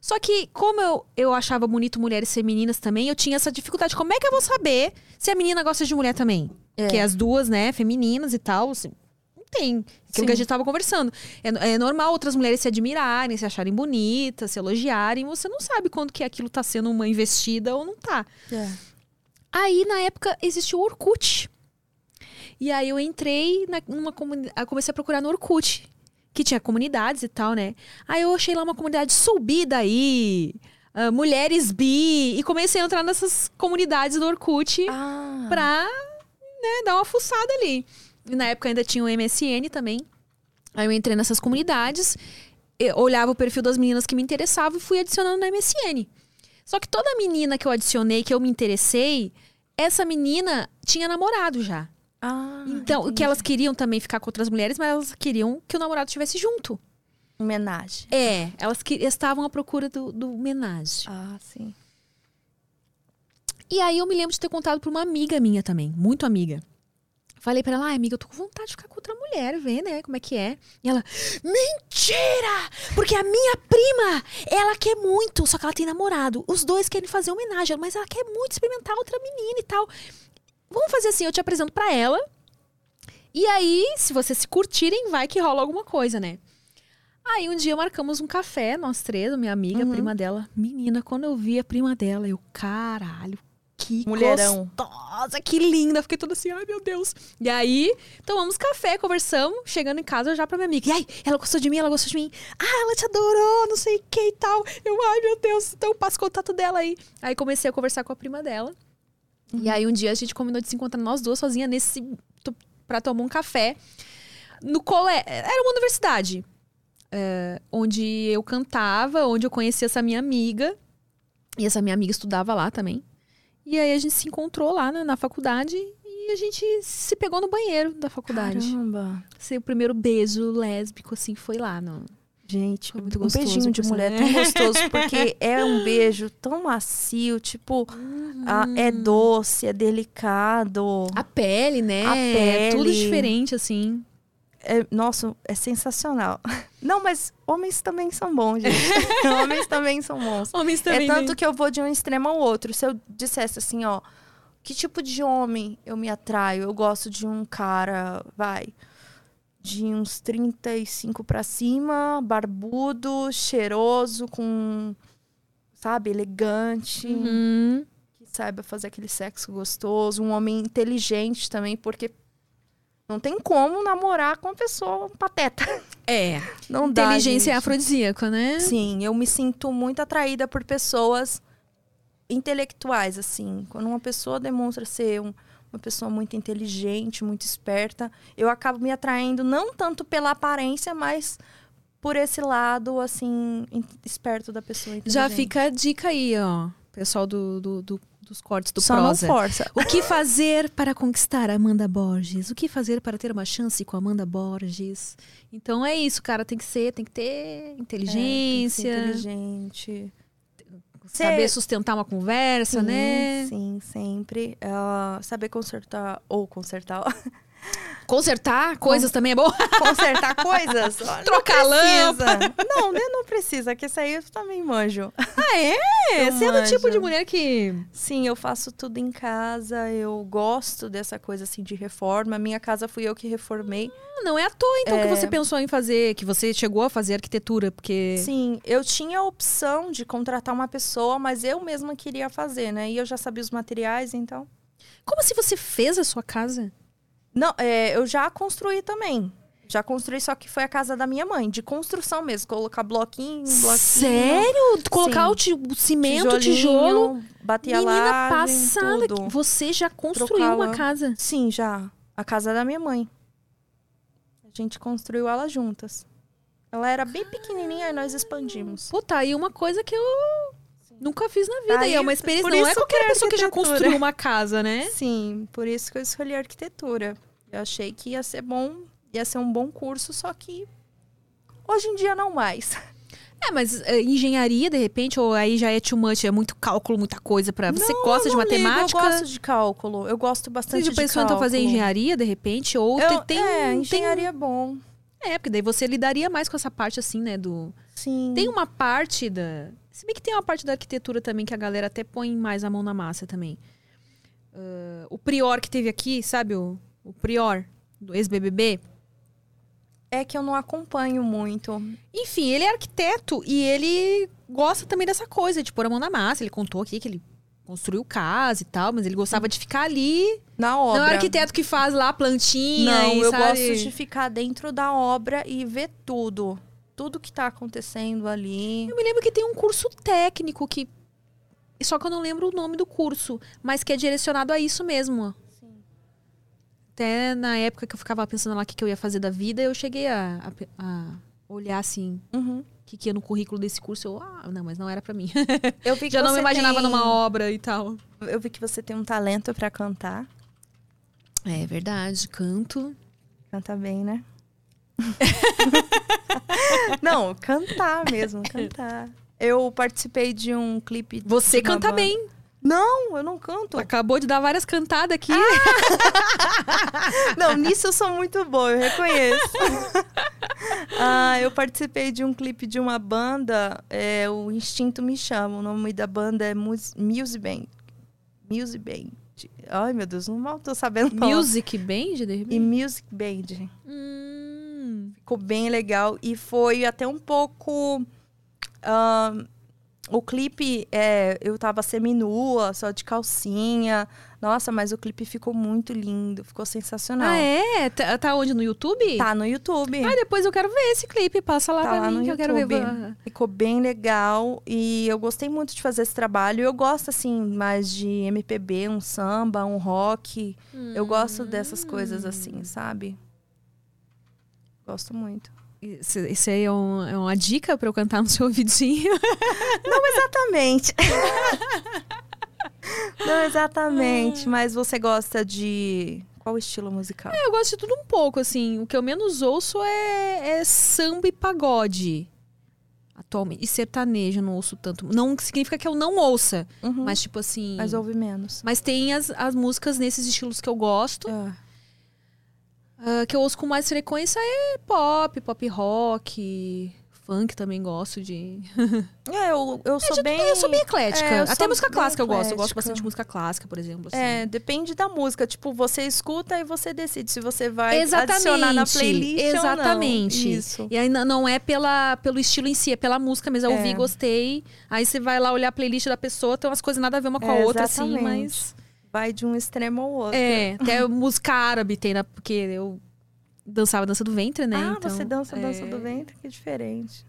Só que, como eu, eu achava bonito mulheres femininas também, eu tinha essa dificuldade. Como é que eu vou saber se a menina gosta de mulher também? É. Que as duas, né, femininas e tal, assim, tem. Aquilo que a Sim. gente tava conversando. É, é normal outras mulheres se admirarem, se acharem bonitas, se elogiarem. Você não sabe quando que aquilo tá sendo uma investida ou não tá. É. Aí, na época, existiu o Orkut. E aí eu entrei na, numa comunidade. Comecei a procurar no Orkut. Que tinha comunidades e tal, né? Aí eu achei lá uma comunidade Subi daí. ah, mulheres bi. E comecei a entrar nessas comunidades do Orkut Ah. pra né, dar uma fuçada ali. E na época ainda tinha o MSN também. Aí eu entrei nessas comunidades, olhava o perfil das meninas que me interessavam e fui adicionando no MSN. Só que toda menina que eu adicionei, que eu me interessei, essa menina tinha namorado já. Ah, Então, o que entendi. elas queriam também ficar com outras mulheres, mas elas queriam que o namorado estivesse junto. Homenagem. É, elas que- estavam à procura do, do homenagem. Ah, sim. E aí eu me lembro de ter contado pra uma amiga minha também, muito amiga. Falei pra ela, ai, amiga, eu tô com vontade de ficar com outra mulher, ver, né, como é que é. E ela, mentira! Porque a minha prima, ela quer muito, só que ela tem namorado. Os dois querem fazer homenagem, mas ela quer muito experimentar outra menina e tal. Vamos fazer assim, eu te apresento pra ela. E aí, se vocês se curtirem, vai que rola alguma coisa, né? Aí um dia marcamos um café, nós três, a minha amiga, a prima dela. Menina, quando eu vi a prima dela, eu, caralho, que Mulherão. gostosa, que linda. Fiquei toda assim, ai meu Deus. E aí, tomamos café, conversamos, chegando em casa já pra minha amiga. E aí, ela gostou de mim, ela gostou de mim. Ah, ela te adorou, não sei o que e tal. Eu, ai meu Deus, então passa o contato dela aí. Aí comecei a conversar com a prima dela. E aí um dia a gente combinou de se encontrar nós duas sozinhas nesse pra tomar um café no colégio. Era uma universidade. é, onde eu cantava, onde eu conheci essa minha amiga. E essa minha amiga estudava lá também. E aí a gente se encontrou lá né, na faculdade e a gente se pegou no banheiro da faculdade. Caramba. Seu primeiro beijo lésbico, assim, foi lá. No... Gente, muito um gostoso, beijinho de mulher tão gostoso, porque é um beijo tão macio, tipo, a- é doce, é delicado. A pele, né? A É tudo pele. diferente, assim. É, nossa, é sensacional. Não, mas homens também são bons, gente. homens também são bons. Homens É tanto que eu vou de um extremo ao outro. Se eu dissesse assim, ó, que tipo de homem eu me atraio? Eu gosto de um cara, vai, de uns 35 pra cima, barbudo, cheiroso, com, sabe, elegante, Uhum. que saiba fazer aquele sexo gostoso, um homem inteligente também, porque não tem como namorar com uma pessoa pateta. É. Não dá, Inteligência é gente. afrodisíaca, né? Sim, eu me sinto muito atraída por pessoas intelectuais, assim. Quando uma pessoa demonstra ser um- uma pessoa muito inteligente, muito esperta, eu acabo me atraindo não tanto pela aparência, mas por esse lado, assim, esperto da pessoa. Já fica a dica aí, ó. Pessoal do, do- do- dos cortes do Só prosa. não força. O que fazer para conquistar a Amanda Borges? O que fazer para ter uma chance com a Amanda Borges? Então é isso, cara. Tem que ser, tem que ter É, tem que inteligência, ser inteligente. saber Ser- sustentar uma conversa, sim, né? Sim, sempre. Ah, saber consertar, ou consertar, Consertar coisas também é bom. consertar coisas. Trocar precisa. Não, né, não precisa, que isso aí eu também manjo. ah, é? Eu Você é do tipo de mulher que. Sim, eu faço tudo em casa, eu gosto dessa coisa assim de reforma. Minha casa fui eu que reformei. Não é à toa, então, que É. você pensou em fazer, que você chegou a fazer arquitetura, porque. Sim, eu tinha a opção de contratar uma pessoa, mas eu mesma queria fazer, né? E eu já sabia os materiais, então. Como assim você fez a sua casa? Não, é, eu já construí também. Já construí, só que foi a casa da minha mãe, de construção mesmo. Colocar bloquinho, bloquinho. Sério? Colocar Sim. o, cimento, tijolo. Bater a Menina laje, passada, tudo. você já construiu uma casa. Sim, já. A casa da minha mãe. A gente construiu ela juntas. Ela era bem pequenininha e nós expandimos. Pô, tá aí uma coisa que eu nunca fiz na vida. Aí, e é uma experiência. Não é qualquer que pessoa que já construiu uma casa, né? Sim, por isso que eu escolhi arquitetura. Eu achei que ia ser bom, ia ser um bom curso, só que Hoje em dia não mais. É, mas é, engenharia, de repente, ou aí já é too much, é muito cálculo, muita coisa para Você Não, gosta de não ligo, matemática? eu gosto de cálculo. Eu gosto bastante Você de pensou então fazer engenharia, de repente? Ou Eu, te- tem, é, tem- engenharia é bom. É, porque daí você lidaria mais com essa parte, assim, né, do... Sim. Tem uma parte da... Se bem que tem uma parte da arquitetura também que a galera até põe mais a mão na massa também. Ah, o Prior que teve aqui, sabe? O, o Prior, do ex-BBB. É que eu não acompanho muito. Enfim, ele é arquiteto e ele gosta também dessa coisa de pôr a mão na massa. Ele contou aqui que ele construiu casa e tal, mas ele gostava de ficar ali. Na obra. Não é o arquiteto que faz lá a plantinha Não, e, eu sabe? gosto de ficar dentro da obra e ver tudo. Tudo que tá acontecendo ali. Eu me lembro que tem um curso técnico que. Só que eu não lembro o nome do curso, mas que é direcionado a isso mesmo. Até na época que eu ficava pensando lá o que, que eu ia fazer da vida, eu cheguei a, a a olhar assim, Uhum. o que, que ia no currículo desse curso. Eu, ah, não, mas não era pra mim. Eu vi que Já não me imaginava tem- numa obra e tal. Eu vi que você tem um talento pra cantar. É verdade, canto. Canta bem, né? Não, cantar mesmo, cantar. Eu participei de um clipe. de Você canta banda. bem. Não, eu não canto. Acabou de dar várias cantadas aqui. Não, nisso eu sou muito boa, eu reconheço. ah, eu participei de um clipe de uma banda, é, o Instinto Me Chama. O nome da banda é Mus- Music Band. Music Band. Ai, meu Deus, não mal tô sabendo falar. Music band, de repente? E Music Band. Hum. Ficou bem legal. E foi até um pouco. ahn, o clipe, é, eu tava seminua, só de calcinha. Nossa, mas o clipe ficou muito lindo, ficou sensacional. Ah, é? Tá, tá onde? No YouTube? Tá no YouTube. Ah, depois eu quero ver esse clipe. Passa lá Tá pra lá mim no que eu quero ver. YouTube. Ficou bem legal e eu gostei muito de fazer esse trabalho. Eu gosto, assim, mais de MPB, um samba, um rock. Eu gosto dessas coisas assim, sabe? Gosto muito. Isso, aí é, um- é uma dica pra eu cantar no seu ouvidinho. Exatamente. Não Ah. exatamente, mas você gosta de qual estilo musical? eu gosto de tudo um pouco, assim. O que eu menos ouço é, é samba e pagode. Atualmente. E sertanejo eu não ouço tanto. Não significa que eu não ouça. Uhum. Mas, tipo assim. Mas ouve menos. Mas tem as, as músicas nesses estilos que eu gosto. Ah, Ah, que eu ouço com mais frequência é pop, pop rock, funk também gosto de. É, eu, eu sou de- bem. eu sou bem eclética. É, Até música clássica eu gosto. Eu gosto bastante de música clássica, por exemplo. assim. É, depende da música. Tipo, você escuta e você decide se você vai Exatamente. adicionar na playlist Exatamente. ou não. Isso. E aí não é pela, pelo estilo em si, é pela música mesmo. Eu É. ouvi, gostei. Aí você vai lá olhar a playlist da pessoa, tem umas coisas nada a ver uma com a É, outra, assim, exatamente. mas. Vai de um extremo ao outro. É, até música árabe tem, na, porque eu dançava dança do ventre, né? Ah, então, você dança dança é. do ventre? Que diferente.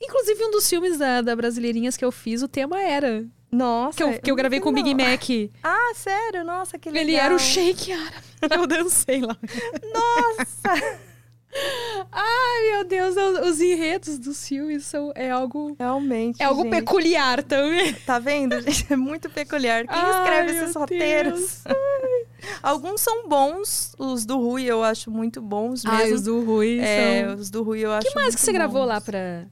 Inclusive, um dos filmes da, da Brasileirinhas que eu fiz, o tema era. Nossa. Que eu, que eu gravei com o Big. Mac. Ah, sério? Nossa, que legal. Ele era o shake árabe. Eu dancei lá. Nossa! Ai, meu Deus, os, os enredos dos filmes são, é algo. Realmente. É algo gente. peculiar também. Tá vendo, gente? É muito peculiar. Quem Ai, escreve esses roteiros? Alguns são bons. Os do Rui eu acho muito bons mesmo. Ai, os do Rui É, são... os do Rui eu O acho que mais que você gravou bons. lá pra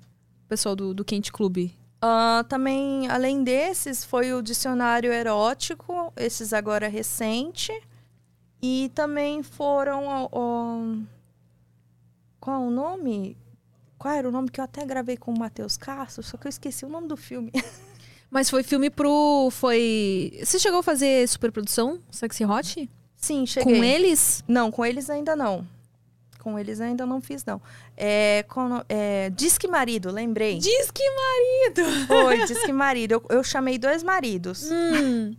pessoal do, do Quente Clube? Ah, também, além desses, foi o dicionário erótico, esses agora recente. E também foram. ó, ó, qual o nome? Qual era o nome que eu até gravei com o Matheus Castro? Só que eu esqueci o nome do filme. Mas foi filme pro. Foi. Você chegou a fazer superprodução? Sexy Hot? Sim, cheguei. Com eles? Não, com eles ainda não. Com eles ainda não fiz, não. É, com, é, Disque Marido, lembrei. Diz que marido! Foi, Disque Marido. Eu, eu chamei dois maridos. Hum.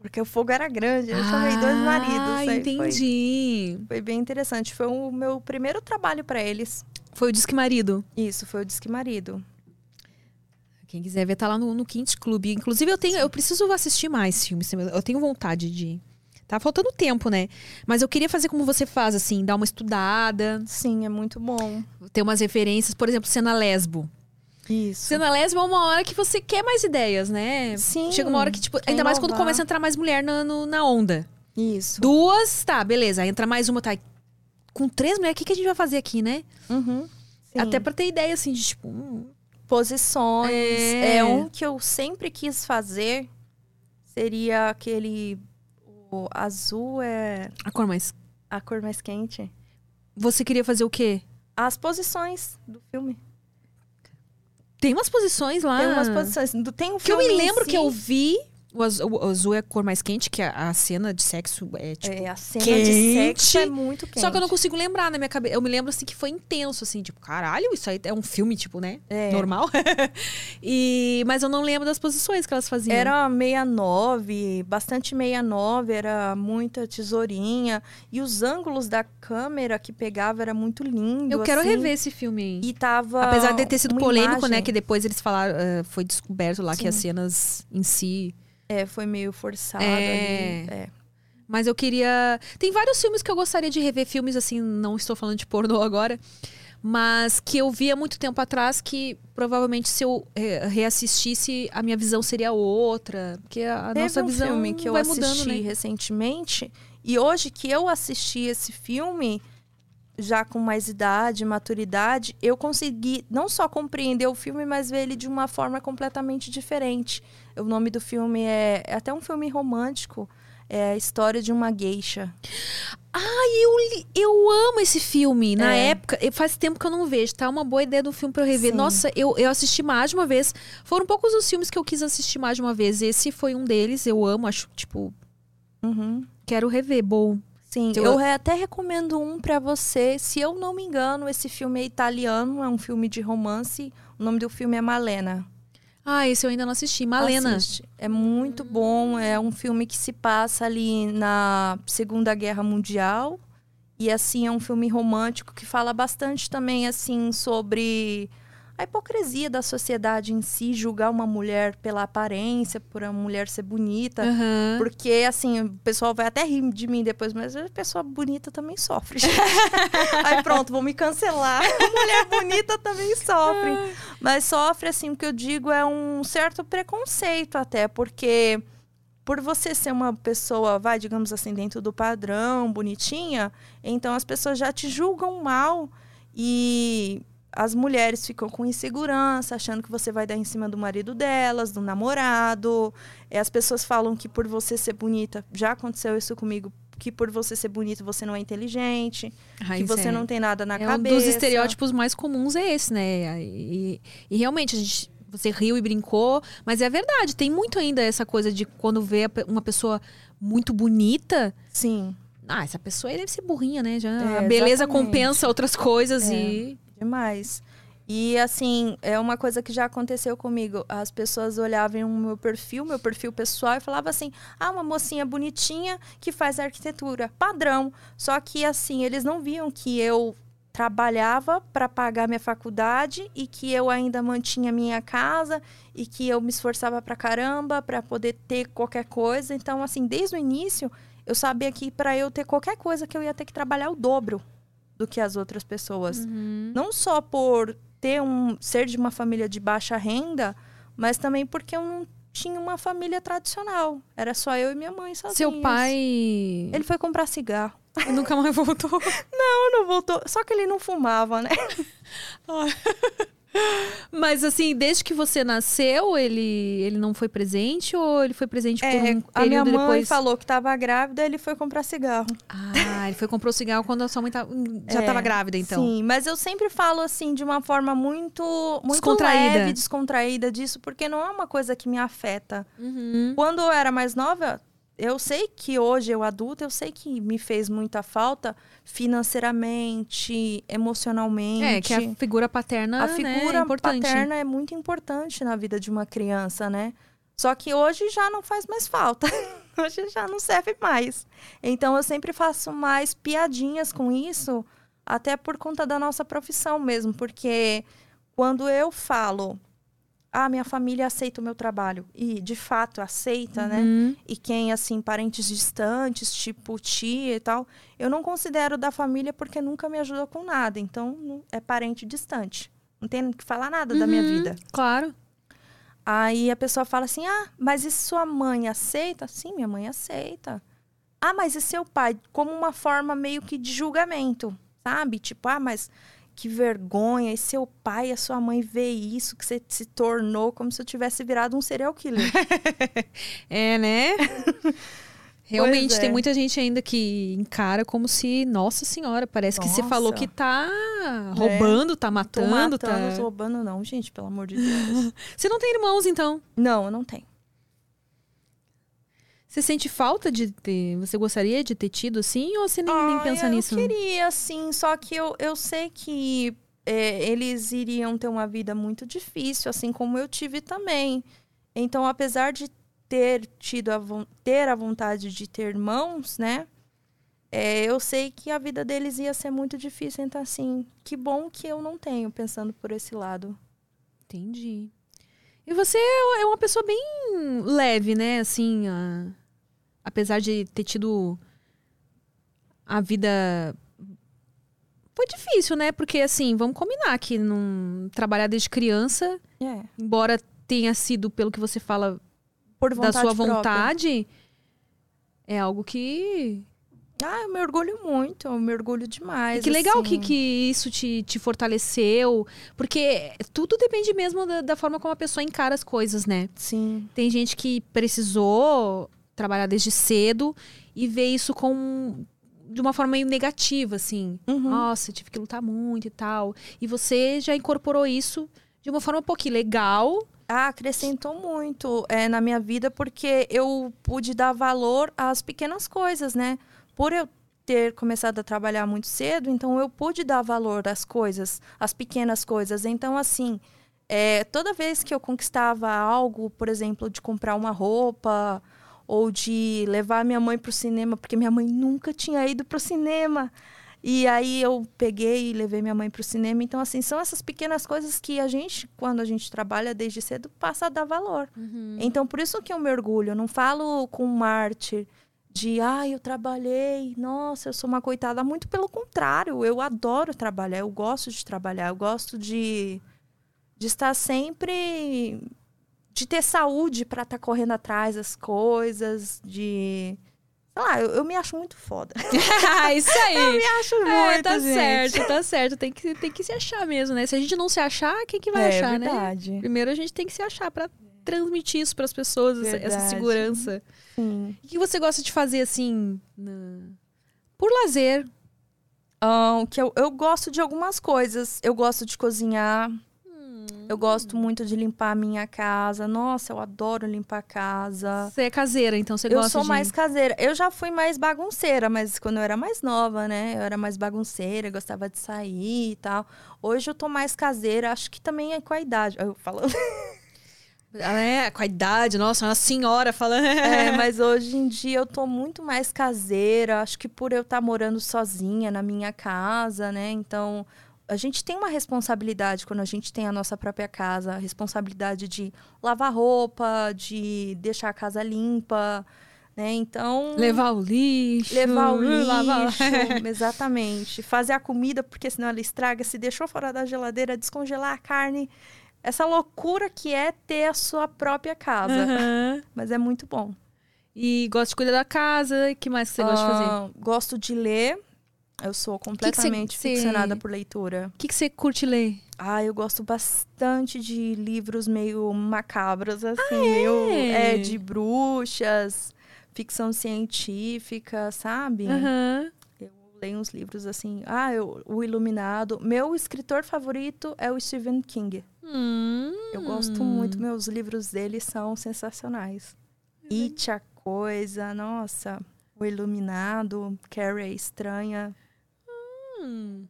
Porque o fogo era grande. Eu chamei dois maridos. Ah, aí Foi, entendi. foi bem interessante. Foi o meu primeiro trabalho pra eles. Foi o Disque Marido. Isso, foi o Disque Marido. Quem quiser ver, tá lá no, no Quinte Clube. Inclusive, eu tenho, eu preciso assistir mais filmes. Eu tenho vontade de. Tá faltando tempo, né? Mas eu queria fazer como você faz, assim, dar uma estudada, Sim, é muito bom. ter umas referências, por exemplo, cena lesbo. Isso. Cena lesbo é uma hora que você quer mais ideias, né? Sim, Chega uma hora que, tipo, ainda mais quando começa a entrar mais mulher na, no- na onda. Isso. Duas, tá, beleza. Aí entra mais uma, tá. Com três mulheres, o que, que a gente vai fazer aqui, né? Uhum. Sim. Até pra ter ideia, assim, de tipo. hum, posições. É. É. um que eu sempre quis fazer. Seria aquele. O azul é a cor mais. a cor mais quente. Você queria fazer o quê? As posições do filme. Tem umas posições lá. Tem umas posições. Tem um Que eu me em lembro si, que eu vi. O azul, o azul é a cor mais quente, que a, a cena de sexo é tipo. É, a cena quente. de sexo é muito quente. Só que eu não consigo lembrar na minha cabeça. Eu me lembro assim que foi intenso, assim, tipo, caralho, isso aí é um filme, tipo, né? É. Normal. e, mas eu não lembro das posições que elas faziam. Era 69, bastante 69, era muita tesourinha. E os ângulos da câmera que pegava era muito lindo. Eu quero assim. rever esse filme aí. E tava. Apesar de ter sido polêmico, né? imagem- Que depois eles falaram, eh, foi descoberto lá que Sim. as cenas em si. É, foi meio forçado É. ali. É. Mas eu queria. Tem vários filmes que eu gostaria de rever, filmes assim, não estou falando de pornô agora. Mas que eu vi há muito tempo atrás que provavelmente se eu eh, reassistisse, a minha visão seria outra. Porque a, a Teve nossa um visão filme que eu vai assisti mudando, né? recentemente. E hoje que eu assisti esse filme, já com mais idade, maturidade, eu consegui não só compreender o filme, mas ver ele de uma forma completamente diferente. O nome do filme é, é até um filme romântico. É a história de uma geisha. Ai, eu, li- eu amo esse filme. Na É. época, eu- faz tempo que eu não vejo, tá? Uma boa ideia do filme pra eu rever. Sim. Nossa, eu, eu assisti mais de uma vez. Foram poucos os filmes que eu quis assistir mais de uma vez. Esse foi um deles, eu amo, acho, tipo, Uhum. quero rever. Bom. Sim, Eu- eu até recomendo um pra você. Se eu não me engano, esse filme é italiano, é um filme de romance. O nome do filme é Malena. Ah, esse eu ainda não assisti. Malena. Assiste. É muito bom. É um filme que se passa ali na Segunda Guerra Mundial. E assim, é um filme romântico que fala bastante também assim sobre a hipocrisia da sociedade em si, julgar uma mulher pela aparência, por a mulher ser bonita. Aham. Porque, assim, o pessoal vai até rir de mim depois, mas a pessoa bonita também sofre. Aí pronto, vão me cancelar. Mulher bonita também sofre. Mas sofre, assim, o que eu digo é um certo preconceito até, porque por você ser uma pessoa, vai, digamos assim, dentro do padrão, bonitinha, então as pessoas já te julgam mal e as mulheres ficam com insegurança, achando que você vai dar em cima do marido delas, do namorado. As pessoas falam que por você ser bonita, já aconteceu isso comigo, que por você ser bonita você não é inteligente, Ah, que você é- não tem nada na é cabeça. um dos estereótipos mais comuns é esse, né? E, e realmente, a gente, você riu e brincou, mas é verdade, tem muito ainda essa coisa de quando vê uma pessoa muito bonita. Sim, Ah, essa pessoa aí deve ser burrinha, né? Já, É, a beleza exatamente. compensa outras coisas É. e. demais. E assim, é uma coisa que já aconteceu comigo. As pessoas olhavam o meu perfil, meu perfil pessoal, e falavam assim: ah, uma mocinha bonitinha que faz arquitetura. Padrão. Só que assim, eles não viam que eu trabalhava para pagar minha faculdade e que eu ainda mantinha minha casa e que eu me esforçava pra caramba para poder ter qualquer coisa. Então, assim, desde o início, eu sabia que para eu ter qualquer coisa que eu ia ter que trabalhar o dobro do que as outras pessoas. Não só por ter um ser de uma família de baixa renda, mas também porque eu não tinha uma família tradicional. Era só eu e minha mãe sozinhos. Seu pai. Ele foi comprar cigarro. nunca mais voltou. Não, não voltou. Só que ele não fumava, né? Mas assim, desde que você nasceu, ele, ele não foi presente ou ele foi presente por um É, a minha mãe depois? falou que tava grávida, ele foi comprar cigarro. Ah, ele foi comprou cigarro quando a sua mãe tava, já É, estava grávida, então. Sim, mas eu sempre falo assim de uma forma muito, muito Descontraída. leve, descontraída disso, porque não é uma coisa que me afeta. Uhum. Quando eu era mais nova, eu sei que hoje eu adulta, eu sei que me fez muita falta financeiramente, emocionalmente. É, que a figura paterna A né, figura é importante. paterna é muito importante na vida de uma criança, né? Só que hoje já não faz mais falta. hoje já não serve mais. Então eu sempre faço mais piadinhas com isso, até por conta da nossa profissão mesmo, porque quando eu falo, ah, minha família aceita o meu trabalho, e de fato aceita, né? Uhum. e quem, assim, parentes distantes, tipo tia e tal, eu não considero da família porque nunca me ajudou com nada. Então, é parente distante. Não tem que falar nada da minha Uhum. vida. Claro. Aí a pessoa fala assim: ah, mas e sua mãe aceita? Sim, minha mãe aceita. Ah, mas e seu pai? Como uma forma meio que de julgamento, sabe? Tipo, ah, mas que vergonha. E seu pai e a sua mãe vê isso, que você se tornou como se eu tivesse virado um serial killer. É, né? Realmente, é. tem muita gente ainda que encara como se, nossa senhora, parece que você Nossa. falou que tá roubando, tá Tô matando, matando, tá. roubando, não, gente, pelo amor de Deus. Você não tem irmãos, então? não, eu não tenho. Você sente falta de ter. Você gostaria de ter tido assim? Ou você nem, nem Ah, pensa eu nisso? queria, sim, só que eu, eu sei que é, eles iriam ter uma vida muito difícil, assim como eu tive também. Então, apesar de ter tido a, ter a vontade de ter irmãos, né? é, eu sei que a vida deles ia ser muito difícil. Então, assim, que bom que eu não tenho, pensando por esse lado. Entendi. E você é uma pessoa bem leve, né? Assim, a- apesar de ter tido a vida. Foi difícil, né? Porque, assim, vamos combinar que não trabalhar desde criança, É, embora tenha sido, pelo que você fala, por da vontade sua própria. vontade, é algo que. Ah, eu me orgulho muito, eu me orgulho demais. E que legal que, assim. que isso te, te fortaleceu. Porque tudo depende mesmo da, da forma como a pessoa encara as coisas, né? Sim. Tem gente que precisou trabalhar desde cedo e vê isso com de uma forma meio negativa, assim. Uhum. Nossa, tive que lutar muito e tal. E você já incorporou isso de uma forma um pouquinho legal. Ah, acrescentou muito é, na minha vida porque eu pude dar valor às pequenas coisas, né? Por eu ter começado a trabalhar muito cedo, então eu pude dar valor às coisas, às pequenas coisas. Então, assim, é, toda vez que eu conquistava algo, por exemplo, de comprar uma roupa ou de levar minha mãe para o cinema, porque minha mãe nunca tinha ido para o cinema. E aí eu peguei e levei minha mãe para o cinema. Então, assim, são essas pequenas coisas que a gente, quando a gente trabalha desde cedo, passa a dar valor. Então, por isso que eu me orgulho. Eu não falo com mártir de, ah, eu trabalhei, nossa, eu sou uma coitada. Muito pelo contrário, eu adoro trabalhar, eu gosto de trabalhar, eu gosto de, de estar sempre. De ter saúde para estar correndo atrás das coisas, de. Sei lá, eu, eu me acho muito foda. isso aí. me acho É, muito, tá gente. certo, tá certo. Tem que, tem que se achar mesmo, né? Se a gente não se achar, quem que vai é achar, né? verdade. Primeiro a gente tem que se achar pra transmitir isso pras pessoas, essa- segurança. Sim. O que você gosta de fazer assim, na- por lazer? Ahn, que eu, eu gosto de algumas coisas. Eu gosto de cozinhar. Eu gosto muito de limpar a minha casa. Nossa, eu adoro limpar a casa. Você é caseira, então você eu gosta sou de... mais caseira. Eu já fui mais bagunceira, mas quando eu era mais nova, né? Eu era mais bagunceira, gostava de sair e tal. Hoje eu tô mais caseira, acho que também é com a idade. Eu falando. Ela é com a idade, nossa, uma senhora falando. É, mas hoje em dia eu tô muito mais caseira. Acho que por eu estar morando sozinha na minha casa, né? Então, a gente tem uma responsabilidade quando a gente tem a nossa própria casa, a responsabilidade de lavar roupa, de deixar a casa limpa, né? Então, Levar o lixo. levar o lixo, lavar- exatamente. Fazer a comida, porque senão ela estraga. Se deixou fora da geladeira, descongelar a carne. Essa loucura que é ter a sua própria casa. Aham. Mas é muito bom. E gosta de cuidar da casa. O que mais você gosta de fazer? Ah, Gosto de ler. Eu sou completamente você- ficcionada por leitura. O que, que você curte ler? Ah, eu gosto bastante de livros meio macabros, assim, meio é? é, de bruxas, ficção científica, sabe? Aham. Eu leio uns livros assim. Ah, eu, O Iluminado. Meu escritor favorito é o Stephen King. Hum. Eu gosto muito, meus livros dele são sensacionais. It, a Coisa, nossa. O Iluminado, Carrie a Estranha. Hum.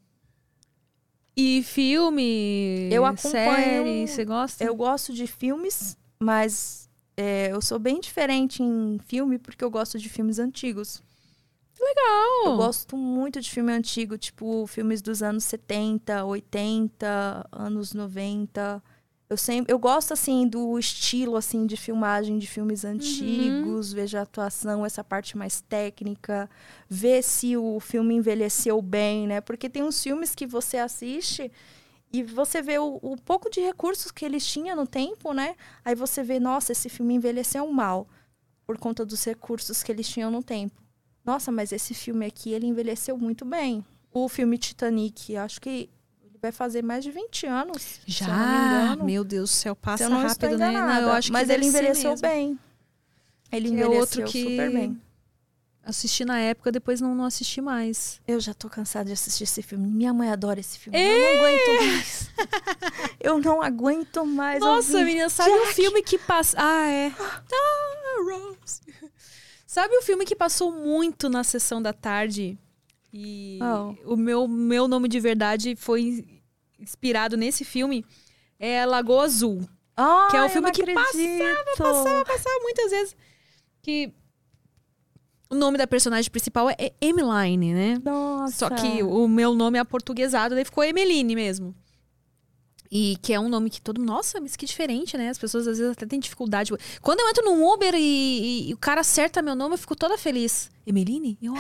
E filme? Eu acompanho- Série, você gosta? Eu gosto de filmes, mas é, eu sou bem diferente em filme porque eu gosto de filmes antigos. Legal. Eu gosto muito de filme antigo, tipo filmes dos anos 70, 80, anos 90. Eu sempre, eu gosto assim do estilo assim de filmagem de filmes antigos, vejo a atuação, essa parte mais técnica, ver se o filme envelheceu bem, né? Porque tem uns filmes que você assiste e você vê o, o pouco de recursos que eles tinham no tempo, né? Aí você vê, nossa, esse filme envelheceu mal por conta dos recursos que eles tinham no tempo. Nossa, mas esse filme aqui, ele envelheceu muito bem. O filme Titanic, acho que vai fazer mais de 20 anos. se eu não me Já, engano. meu Deus do céu, Se passa eu não rápido, né? Não, eu acho Mas ele envelheceu bem. Ele Que é envelheceu outro que- super bem. Assisti na época, depois não, não assisti mais. Eu já tô cansada de assistir esse filme. Minha mãe adora esse filme. Eu não aguento mais. eu não aguento mais. Nossa, ouvir. menina, sabe o Jack. filme que passa. Ah, é. Ah, Rose. Sabe o filme que passou muito na sessão da tarde? E Oh. o meu, meu nome de verdade foi inspirado nesse filme. É Lagoa Azul. Ah, que é o filme que acredito. Passava, passava muitas vezes. Que o nome da personagem principal é Emeline, né? Nossa. Só que o meu nome é aportuguesado, daí ficou Emeline mesmo. E que é um nome que todo. Nossa, mas que diferente, né? As pessoas às vezes até têm dificuldade. Quando eu entro num Uber e, e- e o cara acerta meu nome, eu fico toda feliz. Emeline? Eu,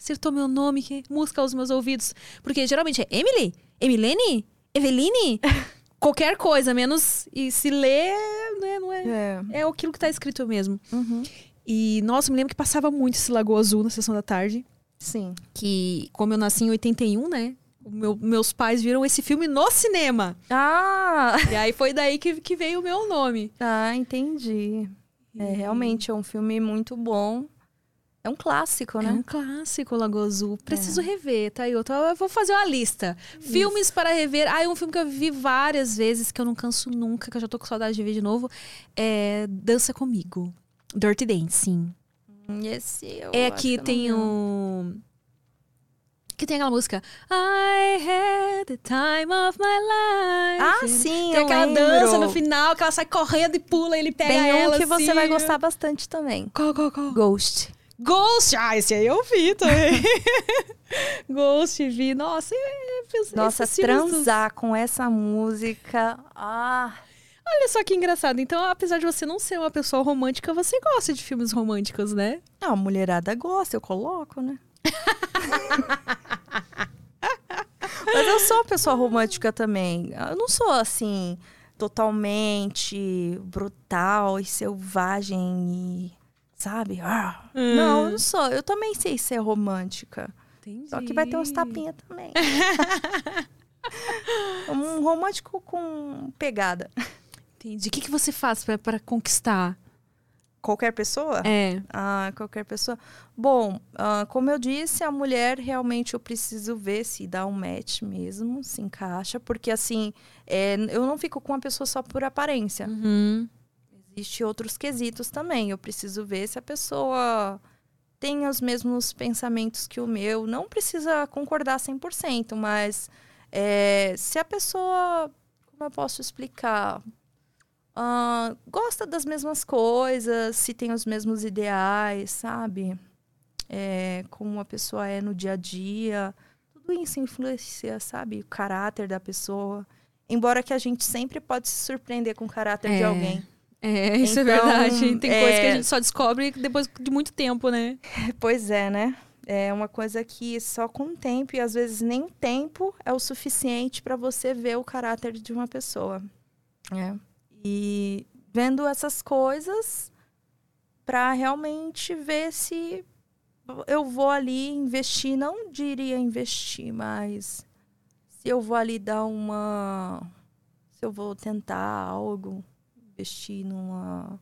acertou meu nome, que música aos meus ouvidos. Porque geralmente é Emily? Emilene? Eveline? Qualquer coisa, menos. E se lê, né, não é. É. É aquilo que tá escrito mesmo. Uhum. E, nossa, me lembro que passava muito esse Lagoa Azul na sessão da tarde Sim. que como eu nasci em 81, né? meu- meus pais viram esse filme no cinema. Ah, E aí foi daí que, que veio o meu nome. tá, entendi. É, realmente é um filme muito bom. É um clássico, É né? um clássico, Lagoa Azul. Preciso rever, tá? Eu, tô, eu vou fazer uma lista. Filmes para rever. Ah, é um filme que eu vi várias vezes, que eu não canso nunca, que eu já tô com saudade de ver de novo. É Dança Comigo. Dirty Dancing. Hum, Esse eu é que tem o. Que tem aquela música. I had the time of my life. Ah, sim, Tem aquela lembro. dança no final, que ela sai correndo e pula, ele pega Tem ela. um que você assim. vai gostar bastante também. Qual, qual, qual? Ghost. Ghost! Ah, esse aí eu vi também. Ghost, vi. Nossa, é, é, Nossa, transar com essa música. Ah, Olha só que engraçado. Então, apesar de você não ser uma pessoa romântica, você gosta de filmes românticos, né? não, a mulherada gosta, eu coloco, né? Mas eu sou uma pessoa romântica também. Eu não sou assim totalmente brutal e selvagem e sabe? Ah, Hum. Não, eu não sou. Eu também sei ser romântica. Entendi. Só que vai ter uns tapinhas também. um romântico com pegada. Entendi. O que, que você faz pra conquistar? Qualquer pessoa? É. Ah, qualquer pessoa. Bom, ah, como eu disse, a mulher realmente eu preciso ver se dá um match mesmo, se encaixa, porque assim, é, eu não fico com uma pessoa só por aparência. Uhum. Existem outros quesitos também. Eu preciso ver se a pessoa tem os mesmos pensamentos que o meu. Não precisa concordar 100%, mas é, se a pessoa, como eu posso explicar, ah, gosta das mesmas coisas, se tem os mesmos ideais, sabe? É, como a pessoa é no dia a dia. Tudo isso influencia, sabe? O caráter da pessoa. Embora que a gente sempre pode se surpreender com o caráter de É. alguém. É, isso é Então, verdade. Tem coisa que a é- gente só descobre depois de muito tempo, né? Pois é, né? É uma coisa que só com o tempo, e às vezes nem tempo é o suficiente para você ver o caráter de uma pessoa. É. E vendo essas coisas para realmente ver se eu vou ali investir, não diria investir, mas se eu vou ali dar uma. Se eu vou tentar algo, investir numa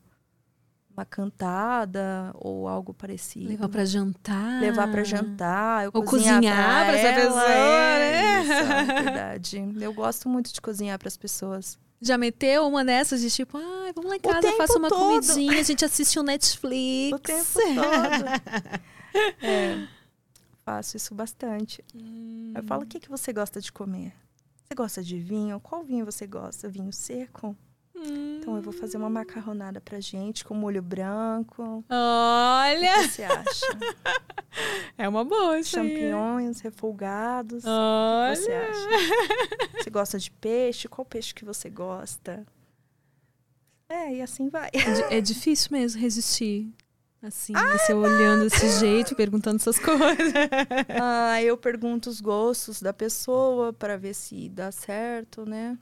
uma cantada ou algo parecido Levar pra jantar. levar pra jantar, eu Ou cozinhar, pra essa pessoa, é, né? Isso, é verdade. Eu gosto muito de cozinhar para as pessoas. Já meteu uma dessas de tipo, ai, vamos lá em casa, faça uma todo. comidinha, a gente assiste um Netflix. O tempo todo. é, faço isso bastante. Eu falo, o que, que você gosta de comer? Você gosta de vinho? Qual vinho você gosta? Vinho seco? Então eu vou fazer uma macarronada pra gente com molho branco. O Olha! que você acha? É uma boa isso aí. Champignons refogados. O Olha! que você acha? Você gosta de peixe? Qual peixe que você gosta? É, e assim vai. É, é difícil mesmo resistir. Assim, você olhando desse jeito, perguntando essas coisas. Ah, eu pergunto os gostos da pessoa para ver se dá certo, né?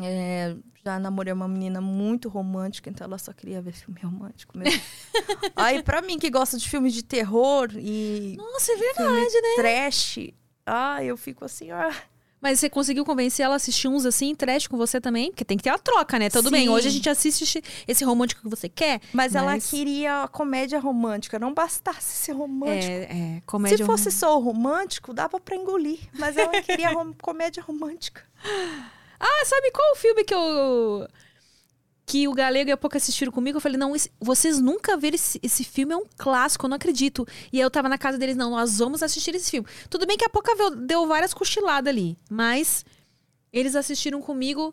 É, já namorei uma menina muito romântica, então ela só queria ver filme romântico mesmo. Aí, pra mim que gosta de filmes de terror e Nossa, é verdade, né? trash, ah, eu fico assim, ah, Mas você conseguiu convencer ela a assistir uns assim, trash com você também? Porque tem que ter a troca, né? Tudo bem, Sim. hoje a gente assiste esse romântico que você quer. Mas, ela queria a comédia romântica, não bastasse ser romântico. É, é, comédia Se fosse só o romântico, dava pra engolir. Mas ela queria rom- comédia romântica. Ah, sabe qual o filme que eu. Que o Galego e a Pouca assistiram comigo? Eu falei, não, esse- vocês nunca viram esse, esse filme, é um clássico, eu não acredito. E aí eu tava na casa deles, não, nós vamos assistir esse filme. Tudo bem que a Pouca viu- deu várias cochiladas ali, mas eles assistiram comigo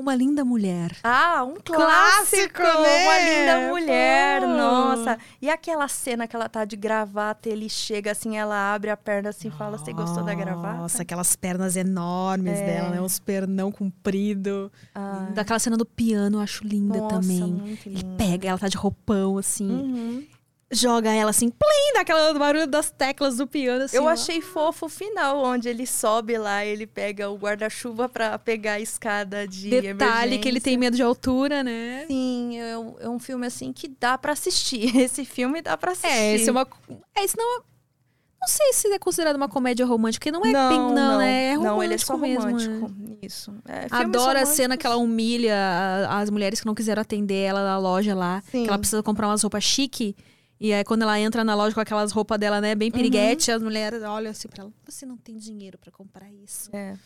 Uma Linda Mulher. Ah, um Clássico, clássico! né? Uma linda mulher, Pô. nossa. E aquela cena que ela tá de gravata, ele chega assim, ela abre a perna assim e fala, você gostou da gravata? Nossa, aquelas pernas enormes dela, né? Uns pernão comprido. Ah, Daquela cena do piano, eu acho linda nossa, também. Ele pega, ela tá de roupão, assim. Uhum. Joga ela assim, plim, daquela barulho das teclas do piano. Assim, Eu ó. achei fofo o final, onde ele sobe lá, ele pega o guarda-chuva pra pegar a escada de Detalhe que ele emergência. tem medo de altura, né? Sim, é um, é um filme assim que dá pra assistir. Esse filme dá pra assistir. É, esse é uma. É, isso não é- Não sei se é considerado uma comédia romântica, porque não é não, bem. Não, não, né? É romântico não, ele é só mesmo. romântico. é. Isso. É, Adoro a cena que ela humilha as mulheres que não quiseram atender ela na loja lá. Sim. Que ela precisa comprar umas roupas chique. E aí, quando ela entra na loja com aquelas roupas dela, né, bem piriguete, as mulheres olham assim pra ela: Você não tem dinheiro pra comprar isso. É.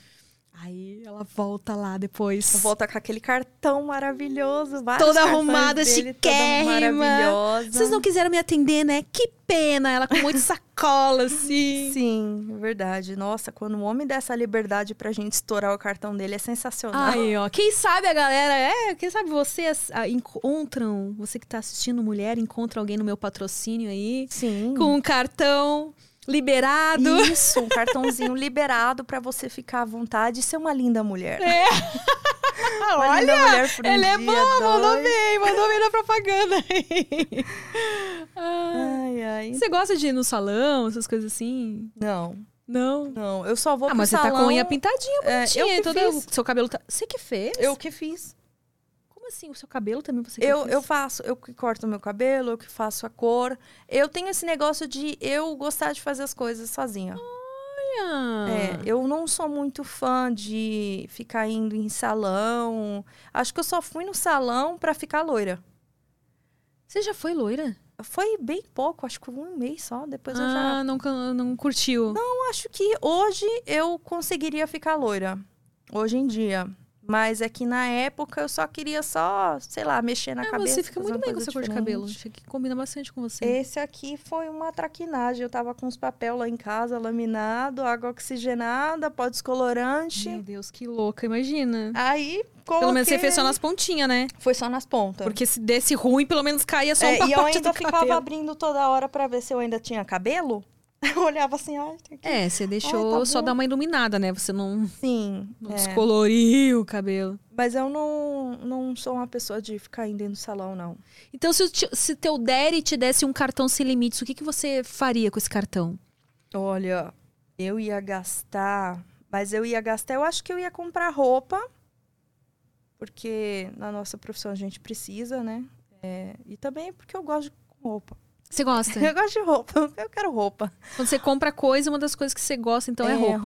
Aí ela volta lá depois. Volta com aquele cartão maravilhoso. Toda arrumada, dele, chiquérrima. maravilhosa. Vocês não quiseram me atender, né? Que pena! Ela com muita sacola, assim. Sim, é verdade. Nossa, quando um homem dá essa liberdade pra gente estourar o cartão dele é sensacional. Aí, ó. Quem sabe a galera, é, quem sabe vocês ah, encontram, você que tá assistindo mulher, encontra alguém no meu patrocínio aí, Sim. com um cartão liberado. Isso, um cartãozinho liberado pra você ficar à vontade e ser uma linda mulher. É. Uma linda mulher um Ela é dia, boa, mandou dois. bem, mandou bem na propaganda aí. Ai, ai. Você gosta de ir no salão, essas coisas assim? Não, Não. não. Eu só vou Ah, mas você salão... tá com a unha pintadinha, É, bonitinha. eu que todo fiz. Seu cabelo tá... Você que fez? Eu que fiz. Assim? O seu cabelo também você Eu, eu faço, eu que corto meu cabelo, eu que faço a cor. Eu tenho esse negócio de eu gostar de fazer as coisas sozinha. Olha. É, eu não sou muito fã de ficar indo em salão. Acho que eu só fui no salão pra ficar loira. Você já foi loira? Foi bem pouco, acho que um mês só. Depois eu já. Ah, não, não curtiu. Eu acho que hoje eu conseguiria ficar loira. Hoje em dia. Mas é que na época eu só queria só, sei lá, mexer na Ah, cabeça. você fica muito bem com essa cor de cabelo. Acho que combina bastante com você. Esse aqui foi uma traquinagem. Eu tava com os papel lá em casa, laminado, água oxigenada, pó descolorante. Meu Deus, que louca, imagina. Aí, coloquei... Pelo menos você fez só nas pontinhas, né? Foi só nas pontas. Porque se desse ruim, pelo menos caía só um É, pacote e eu ainda ficava cabelo. abrindo toda hora pra ver se eu ainda tinha cabelo. Eu olhava assim, tem aqui. É, você deixou Ai, tá só dar uma iluminada, né? Você não, Sim, não é. descoloriu o cabelo. mas eu não, não sou uma pessoa de ficar indo no salão, não. Então, se, se teu Daddy te desse um cartão sem limites, o que, que você faria com esse cartão? Olha, eu ia gastar, mas eu ia gastar, eu acho que eu ia comprar roupa, porque na nossa profissão a gente precisa, né? É, e também porque eu gosto de roupa. Você gosta? Eu gosto de roupa, eu quero roupa. Quando você compra coisa, uma das coisas que você gosta, então é, É, roupa.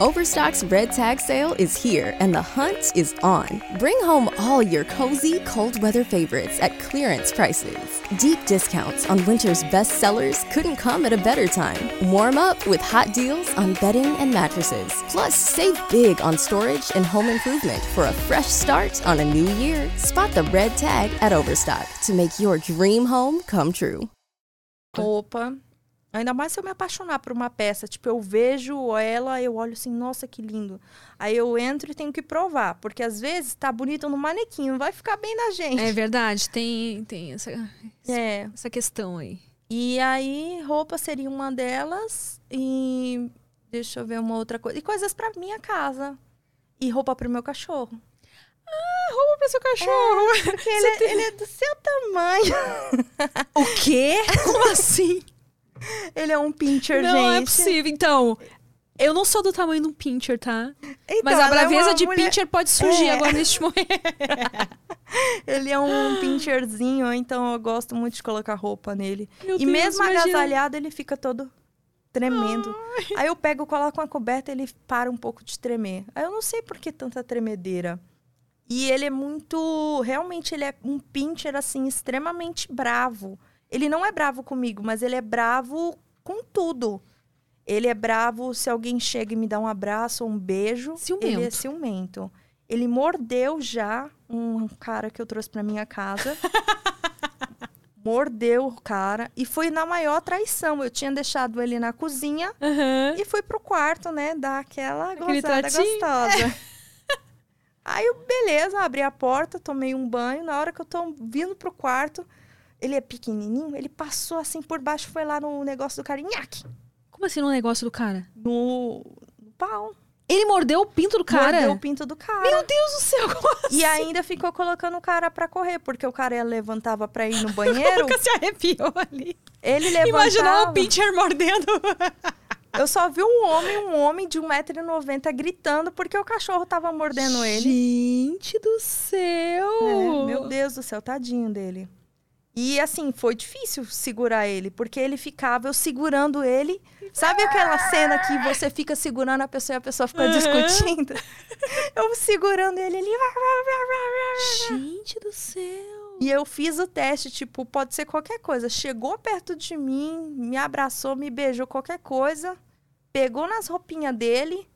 Overstock's Red Tag Sale is here and the hunt is on. Bring home all your cozy, cold weather favorites at clearance prices. Deep discounts on winter's best sellers couldn't come at a better time. Warm up with hot deals on bedding and mattresses. Plus, save big on storage and home improvement for a fresh start on a new year. Spot the red tag at Overstock to make your dream home come true. Roupa. Ainda mais se eu me apaixonar por uma peça. Tipo, eu vejo ela, eu olho assim, nossa, que lindo. Aí eu entro e tenho que provar. Porque às vezes tá bonito no manequim, não vai ficar bem na gente. É verdade, tem, tem essa, É. essa questão aí. E aí, roupa seria uma delas. E deixa eu ver uma outra coisa. E coisas pra minha casa. E roupa pro meu cachorro. Roupa pra seu cachorro. Porque ele, é- ele é do seu tamanho. O quê? Como assim? Ele é um pincher, não gente. é possível. Então, eu não sou do tamanho de um pincher, tá? Então, Mas a é braveza uma de mulher- pincher pode surgir É. agora neste momento. Ele é um pincherzinho, então eu gosto muito de colocar roupa nele. Meu e Deus, mesmo imagina. agasalhado, ele fica todo tremendo. Aí eu pego, coloco uma coberta, ele para um pouco de tremer. Aí eu não sei por que tanta tremedeira. E ele é muito. Realmente, ele é um pincher, assim, extremamente bravo. Ele não é bravo comigo, mas ele é bravo com tudo. Ele é bravo se alguém chega e me dá um abraço ou um beijo. Ciumento. Ele é ciumento. Ele mordeu já um cara que eu trouxe pra minha casa. mordeu o cara e foi na maior traição. Eu tinha deixado ele na cozinha Aham. e fui pro quarto, né, dar aquela Aquele gozada tratinho. gostosa. Aí eu, beleza, abri a porta, tomei um banho. Na hora que eu tô vindo pro quarto, ele é pequenininho, ele passou assim por baixo, foi lá no negócio do cara, nhaque, Como assim no negócio do cara? no, no pau. Ele mordeu o pinto do cara? Mordeu o pinto do cara. Meu Deus do céu, como assim? E ainda ficou colocando o cara pra correr, porque o cara levantava pra ir no banheiro. Nunca se arrepiou ali. ele levantava. Imaginou o pincher mordendo. Eu só vi um homem, um homem de 1,90m gritando porque o cachorro tava mordendo ele. Gente do céu. É, meu Deus do céu, tadinho dele. E assim, foi difícil segurar ele, porque ele ficava eu segurando ele. Sabe aquela cena que você fica segurando a pessoa e a pessoa fica Uhum. discutindo? Eu segurando ele ali. Gente do céu. E eu fiz o teste, tipo, pode ser qualquer coisa. Chegou perto de mim, me abraçou, me beijou, qualquer coisa. Pegou nas roupinhas dele,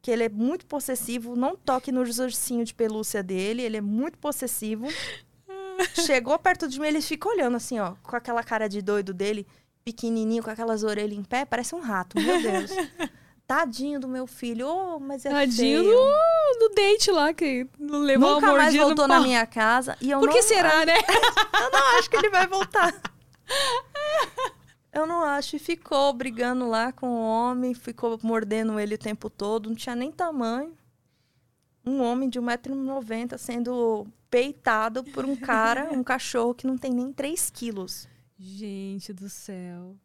que ele é muito possessivo. Não toque nos ursinhos de pelúcia dele, ele é muito possessivo. Chegou perto de mim, ele fica olhando assim, ó, com aquela cara de doido dele, pequenininho, com aquelas orelhas em pé, parece um rato, meu Deus. Tadinho do meu filho, oh, mas é Tadinho feio. do, do date lá, que não levou Nunca mais no voltou na minha casa. E eu Por que será, né? Eu não acho que ele vai voltar. E ficou brigando lá com o homem, ficou mordendo ele o tempo todo, não tinha nem tamanho. Um homem de 1,90m sendo peitado por um cara, um cachorro que não tem nem 3 quilos. Gente do céu.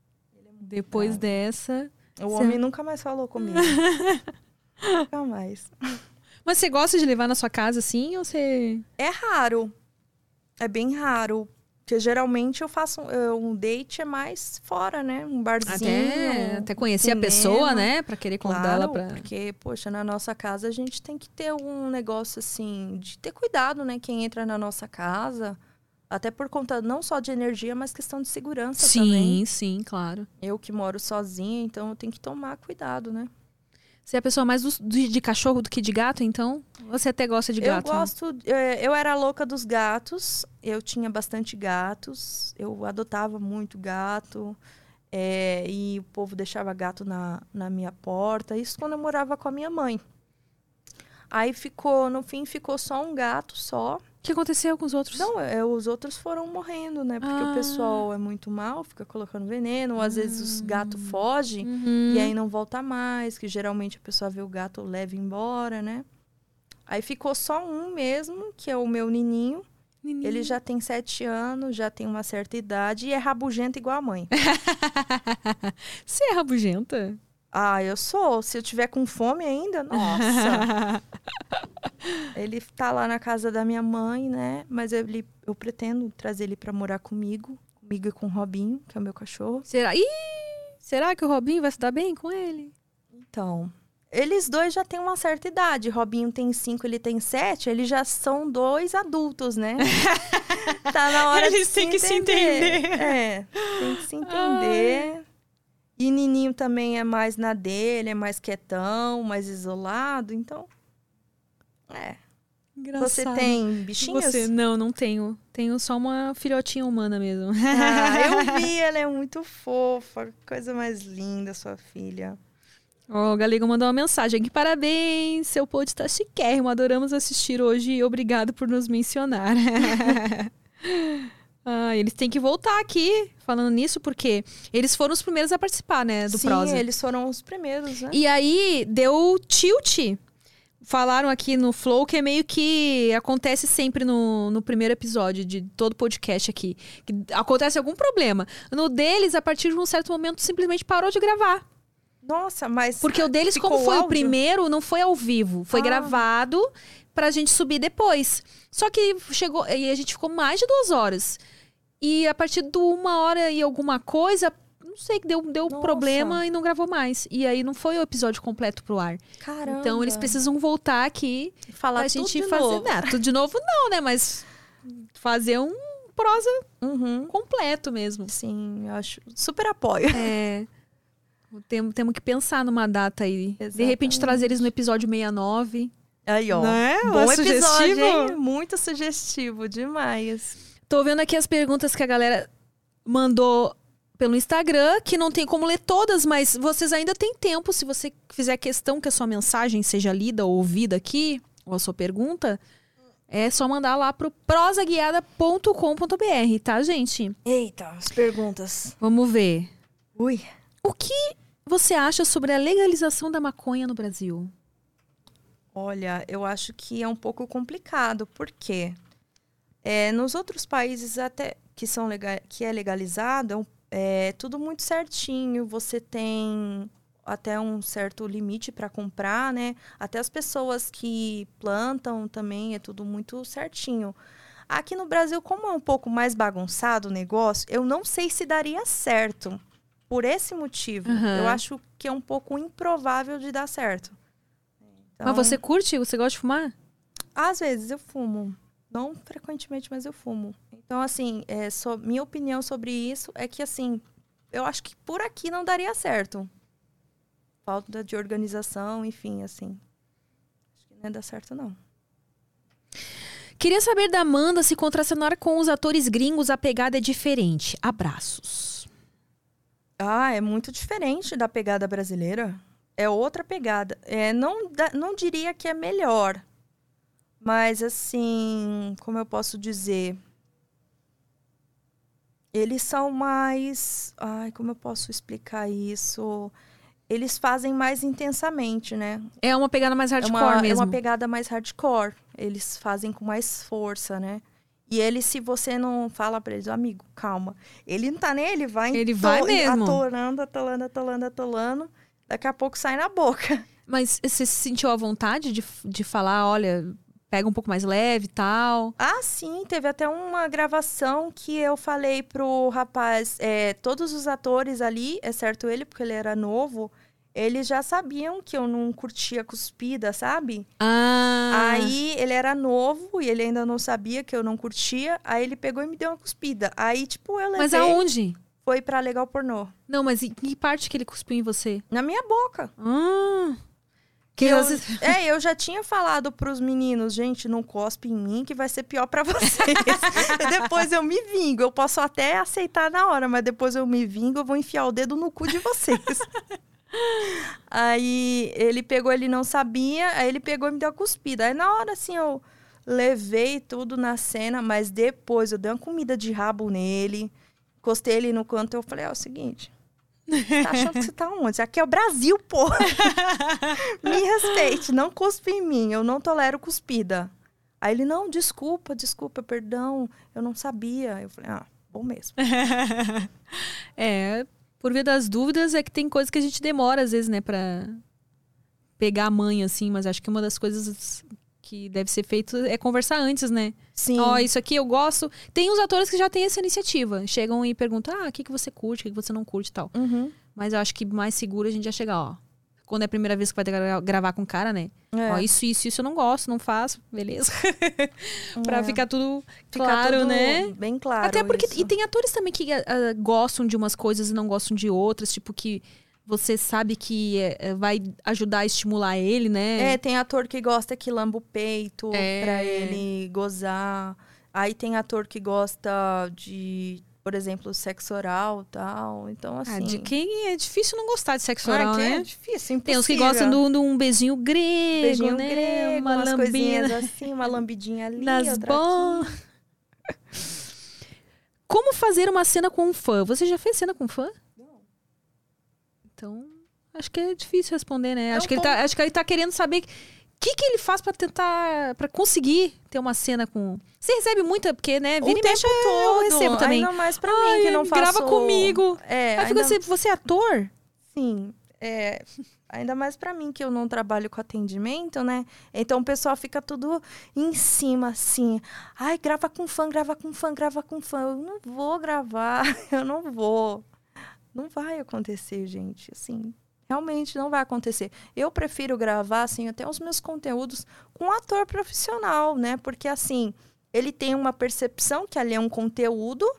Depois dessa. O homem nunca mais falou comigo. nunca mais. Mas você gosta de levar na sua casa assim ou você. É raro. É bem raro. Porque geralmente eu faço eu- um date é mais fora, né? Um barzinho. Até, até conhecer a cinema. pessoa, né? Pra querer convidar ela Claro, pra. porque, poxa, na nossa casa a gente tem que ter um negócio assim, de ter cuidado, né? Quem entra na nossa casa, até por conta não só de energia, mas questão de segurança Sim, também. sim, claro. Eu que moro sozinha, então eu tenho que tomar cuidado, né? Você é a pessoa mais do- de, de cachorro do que de gato, então? Você até gosta de gato? eu né? gosto, é, eu era louca dos gatos, eu tinha bastante gatos, eu adotava muito gato. é, e o povo deixava gato na, na minha porta. Isso quando eu morava com a minha mãe. Aí ficou, no fim, ficou só um gato só. O que aconteceu com os outros? Não, é, os outros foram morrendo, né? Porque Ah. o pessoal é muito mal, fica colocando veneno, ou às vezes os gatos fogem Uhum. e aí não volta mais, que geralmente a pessoa vê o gato leva embora, né? Aí ficou só um mesmo, que é o meu nininho. Menino. Ele já tem sete anos, já tem uma certa idade e é rabugento igual a mãe. Você é rabugenta? Ah, eu sou. Se eu tiver com fome ainda, nossa. ele tá lá na casa da minha mãe, né? Mas ele, eu pretendo trazer ele pra morar comigo. Comigo e com o Robinho, que é o meu cachorro. Será? Ih, será que o Robinho vai se dar bem com ele? Então, eles dois já têm uma certa idade. Robinho tem cinco, ele tem sete. Eles já são dois adultos, né? tá na hora Eles de têm que se entender. É, tem que se entender. E Nininho também é mais na dele, é mais quietão, mais isolado. Então, é. Engraçado. Você tem bichinhos? Você? Não, não tenho. Tenho só uma filhotinha humana mesmo. Ah, eu vi, ela é muito fofa. Coisa mais linda, sua filha. Ó, o Galego mandou uma mensagem aqui. Parabéns, seu pod está chiquérrimo. Adoramos assistir hoje e obrigado por nos mencionar. ah, eles têm que voltar aqui falando nisso, porque eles foram os primeiros a participar, né, do Sim, Prosa. eles foram os primeiros, né? E aí deu tilt. Falaram aqui no Flow que é meio que acontece sempre no, no primeiro episódio de todo podcast aqui. Que acontece algum problema. No deles, a partir de um certo momento, simplesmente parou de gravar. Nossa, mas. Porque o deles, como foi o áudio? primeiro, não foi ao vivo. Foi Ah. gravado pra gente subir depois. Só que chegou. E a gente ficou mais de duas horas. E a partir de uma hora e alguma coisa, não sei, que deu, deu Nossa. problema e não gravou mais. E aí não foi o episódio completo pro ar. Caramba. Então eles precisam voltar aqui falar pra gente de fazer. novo. Não, tudo de novo não, né? Mas fazer um prosa Uhum. completo mesmo. Sim, eu acho super apoio. É. Temos, que pensar numa data aí. De repente Exatamente. trazer eles no episódio 69. Aí, ó. Né? Bom É episódio, sugestivo. hein? Muito sugestivo, demais. Tô vendo aqui as perguntas que a galera mandou pelo Instagram, que não tem como ler todas, mas vocês ainda têm tempo. Se você fizer questão que a sua mensagem seja lida ou ouvida aqui, ou a sua pergunta, é só mandar lá pro prosaguiada.com.br, tá, gente? Eita, as perguntas. Vamos ver. Ui. O que você acha sobre a legalização da maconha no Brasil? Olha, eu acho que é um pouco complicado, porque é, nos outros países até que são lega- que é legalizado, é é tudo muito certinho. Você tem até um certo limite para comprar, né? Até as pessoas que plantam também é tudo muito certinho. Aqui no Brasil, como é um pouco mais bagunçado o negócio, eu não sei se daria certo. Por esse motivo, Aham. eu acho que é um pouco improvável de dar certo. Mas você curte? Você gosta de fumar? Às vezes eu fumo. Não frequentemente, mas eu fumo. Então, assim, é, so- minha opinião sobre isso é que, assim, eu acho que por aqui não daria certo. Falta de organização, enfim, assim. Acho que não ia dar certo, não. Queria saber da Amanda se contracenar com os atores gringos a pegada é diferente. Abraços. Ah, é muito diferente da pegada brasileira. É outra pegada. É, não, não diria que é melhor. Mas, assim, como eu posso dizer? Eles são mais. Ai, como eu posso explicar isso? Eles fazem mais intensamente, né? É uma pegada mais É hardcore uma, é mesmo. uma pegada mais hardcore. Eles fazem com mais força, né? E ele, se você não fala pra eles, amigo, calma. Ele não tá nem, ele vai Ele vai mesmo. atolando, atolando, atolando, atolando. Daqui a pouco sai na boca. Mas você se sentiu à vontade de, de falar, olha, pega um pouco mais leve e tal? Ah, sim, teve até uma gravação que eu falei pro rapaz, é, todos os atores ali, exceto ele, porque ele era novo, eles já sabiam que eu não curtia cuspida, sabe? Ah. Aí ele era novo e ele ainda não sabia que eu não curtia. Aí ele pegou e me deu uma cuspida. Aí, tipo, eu levei. Mas aonde? Foi pra legal pornô. Não, mas em que parte que ele cuspiu em você? Na minha boca. Ah. Que eu, você- é, eu já tinha falado pros meninos, gente, não cospe em mim que vai ser pior pra vocês. Depois eu me vingo. Eu posso até aceitar na hora, mas depois eu me vingo, eu vou enfiar o dedo no cu de vocês. aí ele pegou, ele não sabia, aí ele pegou e me deu a cuspida. Aí na hora, assim, eu levei tudo na cena, mas depois eu dei uma comida de rabo nele, encostei ele no canto e eu falei, é o seguinte... Você tá achando que você tá onde? Aqui é o Brasil, porra! Me respeite, não cuspe em mim, eu não tolero cuspida. Aí ele, não, desculpa, desculpa, perdão, eu não sabia. Eu falei, ah, bom mesmo. é, por via das dúvidas, é que tem coisas que a gente demora, às vezes, né, pra pegar a mãe, assim, mas acho que uma das coisas que deve ser feito é conversar antes, né? Sim. Ó, isso aqui eu gosto. Tem os atores que já têm essa iniciativa. Chegam e perguntam, ah, o que, que você curte, o que, que você não curte e tal. Uhum. Mas eu acho que mais seguro a gente já chegar, ó. Quando é a primeira vez que vai gra- gravar com o cara, né? É. Ó, isso, isso, isso eu não gosto, não faço, beleza? pra É. ficar tudo claro, tudo né? Bem claro. Até porque. isso. E tem atores também que ah, gostam de umas coisas e não gostam de outras, tipo, que você sabe que eh, vai ajudar a estimular ele, né? É, tem ator que gosta que lamba o peito É. pra ele gozar. Aí tem ator que gosta de, por exemplo, sexo oral e tal. Então, assim. Ah, de quem é difícil não gostar de sexo Ah, oral, que né? é difícil, Tem uns que impossível. gostam de um- beijinho grego, beijinho né? grego, uma umas lambinha assim, uma lambidinha ali, nas aqui. Como fazer uma cena com um fã? Você já fez cena com um fã? Então, acho que é difícil responder, né? É acho, um que ele tá, acho que ele tá querendo saber o que, que ele faz pra tentar, pra conseguir ter uma cena com. Você recebe muita, porque, né? O Vira e tempo mexe, todo, eu recebo também. Ainda mais pra Ai, mim, que não faço... grava comigo. É, Aí fica ainda... assim, você é ator? Sim, é, ainda mais pra mim que eu não trabalho com atendimento, né? Então o pessoal fica tudo em cima, assim. Ai, grava com fã, grava com fã, grava com fã. Eu não vou gravar, eu não vou. Não vai acontecer, gente. Assim, realmente não vai acontecer. Eu prefiro gravar, assim, até os meus conteúdos com um ator profissional, né? Porque, assim, ele tem uma percepção que ali é um conteúdo,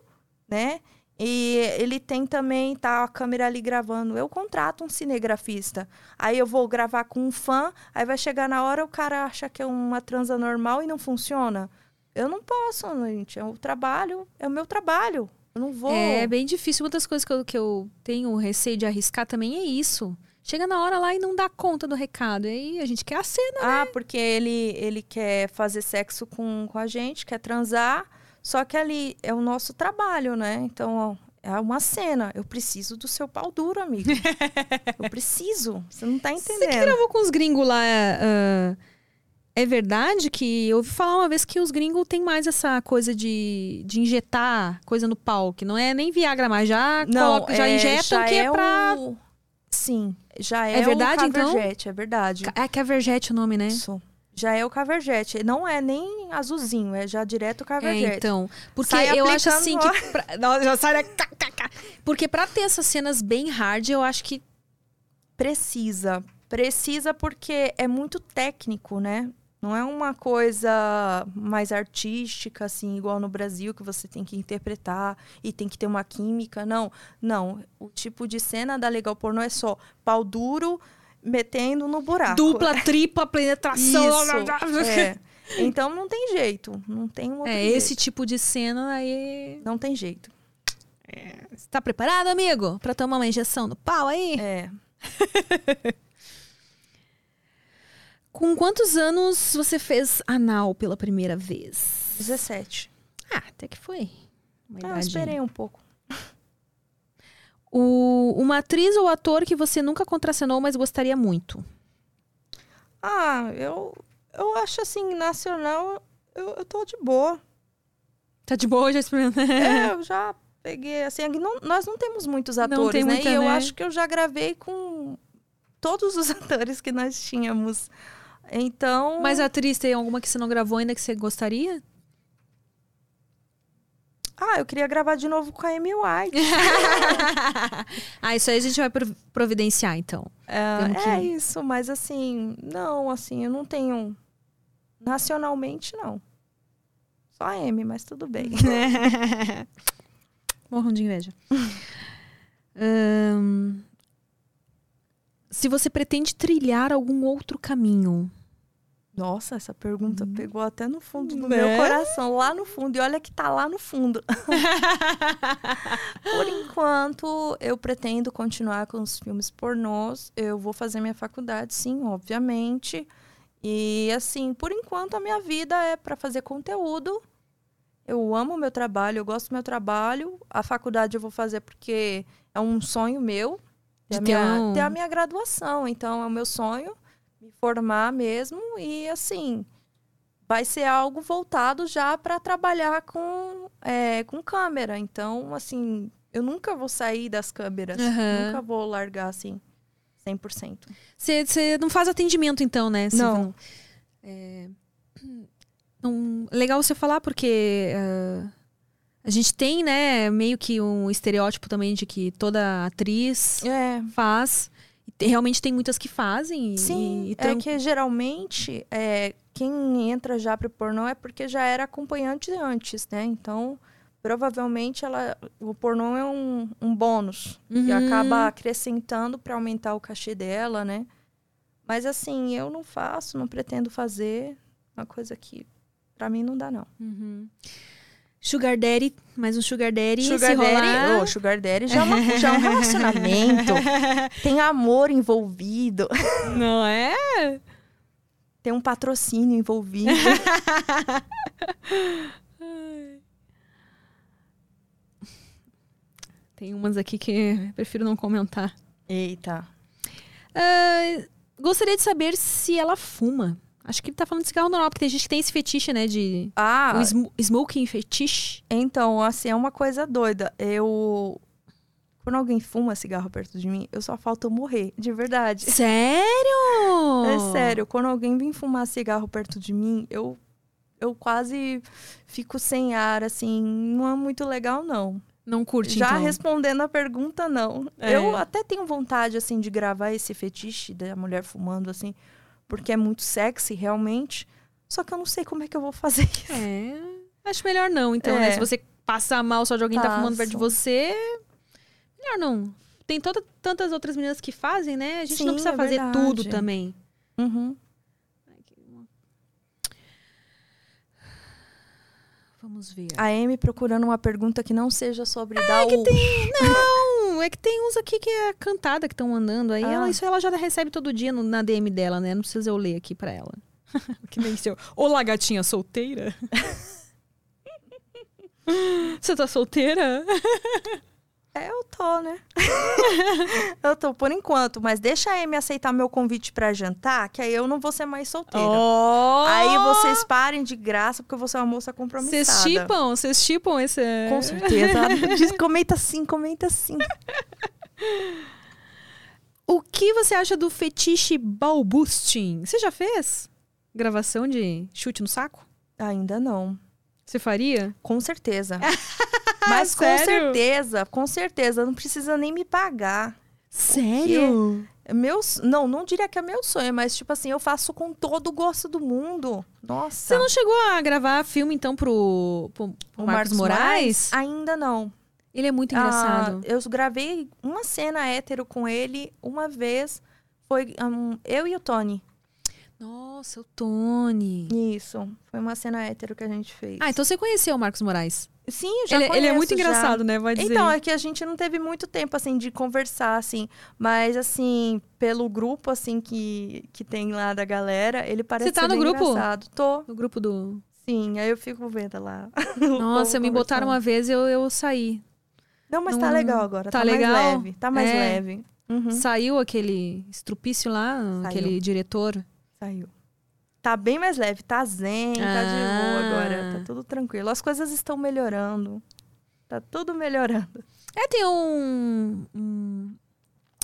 né? E ele tem também, tá a câmera ali gravando. Eu contrato um cinegrafista. Aí eu vou gravar com um fã, aí vai chegar na hora o cara acha que é uma transa normal e não funciona. Eu não posso, gente. É o trabalho, é o meu trabalho. Eu não vou. É bem difícil. Uma das coisas que eu, que eu tenho receio de arriscar também é isso. Chega na hora lá e não dá conta do recado. E aí a gente quer a cena. Ah, porque ele, ele quer fazer sexo com, com a gente, quer transar. Só que ali é o nosso trabalho, né? Então, ó, é uma cena. Eu preciso do seu pau duro, amigo. eu preciso. Você não tá Você que entendendo. gravou com os gringos lá. ah, é verdade que eu ouvi falar uma vez que os gringos têm mais essa coisa de, de injetar coisa no pau, que não é nem Viagra, mas já, coloca- já é, injetam já que é, é pra. o- Sim, já é, É verdade, o então? caverjete, é verdade. É caverjete o nome, né? Isso. Já é o caverjete. Não é nem azulzinho, é já direto o É, caverjete. então. Porque Sai eu acho assim ó. que. Pra... Não, já sai. Porque pra ter essas cenas bem hard, eu acho que. Precisa. Precisa porque é muito técnico, né? Não é uma coisa mais artística, assim, igual no Brasil, que você tem que interpretar e tem que ter uma química. Não, não. O tipo de cena da Legal Pornô é só pau duro metendo no buraco. Dupla, tripla, penetração. Isso. é. Então não tem jeito. Não tem um É, jeito. esse tipo de cena aí. Não tem jeito. Você tá preparado, amigo? Pra tomar uma injeção no pau aí? É. Com quantos anos você fez anal pela primeira vez? 17. Ah, até que foi. Uma Ah, eu esperei um pouco. O, uma atriz ou ator que você nunca contracenou, mas gostaria muito. Ah, eu, eu acho assim, nacional, eu, eu tô de boa. Tá de boa, já experimentou? É, eu já peguei, assim, aqui não- nós não temos muitos atores, tem né? muita, e eu né? acho que eu já gravei com todos os atores que nós tínhamos. Então. Mas atriz tem alguma que você não gravou ainda que você gostaria? Ah, eu queria gravar de novo com a Amy White. ah, isso aí a gente vai prov- providenciar, então. É, Temos que- é isso, mas assim, não, assim, eu não tenho. Nacionalmente, não. Só a Amy, mas tudo bem. Morram de inveja. Se você pretende trilhar algum outro caminho. Nossa, essa pergunta pegou até no fundo do Né? meu coração, lá no fundo. E olha que tá lá no fundo. Por enquanto, eu pretendo continuar com os filmes pornôs. Eu vou fazer minha faculdade, sim, obviamente. E assim, por enquanto a minha vida é para fazer conteúdo. Eu amo o meu trabalho, eu gosto do meu trabalho. A faculdade eu vou fazer porque é um sonho meu. Ter, De a, ter minha, um- ter a minha graduação. Então, é o meu sonho me formar mesmo. E assim, vai ser algo voltado já para trabalhar com, é, com câmera. Então, assim, eu nunca vou sair das câmeras. Aham. Nunca vou largar assim, 100%. Você, não faz atendimento, então, né? Você Não. É, não- legal você falar, porque ah, a gente tem, né, meio que um estereótipo também de que toda atriz É, faz. E te- realmente tem muitas que fazem. e- Sim, e, é tran- que geralmente é, quem entra já pro pornô é porque já era acompanhante antes, né? Então, provavelmente ela, o pornô é um, um bônus Uhum. acaba acrescentando para aumentar o cachê dela, né? Mas assim, eu não faço, não pretendo fazer uma coisa que pra mim não dá não. Uhum. Sugar Daddy, mais um Sugar Daddy. se Sugar rolar... Daddy, oh, Sugar Daddy já é, uma- já é um relacionamento, tem amor envolvido, Não é? tem um patrocínio envolvido. Tem umas aqui que prefiro não comentar. Eita. Ah, gostaria de saber se ela fuma. Acho que ele tá falando de cigarro normal, porque tem gente que tem esse fetiche, né? De. Ah, O sm- smoking fetiche. Então, assim, é uma coisa doida. Eu. Quando alguém fuma cigarro perto de mim, eu só falta eu morrer, de verdade. Sério? É sério, quando alguém vem fumar cigarro perto de mim, eu, eu quase fico sem ar, assim, não é muito legal, não. Não curte, Já então. respondendo a pergunta, não. É. Eu até tenho vontade, assim, de gravar esse fetiche da mulher fumando, assim, porque é muito sexy, realmente. Só que eu não sei como é que eu vou fazer isso. É. Acho melhor não, então, É. né? Se você passar mal só de alguém tá fumando perto de Passo. você, melhor não. Tem toda, tantas outras meninas que fazem, né? A gente não Sim, precisa é fazer verdade. tudo também. Uhum. Vamos ver. A Amy procurando uma pergunta que não seja sobre dar que o... Não, é que tem uns aqui que é cantada que estão mandando aí. Ah. Ela, isso ela já recebe todo dia no- na DM dela, né? Não precisa eu ler aqui pra ela. que nem seu. Olá, gatinha solteira. Você tá solteira? É, eu tô, né? eu tô por enquanto, mas deixa a Amy aceitar meu convite pra jantar, que aí eu não vou ser mais solteira. Oh! Aí vocês parem de graça, porque eu vou ser uma moça compromissada. Vocês chipam? Vocês chipam esse. Com certeza. Diz, comenta sim, comenta sim. O que você acha do fetiche balbusting? Você já fez? Gravação de chute no saco? Ainda não. Você faria? Com certeza. Mas com certeza, com certeza. Não precisa nem me pagar. Sério? É Meu, s- não, não diria que é meu sonho, mas tipo assim, eu faço com todo o gosto do mundo. Nossa. Você não chegou a gravar filme, então, pro, pro, pro O Marcos, Moraes? Ainda não. Ele é muito engraçado. Ah, eu gravei uma cena hétero com ele uma vez. Foi hum, eu e o Tony. Nossa, o Tony. Isso. Foi uma cena hétero que a gente fez. Ah, então você conheceu o Marcos Moraes. Sim, já Ele, ele é muito conheço, já. engraçado, né? Vai dizer. Então, é que a gente não teve muito tempo, assim, de conversar, assim. Mas, assim, pelo grupo, assim, que, que tem lá da galera, ele parece Você tá no grupo? engraçado. Tô, No grupo do. sim. Aí eu fico vendo lá. Nossa, me botaram uma vez e eu, eu saí. Não, mas Não- tá legal agora. tá Tá, legal? mais leve. Tá mais É. leve. Uhum, Saiu aquele estrupício lá, aquele diretor. Saiu. Tá bem mais leve. Tá zen, tá de boa Ah. agora. Tá tudo tranquilo. As coisas estão melhorando. Tá tudo melhorando. É, tem um, um-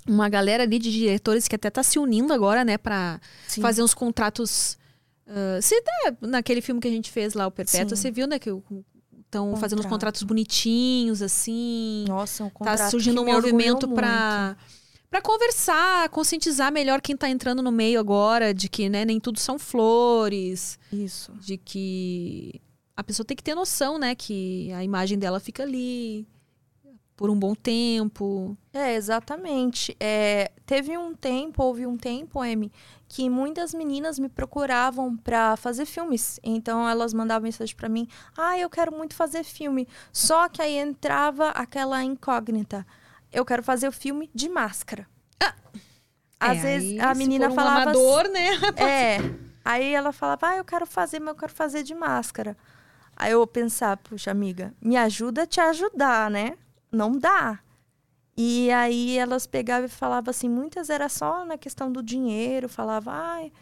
uma galera ali de diretores que até tá se unindo agora, né, pra Sim. fazer uns contratos. ah, você tá naquele filme que a gente fez lá, o Perpétua, Sim. você viu, né, que estão fazendo uns Contrato. contratos bonitinhos, assim. Nossa, um tá contrato surgindo um movimento muito. Pra conversar, conscientizar melhor quem tá entrando no meio agora, de que, né, nem tudo são flores, Isso. de que a pessoa tem que ter noção, né, que a imagem dela fica ali por um bom tempo. É, exatamente. É, teve um tempo, houve um tempo, Amy, que muitas meninas me procuravam pra fazer filmes. Então elas mandavam mensagem pra mim: "Ah, eu quero muito fazer filme". Só que aí entrava aquela incógnita. Eu quero fazer o filme de máscara. Às É, vezes aí, a menina um falava assim, amador, né? é. Aí ela falava, ah, eu quero fazer, mas eu quero fazer de máscara. Aí eu pensar, puxa, amiga, me ajuda a te ajudar, né? Não dá. E aí elas pegavam e falavam assim, muitas era só na questão do dinheiro, falava, ai,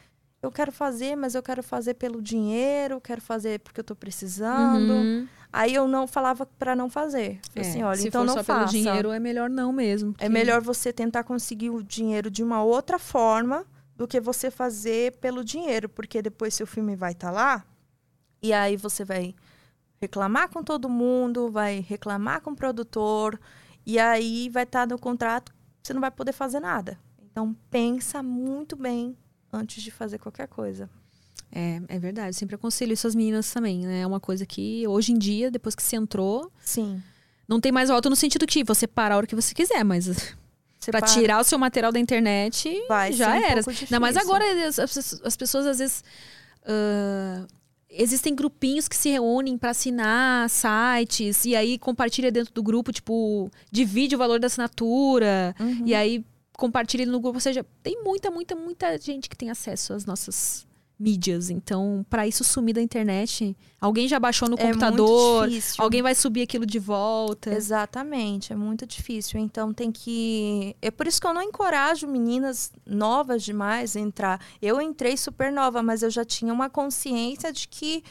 eu quero fazer, mas eu quero fazer pelo dinheiro, quero fazer porque eu tô precisando. Uhum. Aí eu não falava pra não fazer. É, assim, olha, se então for não só faça. pelo dinheiro, é melhor não mesmo. É porque- melhor você tentar conseguir o dinheiro de uma outra forma do que você fazer pelo dinheiro, porque depois seu filme vai estar lá e aí você vai reclamar com todo mundo, vai reclamar com o produtor e aí vai estar no contrato, você não vai poder fazer nada. Então pensa muito bem antes de fazer qualquer coisa. É, é verdade. Eu sempre aconselho isso às meninas também, né? É uma coisa que hoje em dia, depois que você entrou, Sim. não tem mais volta no sentido que você para a hora que você quiser, mas para- tirar o seu material da internet, Vai já um era. Ainda mais agora as, as- as pessoas às vezes. ah, existem grupinhos que se reúnem pra assinar sites e aí compartilha dentro do grupo, tipo, divide o valor da assinatura Uhum. e aí compartilha no grupo. Ou seja, tem muita, muita, muita gente que tem acesso às nossas mídias. Então, pra isso sumir da internet, alguém já baixou no É computador, alguém vai subir aquilo de volta. Exatamente, é muito difícil. Então tem que. É por isso que eu não encorajo meninas novas demais a entrar. Eu entrei super nova, mas eu já tinha uma consciência de que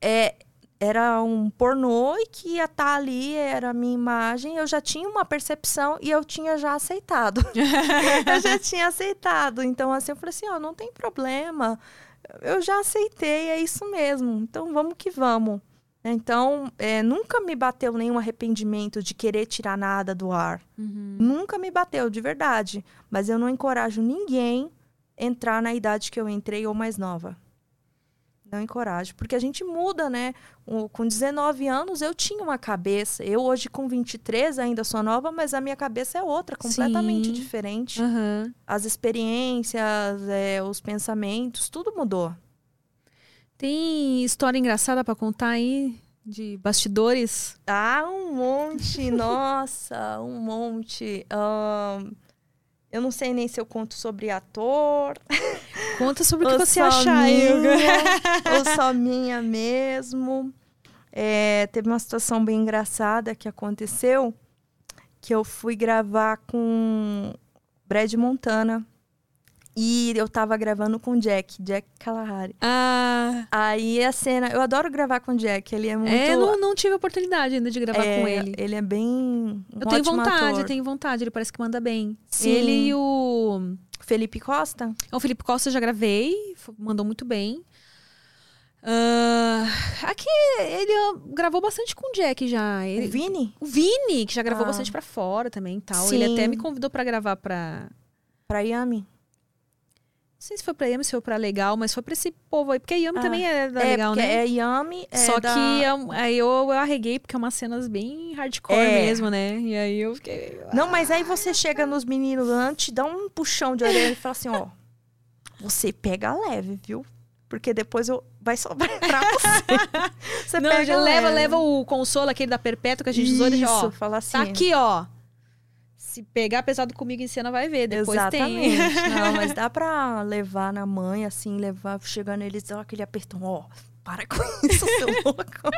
é, era um pornô e que ia estar ali, era a minha imagem. Eu já tinha uma percepção e eu tinha já aceitado. eu já tinha aceitado. Então, assim, eu falei assim: ó, não tem problema. Eu já aceitei, é isso mesmo. Então vamos que vamos. Então, é, nunca me bateu nenhum arrependimento de querer tirar nada do ar. Nunca me bateu, de verdade. Mas eu não encorajo ninguém entrar na idade que eu entrei ou mais nova. Não encorajo. Porque a gente muda, né? Com 19 anos eu tinha uma cabeça. Eu hoje com 23 ainda sou nova, mas a minha cabeça é outra, completamente Sim. diferente. Aham. As experiências, é, os pensamentos, tudo mudou. Tem história engraçada pra contar aí? De bastidores? Ah, um monte, nossa, um monte. Ahn, eu não sei nem se eu conto sobre ator, Conta sobre o que você só acha, minha, ou só minha mesmo. É, teve uma situação bem engraçada que aconteceu, que eu fui gravar com Brad Montana. E eu tava gravando com Jack, Jack Kalahari. Ah, Aí a cena, eu adoro gravar com Jack, ele é muito é, não, não tive a oportunidade ainda de gravar é, com ele. Ele é bem. um Eu tenho vontade, ator. eu tenho vontade. Ele parece que manda bem. Sim. Ele e o. Felipe Costa? O Felipe Costa eu já gravei, mandou muito bem. Ah, aqui ele ah, gravou bastante com o Jack já. Ele- O Vini? o Vini, que já gravou Ah. bastante pra fora também e tal. Sim. Ele até me convidou pra gravar pra. Pra Yami? Não sei se foi pra Yami, se foi pra Legal, mas foi pra esse povo aí. Porque a Yami Ah. também é da é, Legal, né? é Yami. é Só da- que eu- aí eu, eu arreguei, porque é umas cenas bem hardcore É. mesmo, né? E aí eu fiquei. Não, mas aí você chega nos meninos antes, dá um puxão de orelha e fala assim: ó, você pega leve, viu? Porque depois eu... vai sobrar pra você. você Não, pega leva, leve. leva o consolo, aquele da Perpétua que a gente usou. Ele já, ó, Isso, fala assim. Tá aqui, ó. Se pegar pesado comigo em cena, vai ver. Depois Exatamente. tem. Não, mas dá pra levar na mãe, assim, levar, chegando eles, dá aquele apertão, ó, para com isso, seu louco.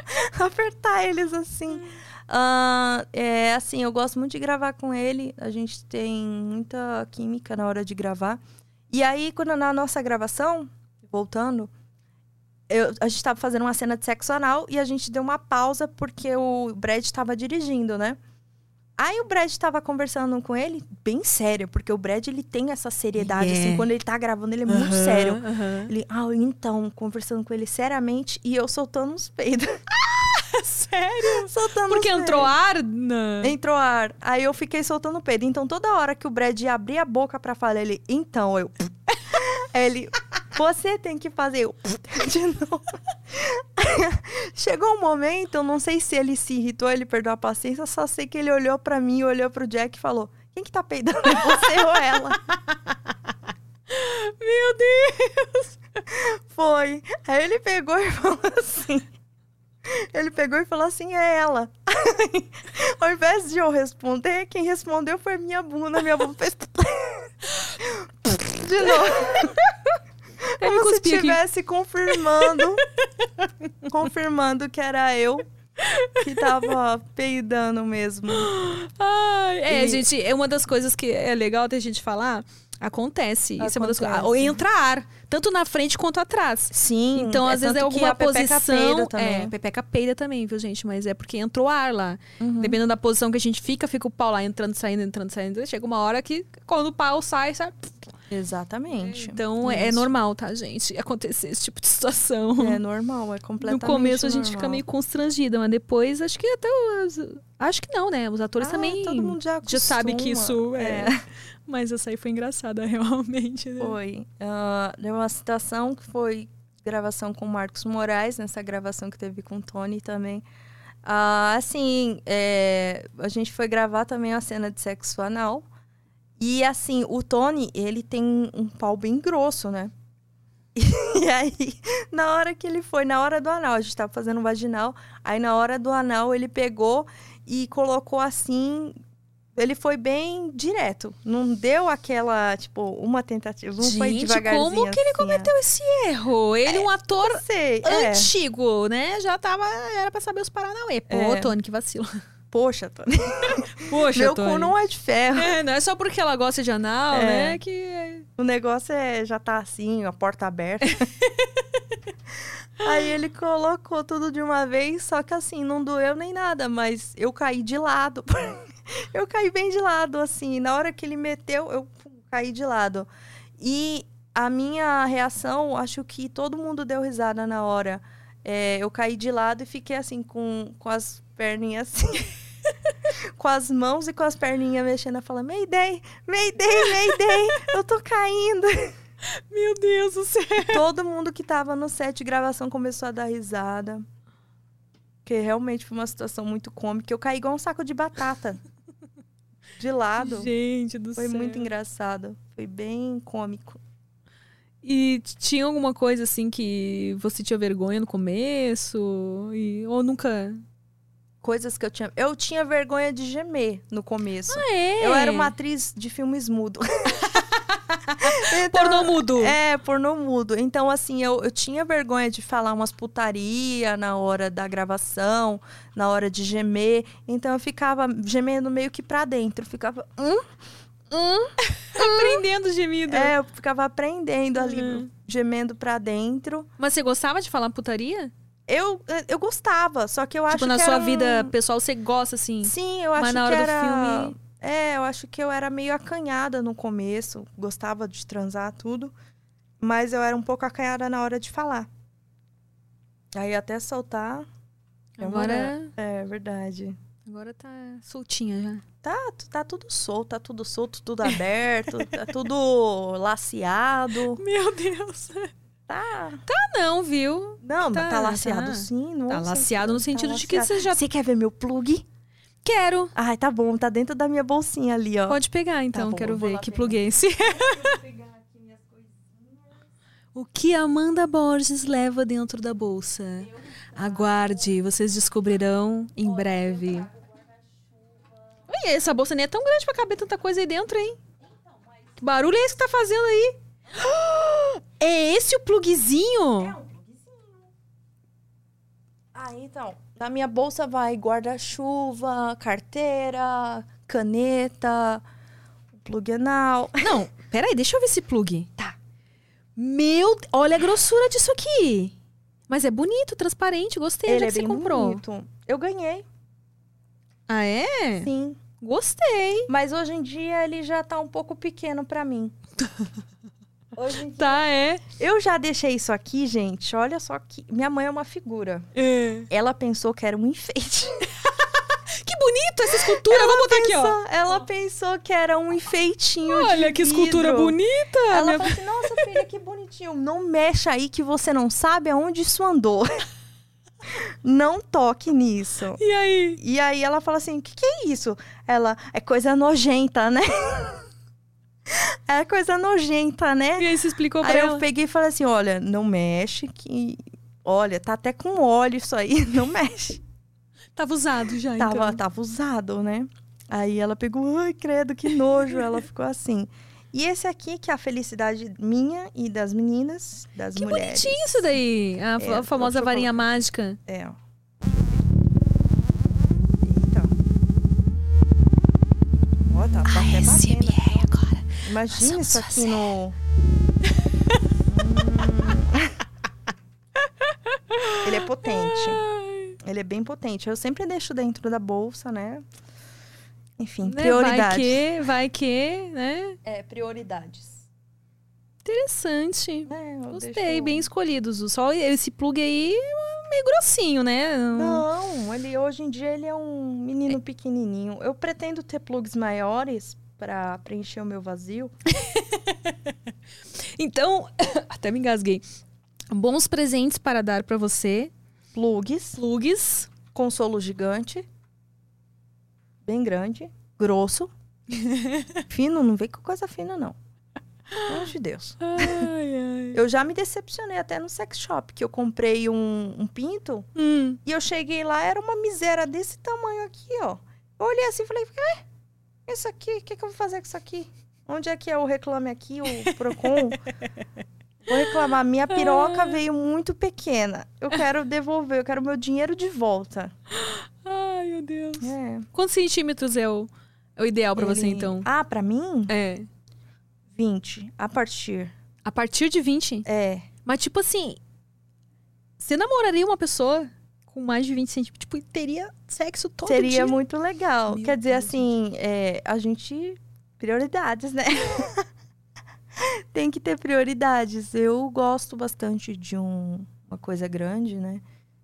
Apertar eles assim. Ah, é assim, eu gosto muito de gravar com ele. A gente tem muita química na hora de gravar. E aí, quando na nossa gravação, voltando, eu- a gente tava fazendo uma cena de sexo anal e a gente deu uma pausa porque o Brad tava dirigindo, né? Aí o Brad tava conversando com ele, bem sério, porque o Brad ele tem essa seriedade, Ele é. assim, quando ele tá gravando, ele é muito Aham, sério. aham. Ele, ah, então, conversando com ele seriamente e eu soltando uns peidos. Sério? soltando Porque entrou ar? Não. Entrou ar. Aí eu fiquei soltando peido. Então toda hora que o Brad abria a boca pra falar, ele, então, eu. ele, você tem que fazer eu. De novo. Chegou um momento, eu não sei se ele se irritou, ele perdeu a paciência, só sei que ele olhou pra mim, olhou pro Jack e falou: Quem que tá peidando? Você ou ela? Meu Deus! Foi. Aí ele pegou e falou assim. Ele pegou e falou assim, é ela. Ao invés de eu responder, quem respondeu foi minha bunda. Minha bunda fez... De novo. Como se estivesse confirmando. confirmando que era eu que tava peidando mesmo. Ai, é, E- gente, é uma das coisas que é legal ter gente falar. Acontece. Isso é uma das coisas. Ou entra ar, tanto na frente quanto atrás. Sim. Então, às vezes é tanto que alguma posição. peida É, também. pepeca peida também, viu, gente? Mas é porque entrou ar lá. Uhum. Dependendo da posição que a gente fica, fica o pau lá entrando, saindo, entrando, saindo. Chega uma hora que quando o pau sai, sai. Exatamente. Então é Isso. normal, tá, gente? Acontecer esse tipo de situação. É normal, é No completamente começo a gente normal. fica meio constrangida, mas depois acho que até os. Acho que não, né? Os atores Ah, também todo mundo já, já sabe que isso é. Mas essa aí foi engraçada, realmente. Né? Foi. Ah, deu uma citação que foi gravação com o Marcos Moraes, nessa gravação que teve com o Tony também. Ah, assim, é, a gente foi gravar também a cena de sexo anal. E assim, o Tony, ele tem um pau bem grosso, né? E aí, na hora que ele foi, na hora do anal, a gente tava fazendo vaginal, aí na hora do anal ele pegou e colocou assim. Ele foi bem direto. Não deu aquela, tipo, uma tentativa. Não foi Gente, devagarzinho. como que ele assim, cometeu esse erro? Ele é um ator sei. É. antigo, né? Já tava. Era pra saber os Paranauê. Pô, É. Tony, que vacilo. Poxa, Tony. Poxa, Meu Tony. cu não é de ferro. É, não é só porque ela gosta de anal, É. né? Que. O negócio é já tá assim, a porta aberta. Aí ele colocou tudo de uma vez, só que assim, não doeu nem nada, mas eu caí de lado. eu caí bem de lado, assim. Na hora que ele meteu, eu pum, caí de lado. E a minha reação, acho que todo mundo deu risada na hora. É, eu caí de lado e fiquei assim, com, com as perninhas assim. com as mãos e com as perninhas mexendo. Falo, Mayday, Mayday, Mayday, eu tô caindo. Meu Deus do céu. Todo mundo que tava no set de gravação começou a dar risada. Porque realmente foi uma situação muito cômica. Eu caí igual um saco de batata. De lado. Gente do Foi céu. muito engraçado. Foi bem cômico. E tinha alguma coisa assim que você tinha vergonha no começo? E, ou nunca. Coisas que eu tinha. Eu tinha vergonha de gemer no começo. Ah, é? Eu era uma atriz de filmes mudo. Então, Pornô mudo. É, pornô mudo. Então, assim, eu, eu tinha vergonha de falar umas putaria na hora da gravação, na hora de gemer. Então, eu ficava gemendo meio que pra dentro. Ficava. Hum? Hum? Aprendendo gemido. É, eu ficava aprendendo ali, Uhum. gemendo pra dentro. Mas você gostava de falar putaria? Eu, eu gostava, só que eu acho tipo, na que sua um- vida pessoal você gosta assim? Sim, eu Mas acho na hora que do era. filme- É, eu acho que eu era meio acanhada no começo. Gostava de transar tudo. Mas eu era um pouco acanhada na hora de falar. Aí até soltar. Agora, É verdade. agora tá soltinha já. Tá, tá tudo solto, tá tudo solto, tudo aberto, tá tudo laceado. Meu Deus. Tá. Ah, não, viu? Não, Tá, mas tá laceado tá. sim. Não Tá laceado no tá sentido de que você já- Você quer ver meu plug? Quero. Ai, tá bom, tá dentro da minha bolsinha ali, ó. Pode pegar então, bom, quero ver que pegar. plug é esse. O que Amanda Borges leva dentro da bolsa? Aguarde, vocês descobrirão em breve. Essa bolsa nem é tão grande pra caber tanta coisa aí dentro, hein? Que barulho é esse que tá fazendo aí? É esse o plugzinho? Ah, então. Na minha bolsa vai guarda-chuva, carteira, caneta, plug anal. Não, peraí, deixa eu ver esse plug. Tá. Meu, olha a grossura disso aqui. Mas é bonito, transparente, gostei. Ele é é que você comprou? bonito. Eu ganhei, Ah, é? sim. Gostei. Mas hoje em dia ele já tá um pouco pequeno pra mim. Hoje em dia... Tá, é. Eu já deixei isso aqui, gente. Olha só que. Minha mãe é uma figura. É. Ela pensou que era um enfeite. Que bonito essa escultura. Vamos botar aqui, ó. Ela pensou que era um enfeitinho. Olha que escultura vidro. bonita. Ela minha- falou assim: Nossa, filha, que bonitinho. Não mexa aí que você não sabe aonde isso andou. Não toque nisso. E aí? E aí ela fala assim: O que, que é isso? Ela, é coisa nojenta, né? É coisa nojenta, né? E aí você explicou pra Aí ela? eu peguei e falei assim: Olha, não mexe, que. Olha, tá até com óleo isso aí, não mexe. Tava usado já, Tava, então. tava usado, né? Aí ela pegou, ai, credo, que nojo. ela ficou assim. E esse aqui, que é a felicidade minha e das meninas, das Que mulheres. bonitinho isso daí. A, É, a famosa varinha mágica. É, Imagina isso aqui no. Hum. Ele é potente. Ele é bem potente. Eu sempre deixo dentro da bolsa, né? Enfim, Né, prioridades. Vai que, vai que, né? É, prioridades. Interessante. É, Gostei, deixo- bem escolhidos. Só esse plug aí meio grossinho, né? Não, ele hoje em dia ele é um menino pequenininho. Eu pretendo ter plugs maiores para preencher o meu vazio. Então, até me engasguei. Bons presentes para dar pra você. Plugs, Plugs. consolo gigante, bem grande, grosso, fino, não vem com coisa fina não. Pelo amor de Deus. Ai, ai. Eu já me decepcionei até no sex shop, que eu comprei um, um pinto Hum. e eu cheguei lá, era uma miséria desse tamanho aqui, ó. Eu olhei assim e falei, é, isso aqui, o que, que eu vou fazer com isso aqui? Onde é que é o reclame aqui, o Procon? Vou reclamar, minha piroca veio muito pequena. Eu quero devolver, eu quero meu dinheiro de volta. Ai, meu Deus. É. Quantos centímetros é o, é o ideal você, Ele- então? Ah, pra mim? É. 20. A partir. A partir de 20? É. Mas, tipo assim, você namoraria uma pessoa com mais de 20 centímetros? Tipo, teria sexo todo Seria dia? muito legal. Meu Quer dizer, Deus, assim, é, a gente. Prioridades, né? Tem que ter prioridades. Eu gosto bastante de um, uma coisa grande, né?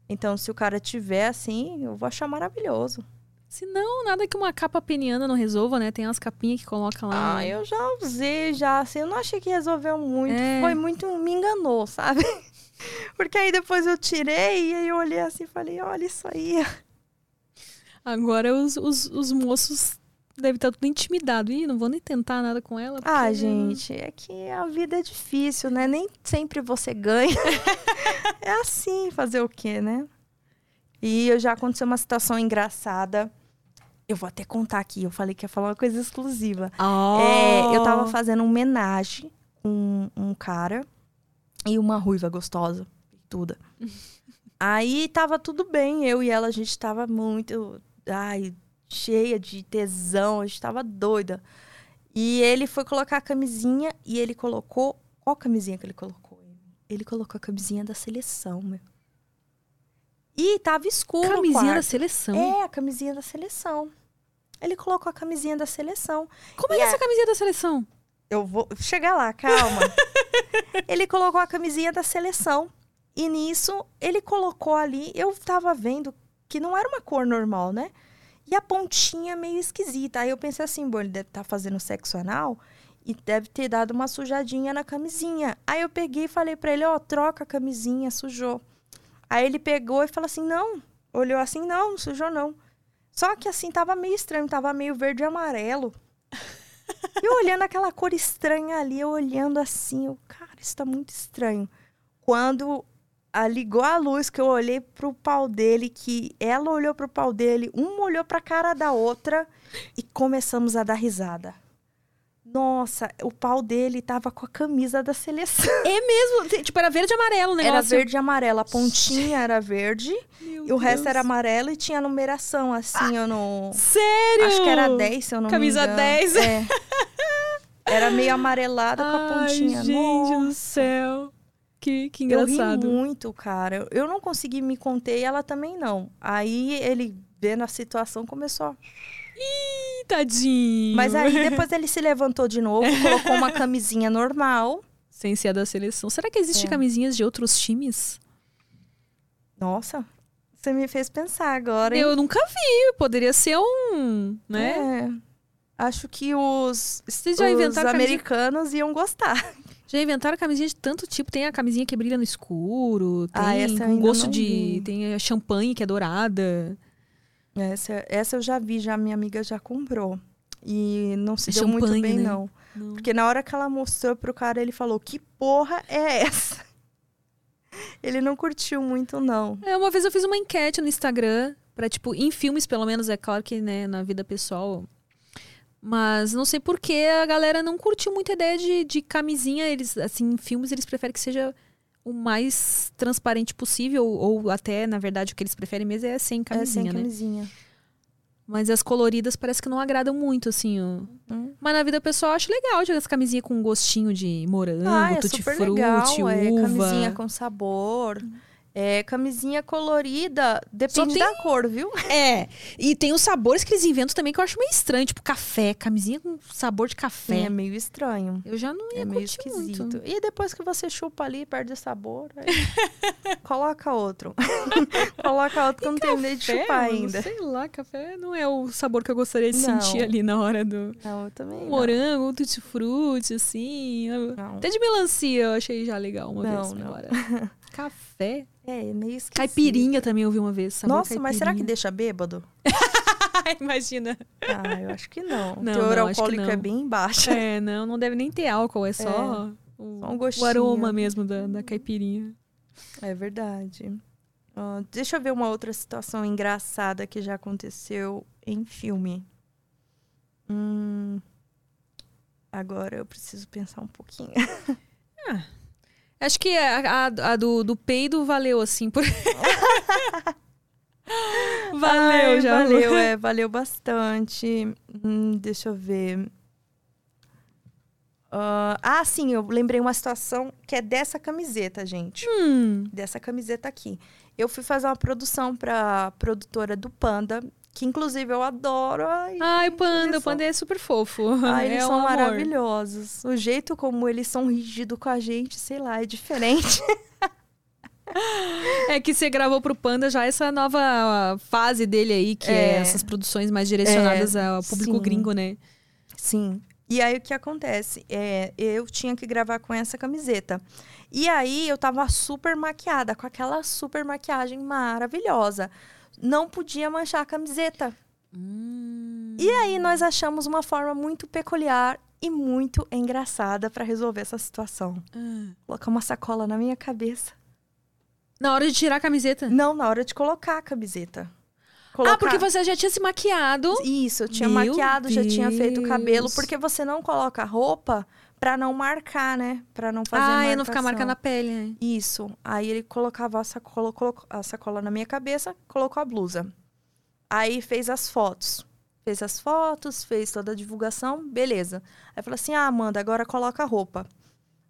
Então, se o cara tiver assim, eu vou achar maravilhoso. Se não, nada que uma capa peniana não resolva, né? Tem umas capinhas que coloca lá. Ah, eu já usei, já, assim, eu não achei que resolveu muito. É. Foi muito, me enganou, sabe? Porque aí depois eu tirei e aí eu olhei assim e falei, olha isso aí. Agora os, os, os moços devem estar tudo intimidado. Ih, não vou nem tentar nada com ela. Ah, porque- gente, é que a vida é difícil, né? Nem sempre você ganha. é assim, fazer o quê, né? E eu já aconteceu uma situação engraçada. Eu vou até contar aqui, eu falei que ia falar uma coisa exclusiva. Oh. É, eu tava fazendo um homenagem com um cara e uma ruiva gostosa, tudo. Aí tava tudo bem, eu e ela, a gente tava muito, ai, cheia de tesão, a gente tava doida. E ele foi colocar a camisinha e ele colocou, qual camisinha que ele colocou? Ele colocou a camisinha da seleção, meu. E tava escuro Camisinha da seleção. É, a camisinha da seleção. Ele colocou a camisinha da seleção. Como é é essa camisinha da seleção? Eu vou chegar lá, calma. ele colocou a camisinha da seleção. E nisso, ele colocou ali. Eu tava vendo que não era uma cor normal, né? E a pontinha meio esquisita. Aí eu pensei assim, bom, ele deve estar fazendo sexo anal e deve ter dado uma sujadinha na camisinha. Aí eu peguei e falei pra ele, ó, troca a camisinha, sujou. Aí ele pegou e falou assim, não. Olhou assim, não, não sujou não. Só que assim, tava meio estranho, tava meio verde e amarelo. Eu olhando aquela cor estranha ali, eu olhando assim, eu, cara, isso tá muito estranho. Quando a, ligou a luz, que eu olhei pro pau dele, que ela olhou pro pau dele, uma olhou pra cara da outra e começamos a dar risada. Nossa, o pau dele tava com a camisa da seleção. É mesmo? Tipo, era verde e amarelo o negócio. Era verde e amarelo. A pontinha era verde Meu e o resto Deus. era amarelo e tinha numeração, assim, eu não. Sério? Acho que era 10, se eu não Camisa me engano. 10. É. Era meio amarelada com a Ai, pontinha. gente do Nossa. céu. Que, que Eu ri engraçado. muito, cara. Eu- Eu não consegui me conter e ela também não. Aí ele, vendo a situação, começou. a- Ih, tadinho. Mas aí depois ele se levantou de novo, colocou uma camisinha normal. Sem ser da seleção. Será que existem É. camisinhas de outros times? Nossa, você me fez pensar agora, hein? Eu nunca vi. Poderia ser um, né? É. Acho que os, Vocês já os camisinha? americanos iam gostar. Já inventaram camisinha de tanto tipo. Tem a camisinha que brilha no escuro. Tem Ah, essa com gosto de. vi. Tem a champanhe que é dourada. Essa, essa eu já vi, já minha amiga já comprou. E não se É deu muito bem, né? não. Não. Porque na hora que ela mostrou pro cara, ele falou: Que porra é essa? Ele não curtiu muito, não. É, uma vez eu fiz uma enquete no Instagram, pra, tipo, em filmes, pelo menos, é claro que, né, na vida pessoal. Mas não sei por que a galera não curtiu muito a ideia de, de camisinha. Eles, assim, em filmes, eles preferem que seja o mais transparente possível, ou até, na verdade, o que eles preferem mesmo é sem é camisinha, sem né? camisinha. Mas as coloridas parece que não agradam muito, assim, ó. Hum. Mas na vida pessoal eu acho legal de as camisinhas com gostinho de morango, Ah, é tutti super frutti, legal. É uva. camisinha com sabor. É camisinha colorida. Depende tem- da cor, viu? É, e tem os sabores que eles inventam também que eu acho meio estranho, tipo café, camisinha com sabor de café. É meio estranho. Eu já não ia É meio esquisito. muito. E depois que você chupa ali, perde o sabor. aí Coloca outro. Coloca outro que eu não terminei de chupar ainda. Sei lá, café não é o sabor que eu gostaria de Não. sentir ali na hora do Não, eu também. morango, tutti frutti, assim. Não. Até de melancia eu achei já legal uma Não, vez. não. Agora. Café. É, é meio esquisito. Caipirinha também eu vi uma vez. Nossa, mas será que deixa bêbado? Imagina. Ah, eu acho que não. Não, o teor não, alcoólico é bem baixo. É, não, não deve nem ter álcool, é só, o, só um o gostinho. aroma mesmo da, da caipirinha. É verdade. Ó, deixa eu ver uma outra situação engraçada que já aconteceu em filme. Hum, agora eu preciso pensar um pouquinho. Acho que a, a- a do, do peido valeu, assim. Por... valeu, Ai, já. Valeu, é, valeu bastante. Hum, deixa eu ver. Ah, ah, sim, eu lembrei uma situação que é dessa camiseta, gente. Hum, Dessa camiseta aqui. Eu fui fazer uma produção pra produtora do Panda, que inclusive eu adoro. Ai, Ai, panda, o panda é super fofo. Ai, eles é um são amor. maravilhosos. O jeito como eles são rígidos com a gente, sei lá, é diferente. É que você gravou pro Panda já essa nova fase dele aí, que é, É. essas produções mais direcionadas ao público sim. gringo, né? Sim. E aí o que acontece? É, eu tinha que gravar com essa camiseta. E aí eu tava super maquiada, com aquela super maquiagem maravilhosa. Não podia manchar a camiseta. E aí nós achamos uma forma muito peculiar e muito engraçada para resolver essa situação. Colocar uma sacola na minha cabeça. Na hora de tirar a camiseta. Não, na hora de colocar a camiseta. Ah, Colocar- porque você já tinha se maquiado. Isso, eu tinha Meu maquiado, já tinha feito o cabelo, Deus. porque você não coloca roupa pra não marcar, né? Pra não fazer Ah, e não ficar marcando a pele, né? Isso. Aí ele colocava a sacola, colocou a sacola na minha cabeça, colocou a blusa. Aí fez as fotos. Fez as fotos, fez toda a divulgação, beleza. Aí falou assim: ah, Amanda, agora coloca a roupa.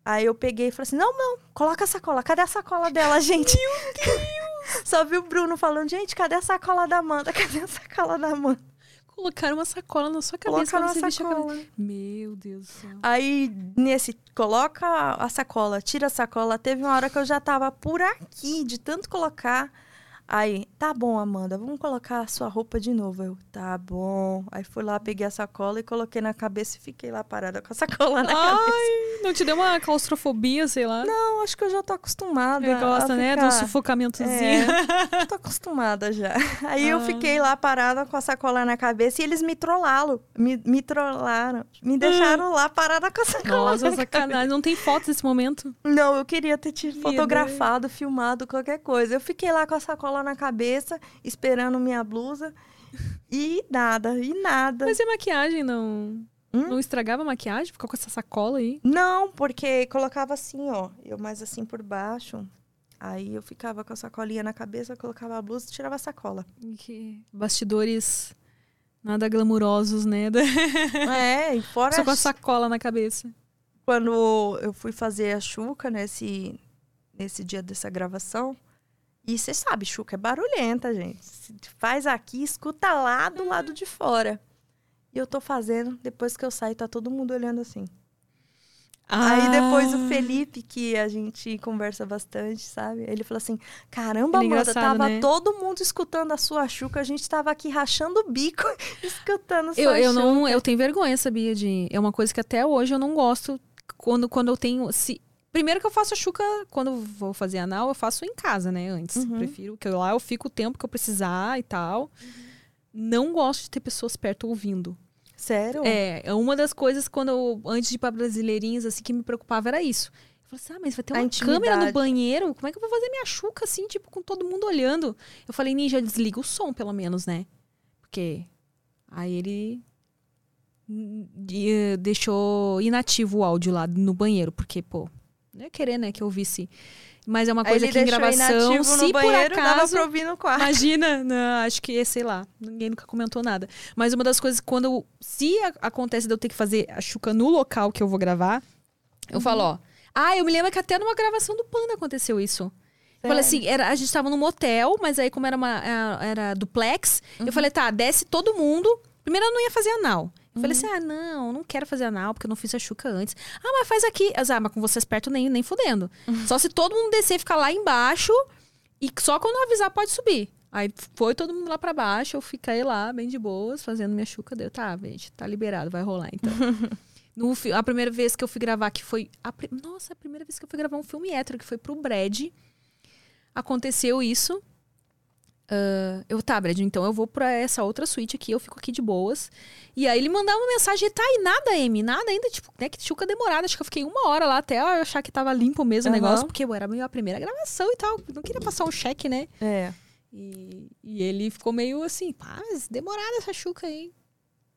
Aí eu peguei e falei assim: não, não, coloca a sacola. Cadê a sacola dela, gente? Meu Deus! Só vi o Bruno falando: gente, cadê a sacola da Amanda? Cadê a sacola da Amanda? Colocaram uma sacola na sua cabeça Colocaram quando a você vestiu a sacola. Meu Deus do céu. Aí, nesse, coloca a sacola, tira a sacola. Teve uma hora que eu já tava por aqui, de tanto colocar. Aí, tá bom, Amanda, vamos colocar a sua roupa de novo. Eu, tá bom. Aí fui lá, peguei a sacola e coloquei na cabeça e fiquei lá parada com a sacola na cabeça. Ai, não te deu uma claustrofobia, sei lá? Não, acho que eu já tô acostumada. Ele gosta, a né? ficar- Do sufocamentozinho. É, tô acostumada já. Aí eu Ah. fiquei lá parada com a sacola na cabeça e eles me trollaram. Me, me trollaram. Me deixaram lá parada com a sacola Nossa, na sacanagem. Não tem foto desse momento. Não, eu queria ter te fotografado, filmado, qualquer coisa. Eu fiquei lá com a sacola na cabeça, esperando minha blusa. E nada, e nada. Mas e a maquiagem não. Hum? Não estragava a maquiagem? Ficou com essa sacola aí? Não, porque colocava assim, ó. Eu mais assim por baixo. Aí eu ficava com a sacolinha na cabeça, colocava a blusa e tirava a sacola. Que bastidores nada glamurosos, né? é, e fora Só com a sacola na cabeça. quando eu fui fazer a Xuca nesse, nesse dia dessa gravação. E você sabe, Xuca é barulhenta, gente. Se faz aqui, escuta lá do lado de fora. E eu tô fazendo, depois que eu saio, tá todo mundo olhando assim. Aí depois Ah. o Felipe, que a gente conversa bastante, sabe? Ele falou assim: caramba, é Amanda, tava né? todo mundo escutando a sua Xuca, a gente tava aqui rachando o bico, escutando a sua Eu, eu Xuca. não, eu tenho vergonha, sabia? De, é uma coisa que até hoje eu não gosto. Quando, quando eu tenho. Se, primeiro que eu faço a chuca, quando vou fazer anal, eu faço em casa, né? Antes. Uhum. Prefiro que lá eu fico o tempo que eu precisar e tal. Não gosto de ter pessoas perto ouvindo. Sério? É, é uma das coisas quando eu, antes de ir pra Brasileirinhas, assim, que me preocupava era isso. Eu falei assim, ah, mas vai ter uma câmera no banheiro? Como é que eu vou fazer minha chuca, assim, tipo, com todo mundo olhando? Eu falei, Ninja, desliga o som, pelo menos, né? Porque aí ele de- deixou inativo o áudio lá no banheiro, porque, pô, não ia querer, né, que eu ouvisse. Mas é uma coisa que em gravação, se banheiro, por dava acaso... pra ouvir no quarto. Imagina, não, acho que, sei lá, ninguém nunca comentou nada. Mas uma das coisas, quando eu- se acontece de eu ter que fazer a chuca no local que eu vou gravar, eu falo, ó. Ah, eu me lembro que até numa gravação do Panda aconteceu isso. Eu falei assim, era, a gente tava num motel, mas aí como era uma era, era duplex, eu falei, tá, desce todo mundo. Primeiro eu não ia fazer anal. Eu falei assim, ah, não, não quero fazer anal, porque eu não fiz a chuca antes. Ah, mas faz aqui. Ah, mas com vocês perto nem, nem fudendo. Só se todo mundo descer e ficar lá embaixo, e só quando eu avisar pode subir. Aí foi todo mundo lá pra baixo, eu fiquei lá, bem de boas, fazendo minha chuca. Deu, tá, gente, tá liberado, vai rolar então. No a primeira vez que eu fui gravar, que foi. A, nossa, a primeira vez que eu fui gravar um filme hétero, que foi pro Brad. Aconteceu isso. Ah, eu, tá, Brad, então eu vou pra essa outra suíte aqui, eu fico aqui de boas. E aí ele mandava uma mensagem, tá aí nada, Amy, nada ainda, tipo, né, que chuca demorada. Acho que eu fiquei uma hora lá até eu achar que tava limpo mesmo o Aham. negócio, porque era meio a primeira gravação e tal. Não queria passar um cheque, né? É. E, e ele ficou meio assim, pá, mas demorada essa chuca aí.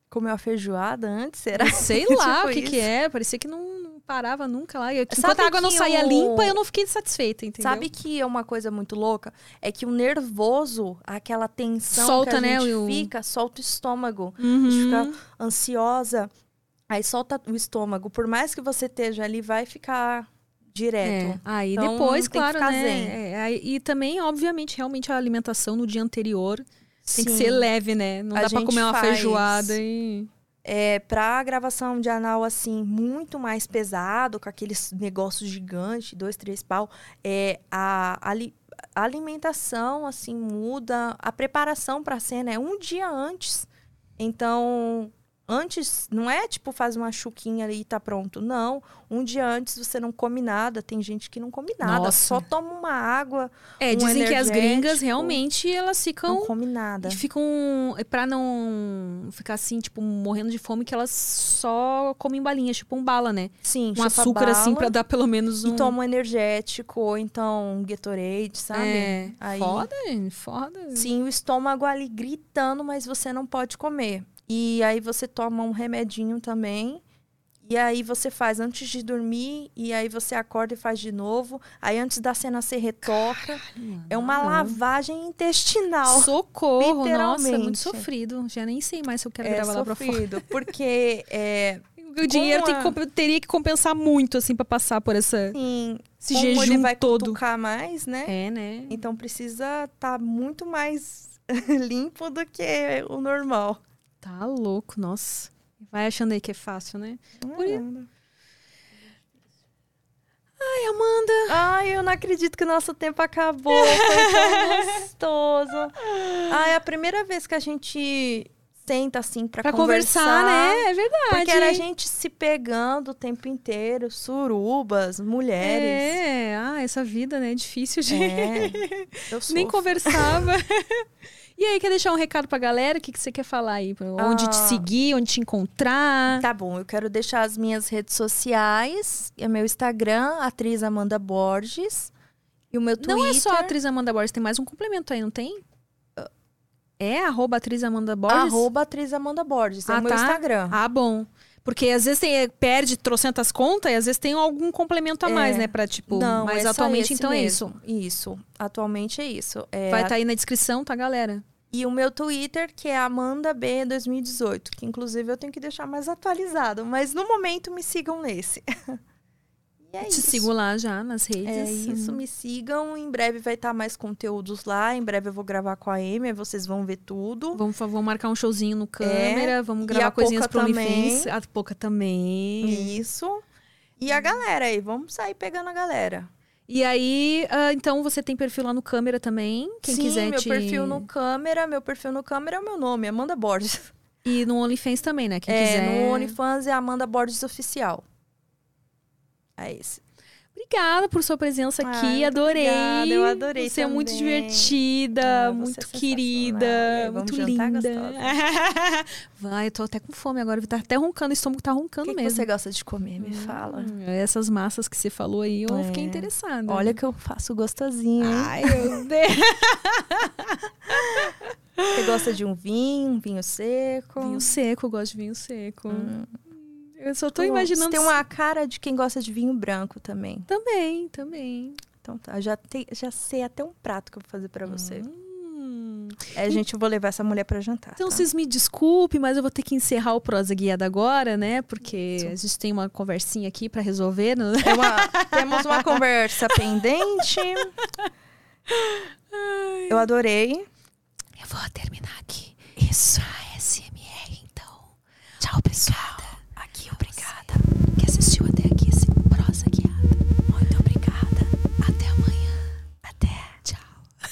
Comeu a feijoada antes, será? Sei lá Tipo o que, que é, parecia que não, não parava nunca lá. E Sabe Enquanto a água não saía o- limpa, eu não fiquei satisfeita, entendeu? Sabe que é uma coisa muito louca? É que o nervoso, aquela tensão Solta, que a né, gente o- fica, solta o estômago. Uhum. A gente fica ansiosa. Aí solta o estômago. Por mais que você esteja ali, vai ficar direto. É, aí Então, depois, claro, né? é, aí- e também, obviamente, realmente a alimentação no dia anterior tem que Sim. ser leve, né? Não A dá pra comer uma faz- feijoada e. É, pra gravação de anal, assim, muito mais pesado, com aqueles negócios gigantes, dois, três pau, é, a, ali- a alimentação, assim, muda. A preparação pra cena é um dia antes. Então, antes, não é tipo faz uma chuquinha ali e tá pronto. Não. Um dia antes você não come nada. Tem gente que não come nada. Nossa. Só toma uma água, É, Um dizem que as gringas realmente elas ficam. não come nada. E ficam. Pra não ficar assim, tipo, morrendo de fome, que elas só comem balinhas, tipo um bala, né? Sim, Um açúcar assim, bala pra dar pelo menos um. E toma um energético, ou então um Gatorade, sabe? É, Aí- foda, foda. Sim, o estômago ali gritando, mas você não pode comer. E aí você toma um remedinho também. E aí você faz antes de dormir, e aí você acorda e faz de novo. Aí antes da cena você retoca. é uma não. lavagem intestinal. Socorro, nossa, é Literalmente. muito sofrido. Já nem sei mais se eu quero é gravar lá pra fora. sofrido, porque é, O dinheiro tem que a- comp- teria que compensar muito, assim, pra passar por essa. assim, Esse como ele jejum vai todo. mais, né? É, né? Então precisa estar muito mais limpo do que o normal. Tá louco, nossa. Vai achando aí que é fácil, né? Por i- Ai, Amanda. Ai, eu não acredito que o nosso tempo acabou. Foi tão gostoso. Ai, é a primeira vez que a gente senta assim pra, Pra conversar, né? É verdade. Porque era a gente se pegando o tempo inteiro, surubas, mulheres. É, ah, essa vida, né? É difícil, gente. É, Nem conversava. e aí, quer deixar um recado pra galera? O que, que você quer falar aí? Onde te Ah. seguir, onde te encontrar? Tá bom, eu quero deixar as minhas redes sociais, é meu Instagram, atriz Amanda Borges, e o meu Twitter. Não é só a atriz Amanda Borges, tem mais um complemento aí, não tem? É arroba atriz Amanda Borges? Arroba atriz Amanda Borges, é Ah, o meu tá. Instagram. Ah, bom. Porque às vezes tem, perde trocentas contas e às vezes tem algum complemento a mais, É. né? Pra, tipo, Não, mas é atualmente então é isso. mesmo. Isso, atualmente é isso. É Vai estar aí na descrição, tá, galera? E o meu Twitter, que é Amanda B 2018, que inclusive eu tenho que deixar mais atualizado, mas no momento me sigam nesse. é Te isso. sigo lá já nas redes. É isso, me sigam. Em breve vai estar mais conteúdos lá. Em breve eu vou gravar com a Amy, vocês vão ver tudo. Vamos, vamos marcar um showzinho no câmera, vamos É. E gravar coisinhas pro. OnlyFans. A Poca também. Isso. E a galera aí, vamos sair pegando a galera. E aí, ah, então você tem perfil lá no câmera também. Quem Sim, quiser meu te... perfil no câmera, meu perfil no câmera é o meu nome, Amanda Borges. E no OnlyFans também, né? Quem é, quiser. no OnlyFans é Amanda Borges Oficial. É esse. Obrigada por sua presença Ah, aqui, adorei. obrigada, eu adorei Você é muito também. divertida, Ah, é muito sensacional. querida, muito linda. Vai, eu tô até com fome agora, tá até roncando, o estômago tá roncando que, que mesmo. você gosta de comer? Me fala. Hum, Essas massas que você falou aí, eu É. fiquei interessada. Olha que eu faço gostosinho, hein? Ai, meu Deus. Você gosta de um vinho, um vinho seco? Vinho seco, eu gosto de vinho seco. Eu só tô Você imaginando. tem uma cara de quem gosta de vinho branco também. Também, também. Então tá, já, te- já sei até um prato que eu vou fazer pra você. Hum. É, gente, eu vou levar essa mulher pra jantar. Então, tá? vocês me desculpem, mas eu vou ter que encerrar o Prosa Guiada agora, né? Porque a gente tem uma conversinha aqui pra resolver. Né? É uma- temos uma conversa pendente. Eu adorei. Eu vou terminar aqui. Isso, a SMR, então. Tchau, pessoal.